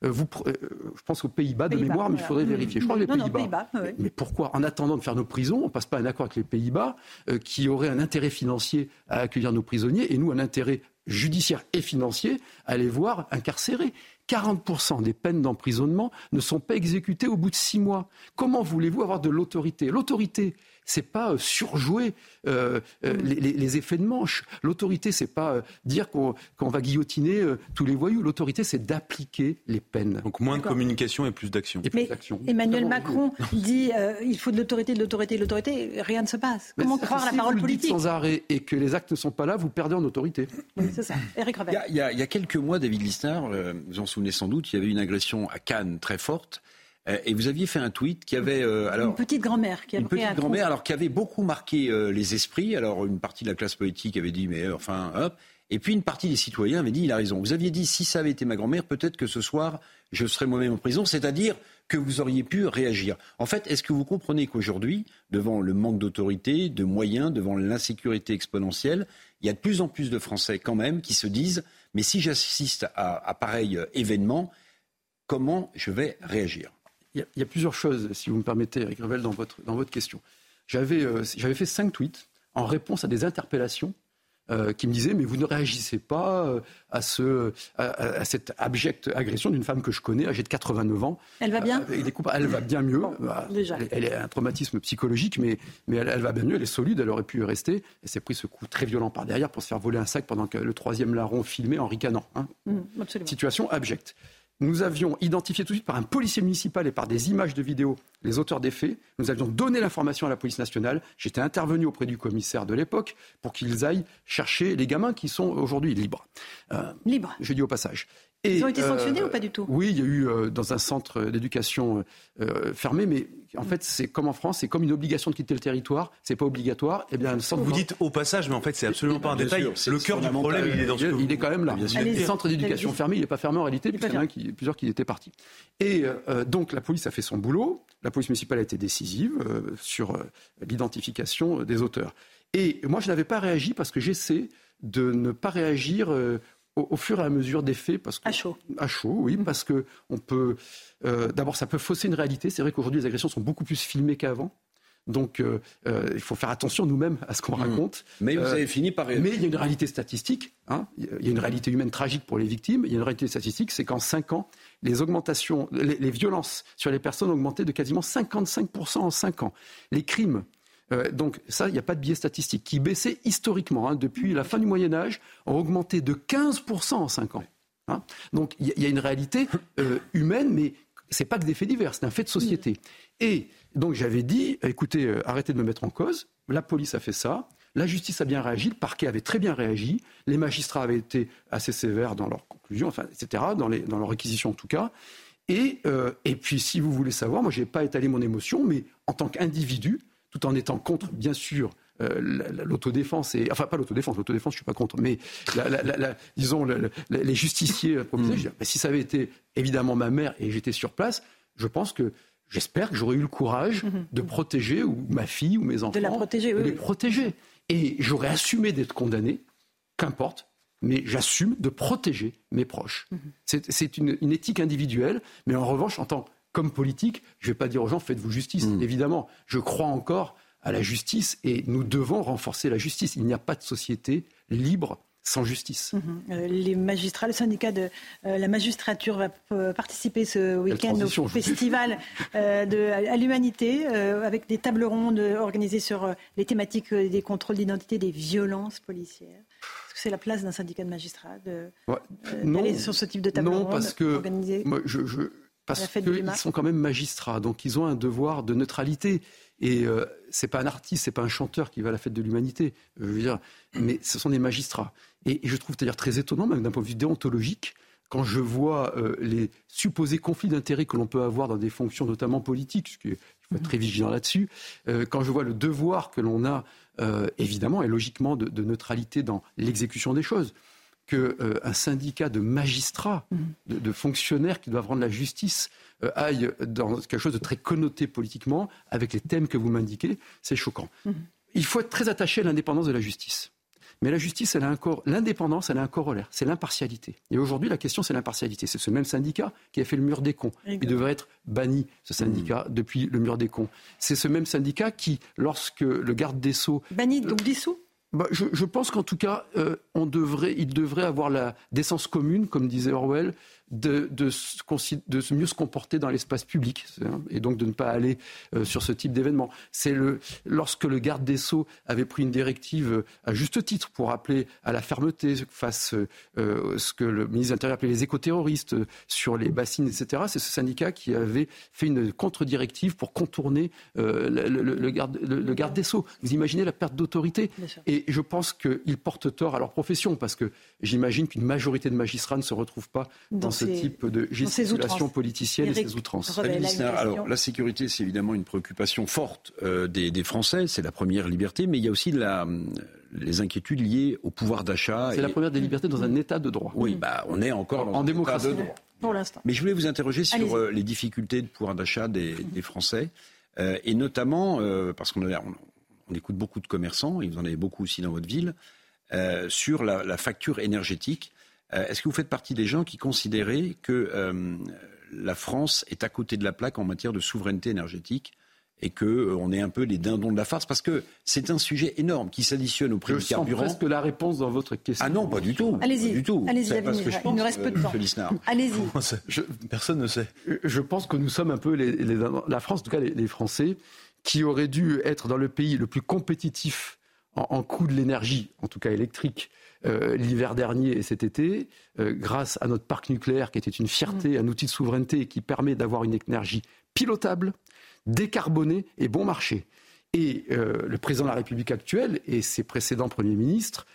Vous, je pense aux Pays-Bas de mémoire, mais il faudrait vérifier. Je crois que les Pays-Bas. Mais pourquoi, en attendant de faire nos prisons, on ne passe pas un accord avec les Pays-Bas qui auraient un intérêt financier à accueillir nos prisonniers et nous un intérêt judiciaire et financier à les voir incarcérés. 40% des peines d'emprisonnement ne sont pas exécutées au bout de six mois. Comment voulez-vous avoir de l'autorité? L'autorité, c'est pas euh, surjouer euh, euh, mm. les, effets de manche. L'autorité, c'est pas dire qu'on va guillotiner tous les voyous. L'autorité, c'est d'appliquer les peines. Donc moins de communication et plus d'action. Mais Emmanuel Macron dit il faut de l'autorité, de l'autorité, de l'autorité. Rien ne se passe. Comment croire la parole politique Si vous le dites sans arrêt et que les actes ne sont pas là, vous perdez en autorité. Oui, c'est ça. Eric il, y a, il, y a, quelques mois, David Lisnard, vous en souvenez sans doute, il y avait une agression à Cannes très forte. Euh, et vous aviez fait un tweet qui avait euh, alors une petite grand-mère qui une petite grand-mère alors qui avait beaucoup marqué euh, les esprits. Alors une partie de la classe politique avait dit mais enfin hop. Et puis une partie des citoyens avait dit il a raison. Vous aviez dit si ça avait été ma grand-mère, peut-être que ce soir je serais moi-même en prison. C'est-à-dire que vous auriez pu réagir. En fait, est-ce que vous comprenez qu'aujourd'hui, devant le manque d'autorité, de moyens, devant l'insécurité exponentielle, il y a de plus en plus de Français quand même qui se disent mais si j'assiste à, à pareil événement, comment je vais réagir? Il y, a plusieurs choses, si vous me permettez, Eric Revel, dans votre, dans votre question. J'avais euh, fait cinq tweets en réponse à des interpellations euh, qui me disaient mais vous ne réagissez pas euh, à, ce, à, cette abjecte agression d'une femme que je connais, âgée de 89 ans. Elle va bien Elle va bien mieux. Bah, elle, a un traumatisme psychologique, mais, mais elle, va bien mieux, elle est solide, elle aurait pu rester. Elle s'est pris ce coup très violent par derrière pour se faire voler un sac pendant que le troisième larron filmait en ricanant. Hein. Mmh, Situation abjecte. Nous avions identifié tout de suite par un policier municipal et par des images de vidéo les auteurs des faits. Nous avions donné l'information à la police nationale. J'étais intervenu auprès du commissaire de l'époque pour qu'ils aillent chercher les gamins qui sont aujourd'hui libres. Euh, libres Je dis au passage. Ils ont été sanctionnés euh, ou pas du tout? Oui, il y a eu euh, dans un centre d'éducation euh, fermé, mais en fait, c'est comme en France, c'est comme une obligation de quitter le territoire. C'est pas obligatoire. Eh bien, Vous dites au passage, mais en fait, c'est absolument pas un détail. le cœur du problème, il est dans ce Il est quand même là. Le centre d'éducation fermé, il n'est pas fermé en réalité, puisqu'il y en a plusieurs qui étaient partis. Et donc, la police a fait son boulot. La police municipale a été décisive sur l'identification des auteurs. Et moi, je n'avais pas réagi parce que j'essaie de ne pas réagir au, fur et à mesure des faits. Parce que, à chaud. À chaud, oui, mm. parce que on peut. Euh, d'abord, ça peut fausser une réalité. C'est vrai qu'aujourd'hui, les agressions sont beaucoup plus filmées qu'avant. Donc, euh, euh, il faut faire attention nous-mêmes à ce qu'on mm. raconte. Mais vous avez fini par. Mais il y a une réalité statistique. Hein. Il y a une réalité humaine tragique pour les victimes. Il y a une réalité statistique, c'est qu'en 5 ans, les augmentations, les, les, violences sur les personnes ont augmenté de quasiment 55% en 5 ans. Les crimes euh, donc ça, il n'y a pas de biais statistique, qui baissait historiquement. Hein, depuis la fin du Moyen Âge, ont augmenté de 15% en 5 ans. Hein. Donc il y, a une réalité euh, humaine, mais ce n'est pas que des faits divers, c'est un fait de société. Et donc j'avais dit, écoutez, euh, arrêtez de me mettre en cause, la police a fait ça, la justice a bien réagi, le parquet avait très bien réagi, les magistrats avaient été assez sévères dans leurs conclusions, enfin, etc., dans leurs réquisitions en tout cas. Et, et puis, si vous voulez savoir, moi, je n'ai pas étalé mon émotion, mais en tant qu'individu, tout en étant contre, bien sûr, l'autodéfense, et, enfin pas l'autodéfense, l'autodéfense je suis pas contre, mais disons les justiciers proposés, mm. si ça avait été évidemment ma mère et j'étais sur place, je pense que j'espère que j'aurais eu le courage mm-hmm. de protéger ou ma fille ou mes enfants. De la protéger, de les protéger. Et j'aurais assumé d'être condamné, qu'importe, mais j'assume de protéger mes proches. Mm-hmm. C'est une, une, éthique individuelle, mais en revanche, en tant comme politique, je ne vais pas dire aux gens faites-vous justice. Mm. Évidemment, je crois encore à la justice et nous devons renforcer la justice. Il n'y a pas de société libre sans justice. Mhm. Euh, les magistrats, le syndicat de euh, la magistrature va euh, participer ce week-end au festival de, à l'humanité avec des tables rondes organisées sur les thématiques des contrôles d'identité, des violences policières. Est-ce que c'est la place d'un syndicat de magistrats d'aller sur ce type de table non, ronde parce que moi, je, parce qu'ils sont quand même magistrats, donc ils ont un devoir de neutralité. Et euh, c'est pas un artiste, c'est pas un chanteur qui va à la fête de l'humanité, je veux dire, mais ce sont des magistrats. Et, je trouve d'ailleurs très étonnant, même d'un point de vue déontologique, quand je vois euh, les supposés conflits d'intérêts que l'on peut avoir dans des fonctions notamment politiques, ce qui il faut être très vigilant là-dessus, euh, quand je vois le devoir que l'on a, euh, évidemment et logiquement, de, de neutralité dans l'exécution des choses, qu'un euh, syndicat de magistrats, mm. de, fonctionnaires qui doivent rendre la justice euh, aille dans quelque chose de très connoté politiquement, avec les thèmes que vous m'indiquez, c'est choquant. Mm. Il faut être très attaché à l'indépendance de la justice. Mais la justice, elle a un l'indépendance, elle a un corollaire, c'est l'impartialité. Et aujourd'hui, la question, c'est l'impartialité. C'est ce même syndicat qui a fait le mur des cons. Il devrait être banni, ce syndicat, mm. depuis le mur des cons. C'est ce même syndicat qui, lorsque le garde des Sceaux... Banni, donc dissous? Bah, je, pense qu'en tout cas, euh, on devrait, il devrait avoir la décence commune, comme disait Orwell, de, de, de, mieux se comporter dans l'espace public et donc de ne pas aller euh, sur ce type d'événement. C'est le, lorsque le garde des Sceaux avait pris une directive euh, à juste titre pour appeler à la fermeté face euh, ce que le ministre de l'Intérieur appelait les écoterroristes sur les bassines, etc. C'est ce syndicat qui avait fait une contre-directive pour contourner le, le, garde, le, garde des Sceaux. Vous imaginez la perte d'autorité Et je pense qu'ils portent tort à leur profession parce que j'imagine qu'une majorité de magistrats ne se retrouvent pas dans ce type de gesticulation politicienne et ces outrances. Alors, la sécurité, c'est évidemment une préoccupation forte euh, des, Français, c'est la première liberté, mais il y a aussi la, les inquiétudes liées au pouvoir d'achat. C'est la première des libertés dans un état de droit. Oui, bah, on est encore en, démocratie. Pour l'instant. Mais je voulais vous interroger sur euh, les difficultés de pouvoir d'achat des, Français, euh, et notamment, parce qu'on on, écoute beaucoup de commerçants, et vous en avez beaucoup aussi dans votre ville, sur la, la facture énergétique. Euh, est-ce que vous faites partie des gens qui considéraient que euh, la France est à côté de la plaque en matière de souveraineté énergétique et qu'on euh, est un peu les dindons de la farce? Parce que c'est un sujet énorme qui s'additionne au prix du carburant. Je presque la réponse dans votre question. Ah non, pas du tout. Allez-y. Du tout. Allez-y, il nous reste peu de temps. Allez-y. Personne ne sait. Je pense que nous sommes un peu les, la France, en tout cas les, Français, qui auraient dû être dans le pays le plus compétitif en, en coût de l'énergie, en tout cas électrique, euh, l'hiver dernier et cet été, euh, grâce à notre parc nucléaire qui était une fierté, mm. un outil de souveraineté qui permet d'avoir une énergie pilotable, décarbonée et bon marché. Et euh, le président de la République actuelle et ses précédents premiers ministres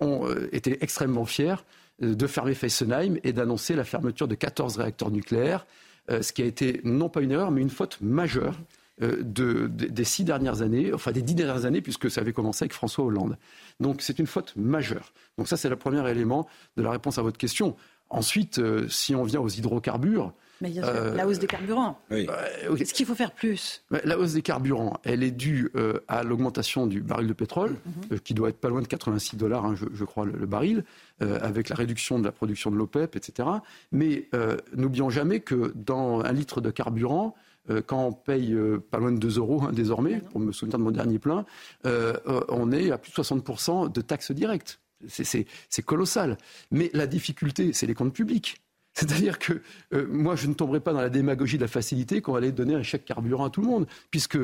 ont été extrêmement fiers de fermer Fessenheim et d'annoncer la fermeture de 14 réacteurs nucléaires, ce qui a été non pas une erreur, mais une faute majeure euh, de, des six dernières années, enfin des dix dernières années, puisque ça avait commencé avec François Hollande. Donc c'est une faute majeure. Donc ça, c'est le premier élément de la réponse à votre question. Ensuite, euh, si on vient aux hydrocarbures, mais bien sûr, euh, la hausse des carburants. Est-ce qu'il faut faire plus La hausse des carburants, elle est due à l'augmentation du baril de pétrole, mhm. qui doit être pas loin de 86 dollars, hein, je, crois, le, baril, avec la réduction de la production de l'OPEP, etc. Mais n'oublions jamais que dans un litre de carburant, euh, quand on paye euh, pas loin de 2 euros hein, désormais, pour me souvenir de mon dernier plein, euh, on est à plus de 60% de taxes directes. C'est colossal. Mais la difficulté, c'est les comptes publics. C'est-à-dire que moi, je ne tomberai pas dans la démagogie de la facilité qu'on allait donner un chèque carburant à tout le monde, puisque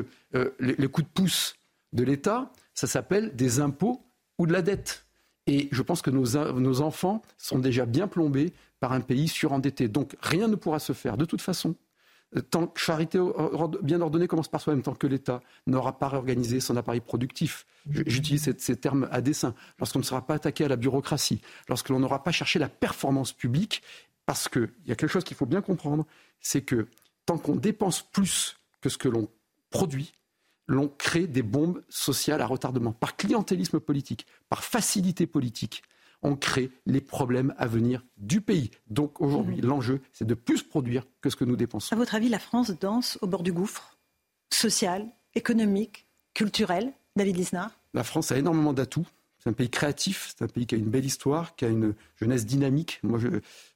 les, coups de pouce de l'État, ça s'appelle des impôts ou de la dette. Et je pense que nos enfants sont déjà bien plombés par un pays surendetté. Donc rien ne pourra se faire de toute façon tant que charité bien ordonnée commence par soi-même, tant que l'État n'aura pas réorganisé son appareil productif, j'utilise ces, termes à dessein, lorsqu'on ne sera pas attaqué à la bureaucratie, lorsque l'on n'aura pas cherché la performance publique, parce qu'il y a quelque chose qu'il faut bien comprendre, c'est que tant qu'on dépense plus que ce que l'on produit, l'on crée des bombes sociales à retardement. Par clientélisme politique, par facilité politique, on crée les problèmes à venir du pays. Donc aujourd'hui, Mhm. l'enjeu, c'est de plus produire que ce que nous dépensons. À votre avis, la France danse au bord du gouffre Social, économique, culturel David Lisnard? La France a énormément d'atouts. C'est un pays créatif, c'est un pays qui a une belle histoire, qui a une jeunesse dynamique. Moi, je,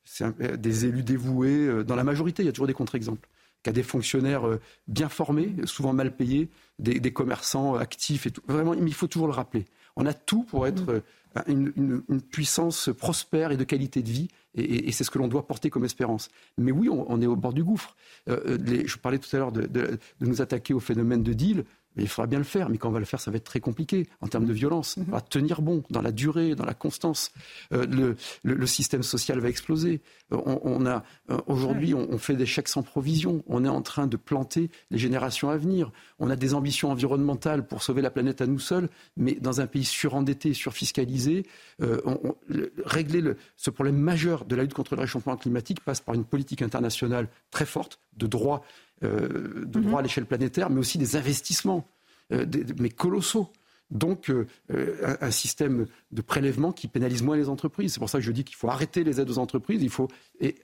c'est euh, des élus dévoués. euh, Dans la majorité, il y a toujours des contre-exemples. Qui a des fonctionnaires euh, bien formés, souvent mal payés, des, des commerçants actifs et tout. Vraiment, il faut toujours le rappeler. On a tout pour être euh, une, une- puissance prospère et de qualité de vie, et, c'est ce que l'on doit porter comme espérance. Mais oui, on, est au bord du gouffre. Euh, euh, je parlais tout à l'heure de nous attaquer au phénomène de deal. Il faudra bien le faire, mais quand on va le faire, ça va être très compliqué en termes de violence. Il faudra tenir bon dans la durée, dans la constance. Euh, le, le- le système social va exploser. Euh, on, on a euh, aujourd'hui, on, on fait des chèques sans provision. On est en train de planter les générations à venir. On a des ambitions environnementales pour sauver la planète à nous seuls, mais dans un pays surendetté, surfiscalisé, euh, on- on- le- régler le- ce problème majeur de la lutte contre le réchauffement climatique passe par une politique internationale très forte de droit, euh, de droit à l'échelle planétaire, mais aussi des investissements, euh, des- mais colossaux. Donc, euh, un, un système de prélèvement qui pénalise moins les entreprises. C'est pour ça que je dis qu'il faut arrêter les aides aux entreprises. Il faut et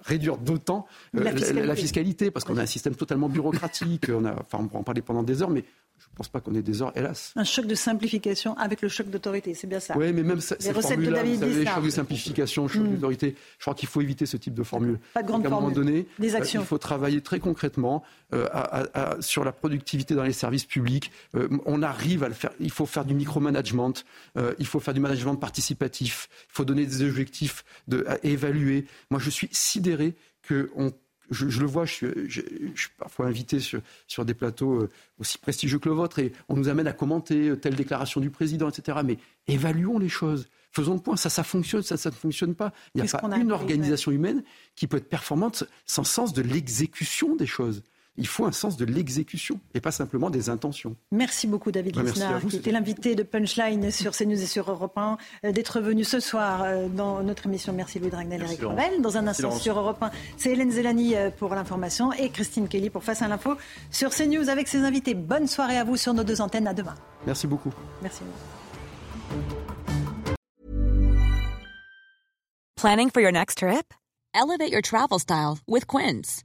réduire d'autant La la, fiscalité. la fiscalité, parce qu'on a un système totalement bureaucratique. on a, enfin, on pourra en parler pendant des heures, mais je ne pense pas qu'on ait des heures, hélas. Un choc de simplification avec le choc d'autorité, c'est bien ça. Oui, mais même ça- Les ces recettes de David vous savez, Lisnard. choc de simplification, choc Mm. d'autorité, je crois qu'il faut éviter ce type de formule. Pas de grande Donc, à un moment formule. donné, Des euh, actions. il faut travailler très concrètement euh, à- à- à- sur la productivité dans les services publics. Euh, on arrive à le faire. Il faut faire du micromanagement, euh, il faut faire du management participatif, il faut donner des objectifs de, à évaluer. Moi, je suis sidéré que on je, je le vois, je suis, je- je suis parfois invité sur, sur des plateaux euh, aussi prestigieux que le vôtre et on nous amène à commenter euh, telle déclaration du président, etc. Mais évaluons les choses. Faisons le point, ça, ça fonctionne, ça, ça ne fonctionne pas. Il n'y a Qu'est-ce pas a une organisation humaine qui peut être performante sans sens de l'exécution des choses. Il faut un sens de l'exécution et pas simplement des intentions. Merci beaucoup David merci Lisnard, à vous, qui c'était était l'invité de Punchline sur CNews et sur Europe 1, euh, d'être venu ce soir euh, dans notre émission. Merci Louis Dragnel Eric. Revel. Dans un Merci, instant Laurence. sur Europe 1, c'est Hélène Zélani euh, pour l'information et Christine Kelly pour Face à l'info sur CNews avec ses invités. Bonne soirée à vous sur nos deux antennes. À demain. Merci beaucoup. Merci. Planning for your next trip? Elevate your travel style with Quince.